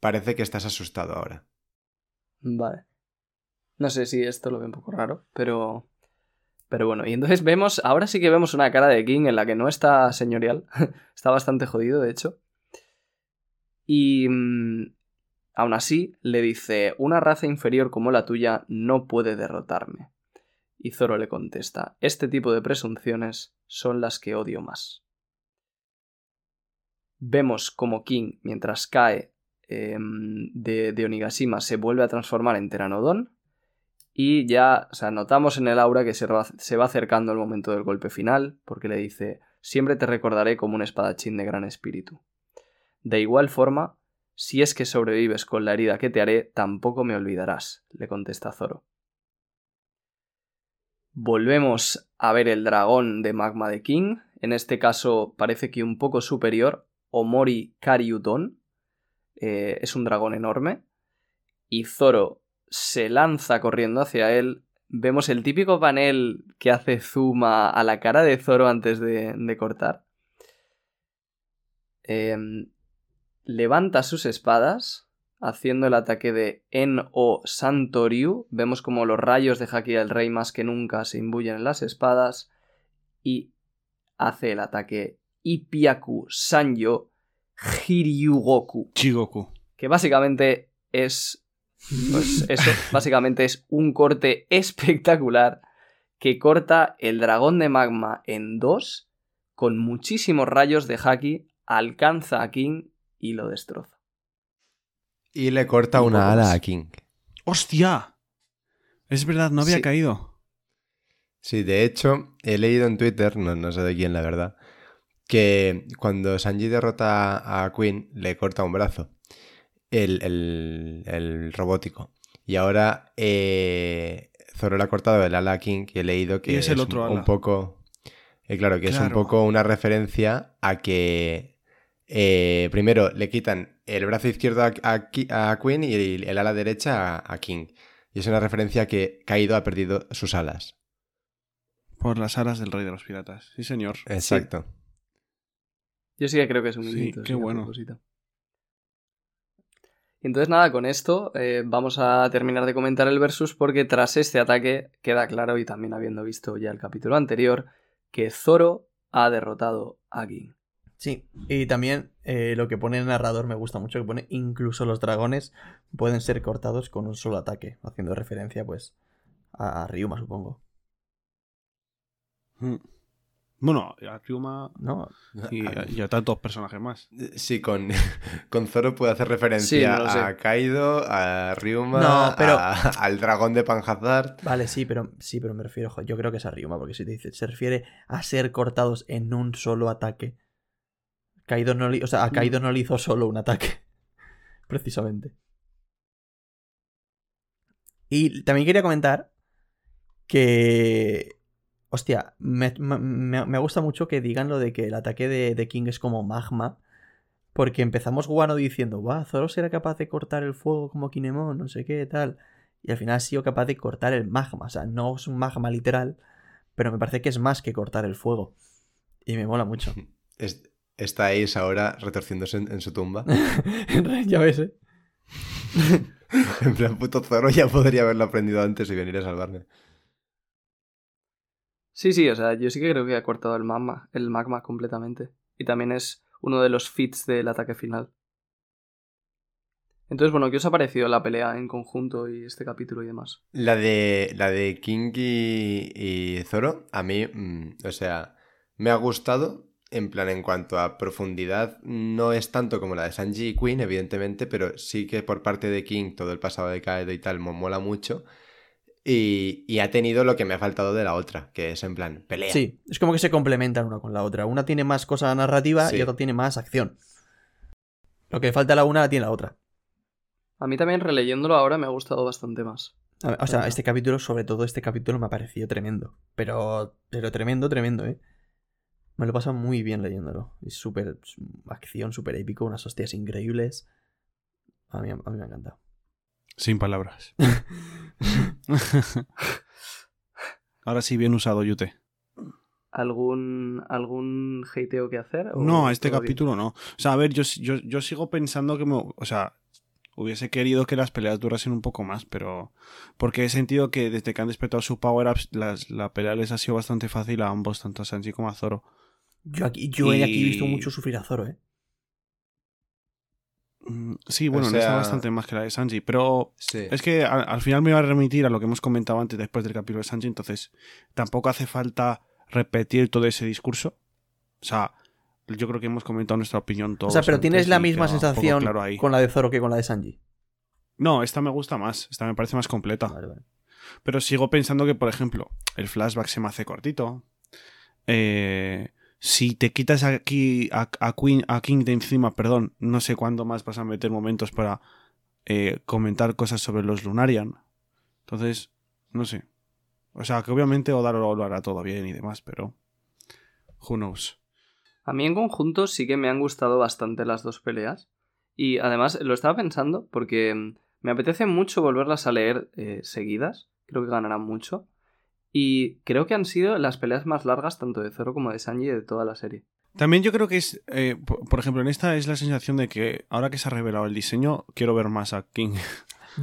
Parece que estás asustado ahora. Vale. No sé si esto lo ve un poco raro, pero. Pero bueno, y entonces vemos. Ahora sí que vemos una cara de King en la que no está señorial. <laughs> está bastante jodido, de hecho. Y. mm, aún así, le dice: Una raza inferior como la tuya no puede derrotarme. Y Zoro le contesta: Este tipo de presunciones son las que odio más. Vemos como King, mientras cae em, de, Onigashima, se vuelve a transformar en Pteranodon. Y ya, o notamos en el aura que se va, se va acercando el momento del golpe final, porque le dice: Siempre te recordaré como un espadachín de gran espíritu. De igual forma, si es que sobrevives con la herida que te haré, tampoco me olvidarás, le contesta Zoro. Volvemos a ver el dragón de magma de King, en este caso parece que un poco superior, Omori Karyudon, eh, es un dragón enorme, y Zoro se lanza corriendo hacia él. Vemos el típico panel que hace zoom a, la cara de Zoro antes de, de cortar. Em, levanta sus espadas, haciendo el ataque de En-O Santoryu. Vemos como los rayos de Haki del Rey más que nunca se imbuyen en las espadas. Y hace el ataque Ipiaku Sanyo Hiryugoku. Chigoku. Que básicamente es. Pues <laughs> eso, básicamente es un corte espectacular que corta el dragón de magma en dos con muchísimos rayos de Haki, alcanza a King y lo destroza. Y le corta una ala a King. ¡Hostia! Es verdad, no había Sí. caído. Sí, de hecho, he leído en Twitter, no, no sé de quién la verdad, que cuando Sanji derrota a Queen le corta un brazo, el, el- el robótico. Y ahora eh, Zoro le ha cortado el ala a King y he leído que es el otro un, ala. un poco... eh, claro, que es un poco una referencia a que eh, primero le quitan el brazo izquierdo a, a a Queen y el, el ala derecha a, a King. Y es una referencia que Kaido ha perdido sus alas. Por las alas del rey de los piratas. Sí, señor. Exacto. Yo sí que creo que es un Sí, hito, qué bueno. Entonces nada, con esto eh, vamos a terminar de comentar el versus porque tras este ataque queda claro y también habiendo visto ya el capítulo anterior que Zoro ha derrotado a King. Sí, y también eh, lo que pone el narrador me gusta mucho, que pone incluso los dragones pueden ser cortados con un solo ataque, haciendo referencia pues a Ryuma, supongo. Mm. Bueno, a Ryuma ¿No? y, a- y a tantos personajes más. Sí, con, <laughs> con Zoro puede hacer referencia Sí, a Kaido, a Ryuma, No, pero- a- <laughs> al dragón de Panhazard. Vale, sí, pero sí, pero me refiero, yo creo que es a Ryuma, porque si te dice, se refiere a ser cortados en un solo ataque. Kaido no le, o sea, a Kaido no le hizo solo un ataque. <laughs> Precisamente. Y también quería comentar que. Hostia, me, me- me- gusta mucho que digan lo de que el ataque de, de King es como magma. Porque empezamos Guano diciendo, va, Zoro será capaz de cortar el fuego como Kinemon, no sé qué, tal. Y al final ha sido capaz de cortar el magma. O sea, no es un magma literal, pero me parece que es más que cortar el fuego. Y me mola mucho. <laughs> Es- está Ace ahora retorciéndose en, en su tumba. <laughs> ya ves, ¿eh? <laughs> en plan, puto Zoro ya podría haberlo aprendido antes y venir a salvarme. Sí, sí, o sea, yo sí que creo que ha cortado el magma, el magma completamente. Y también es uno de los fits del ataque final. Entonces, bueno, ¿qué os ha parecido la pelea en conjunto y este capítulo y demás? La de, la de King y, Zoro, a mí, mm, o sea, me ha gustado. En plan, en cuanto a profundidad, no es tanto como la de Sanji y Queen, evidentemente, pero sí que por parte de King todo el pasado de Kaido y tal me mola mucho. Y, y ha tenido lo que me ha faltado de la otra, que es en plan, pelea. Sí, es como que se complementan una con la otra. Una tiene más cosa narrativa Sí. y otra tiene más acción. Lo que falta a la una la tiene la otra. A mí también releyéndolo ahora me ha gustado bastante más. Ver, O sea, este capítulo, sobre todo este capítulo, me ha parecido tremendo. Pero, pero tremendo, tremendo, ¿eh? Me lo he pasado muy bien leyéndolo. Es súper acción, súper épico, unas hostias increíbles. A mí, a mí me ha encantado. Sin palabras. <laughs> Ahora sí, bien usado, Yute. ¿Algún, algún hateo que hacer? o No, a este bien? capítulo no. O sea, a ver, yo, yo, yo sigo pensando que me, o sea, hubiese querido que las peleas durasen un poco más, pero porque he sentido que desde que han despertado su power ups, las, la pelea les ha sido bastante fácil a ambos, tanto a Sanji como a Zoro. Yo aquí, yo he aquí visto mucho sufrir a Zoro, ¿eh? Mm, Sí, bueno, O no está bastante más que la de Sanji, pero Sí. es que al, al final me iba a remitir a lo que hemos comentado antes después del capítulo de Sanji, entonces tampoco hace falta repetir todo ese discurso. O sea, yo creo que hemos comentado nuestra opinión O todos. sea, pero tienes la misma sensación claro con la de Zoro que con la de Sanji. No, esta me gusta más, esta me parece más completa. Vale, vale. Pero sigo pensando que, por ejemplo, el flashback se me hace cortito. Eh, si te quitas aquí a, Queen, a King de encima, perdón, no sé cuándo más vas a meter momentos para eh, comentar cosas sobre los Lunarian. Entonces, no sé. O sea, que obviamente Oda lo, lo hará todo bien y demás, pero. Who knows. A mí en conjunto sí que me han gustado bastante las dos peleas. Y además lo estaba pensando porque mm, me apetece mucho volverlas a leer eh, seguidas. Creo que ganarán mucho. Y creo que han sido las peleas más largas tanto de Zoro como de Sanji de toda la serie. También yo creo que es. eh, por, por ejemplo, en esta es la sensación de que ahora que se ha revelado el diseño, quiero ver más a King. <laughs>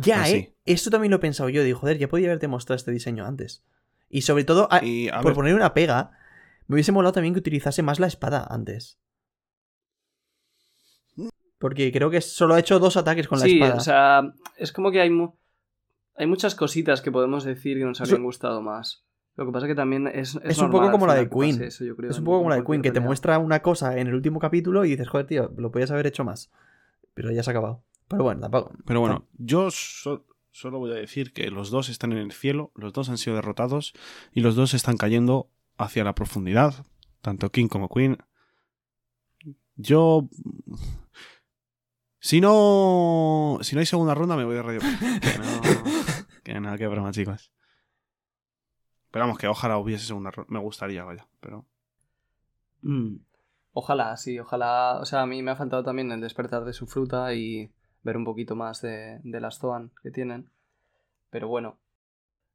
Ya, <laughs> Así. ¿eh? Esto también lo he pensado yo. Digo, joder, ya podía haberte mostrado este diseño antes. Y sobre todo, a- Y a por ver, poner una pega, me hubiese molado también que utilizase más la espada antes. Porque creo que solo ha hecho dos ataques con la sí, espada. o sea, es como que hay, mu- hay muchas cositas que podemos decir que nos habrían gustado más. Lo que pasa es que también es. Es, Es un normal poco como la de Queen. eso, yo creo, es un poco como la de Queen, que te muestra una cosa en el último capítulo y dices, joder, tío, lo podías haber hecho más. Pero ya se ha acabado. Pero bueno, tampoco. Pero bueno, yo so- solo voy a decir que los dos están en el cielo, los dos han sido derrotados y los dos están cayendo hacia la profundidad, tanto King como Queen. Yo... Si no... Si no hay segunda ronda me voy de radio. <laughs> No... Que nada, que broma, chicos. Pero vamos, que ojalá hubiese segunda ronda. Me gustaría, vaya, pero... Mm. Ojalá, sí, ojalá. O sea, a mí me ha faltado también el despertar de su fruta y ver un poquito más de, de las Zoan que tienen. Pero bueno.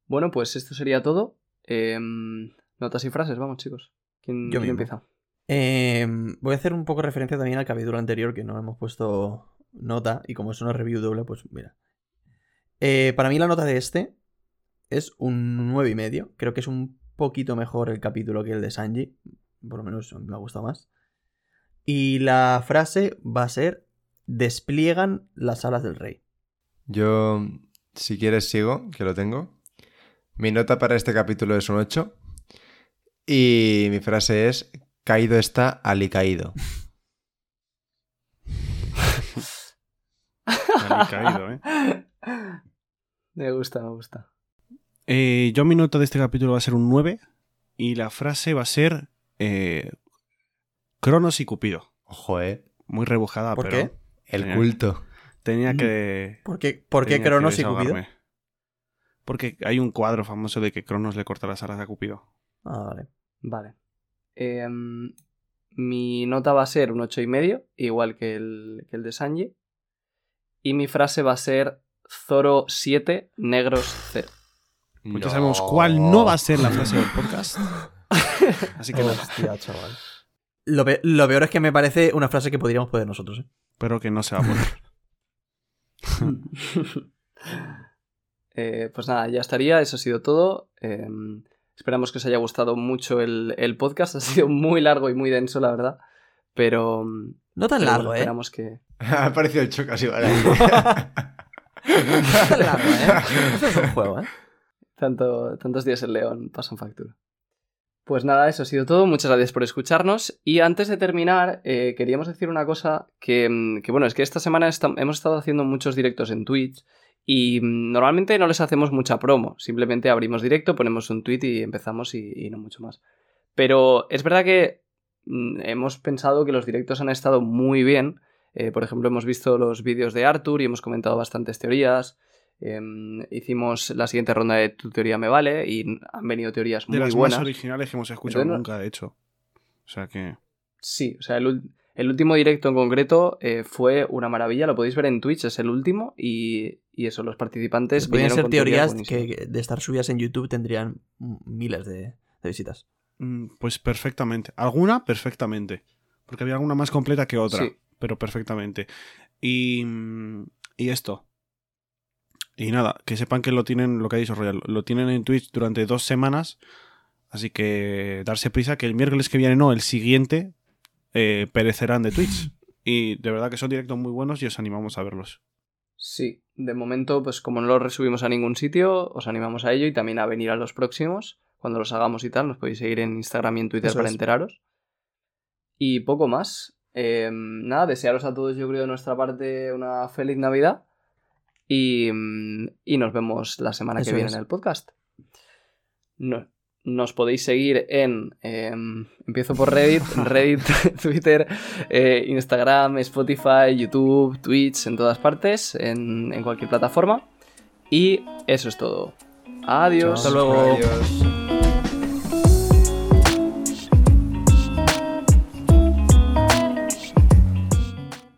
Bueno, pues esto sería todo. Em, notas y frases, vamos, chicos. ¿Quién, Yo quién empieza? Eh, voy a hacer un poco referencia también al capítulo anterior que no hemos puesto nota y como es una review doble, pues mira. Eh, para mí la nota de este es un 9,5. y medio. Creo que es un poquito mejor el capítulo que el de Sanji. Por lo menos me ha gustado más. Y la frase va a ser despliegan las alas del rey. Yo, si quieres, sigo, que lo tengo. Mi nota para este capítulo es un 8. Y mi frase es: Caído está alicaído. <laughs> Ali caído, ¿eh? <laughs> Me gusta, me gusta. Eh, yo mi nota de este capítulo va a ser un 9 y la frase va a ser eh, Cronos y Cupido. Ojo, eh. Muy rebujada, ¿Por pero qué? El culto. tenía Mm. que... ¿Por qué, por qué Cronos y Cupido? Porque hay un cuadro famoso de que Cronos le corta las alas a Cupido. Ah, vale. Vale. Em, mi nota va a ser un ocho y medio, igual que el, que el de Sanji. Y mi frase va a ser Zoro 7, Negros 0. Pues ya sabemos cuál no va a ser la frase del podcast. <laughs> Así que nada, Hostia, chaval. Lo, pe- lo peor es que me parece una frase que podríamos poner nosotros. ¿eh? espero que no se va a poner. <laughs> Eh, pues nada, ya estaría, eso ha sido todo. Em, esperamos que os haya gustado mucho el, el podcast. Ha sido muy largo y muy denso, la verdad. Pero. No tan pero largo, bueno, ¿eh? Esperamos que. <laughs> ha aparecido el chocas igual ahí. <laughs> Largo, ¿eh? <laughs> Eso es un juego, ¿eh? Tanto, tantos días el león pasan factura. Pues nada, eso ha sido todo. Muchas gracias por escucharnos. Y antes de terminar, eh, queríamos decir una cosa que, mm, que, bueno, es que esta semana hemos estado haciendo muchos directos en Twitch y mm, normalmente no les hacemos mucha promo. Simplemente abrimos directo, ponemos un tweet y empezamos y, y no mucho más. Pero es verdad que mm, hemos pensado que los directos han estado muy bien. Eh, por ejemplo, hemos visto los vídeos de Arthur y hemos comentado bastantes teorías. Em, hicimos la siguiente ronda de Tu teoría me vale y han venido teorías De muy las buenas. más originales que hemos escuchado Entonces, nunca, de hecho. O sea que... Sí, o sea, el, último directo en concreto eh, fue una maravilla. Lo podéis ver en Twitch, es el último. Y, y eso, los participantes. Podrían vinieron ser con teorías que de estar subidas en YouTube tendrían miles de, de visitas. Mm, Pues perfectamente. Alguna, perfectamente. Porque había alguna más completa que otra. Sí. Pero perfectamente. Y, mm, y esto. Y nada, que sepan que lo tienen, lo que ha dicho Royal, lo tienen en Twitch durante dos semanas. Así que darse prisa, que el miércoles que viene, no, el siguiente, eh, perecerán de Twitch. <laughs> Y de verdad que son directos muy buenos y os animamos a verlos. Sí, de momento, pues como no lo resubimos a ningún sitio, os animamos a ello y también a venir a los próximos. Cuando los hagamos y tal, nos podéis seguir en Instagram y en Twitter Eso para es. enteraros. Y poco más. Eh, nada, desearos a todos, yo creo, de nuestra parte una feliz Navidad. Y, mm, y nos vemos la semana Eso que viene es. en el podcast. No- nos podéis seguir en. eh, empiezo por Reddit, <laughs> Reddit, Twitter, eh, Instagram, Spotify, YouTube, Twitch, en todas partes, en, en cualquier plataforma. Y eso es todo. Adiós. Hasta luego. Adiós.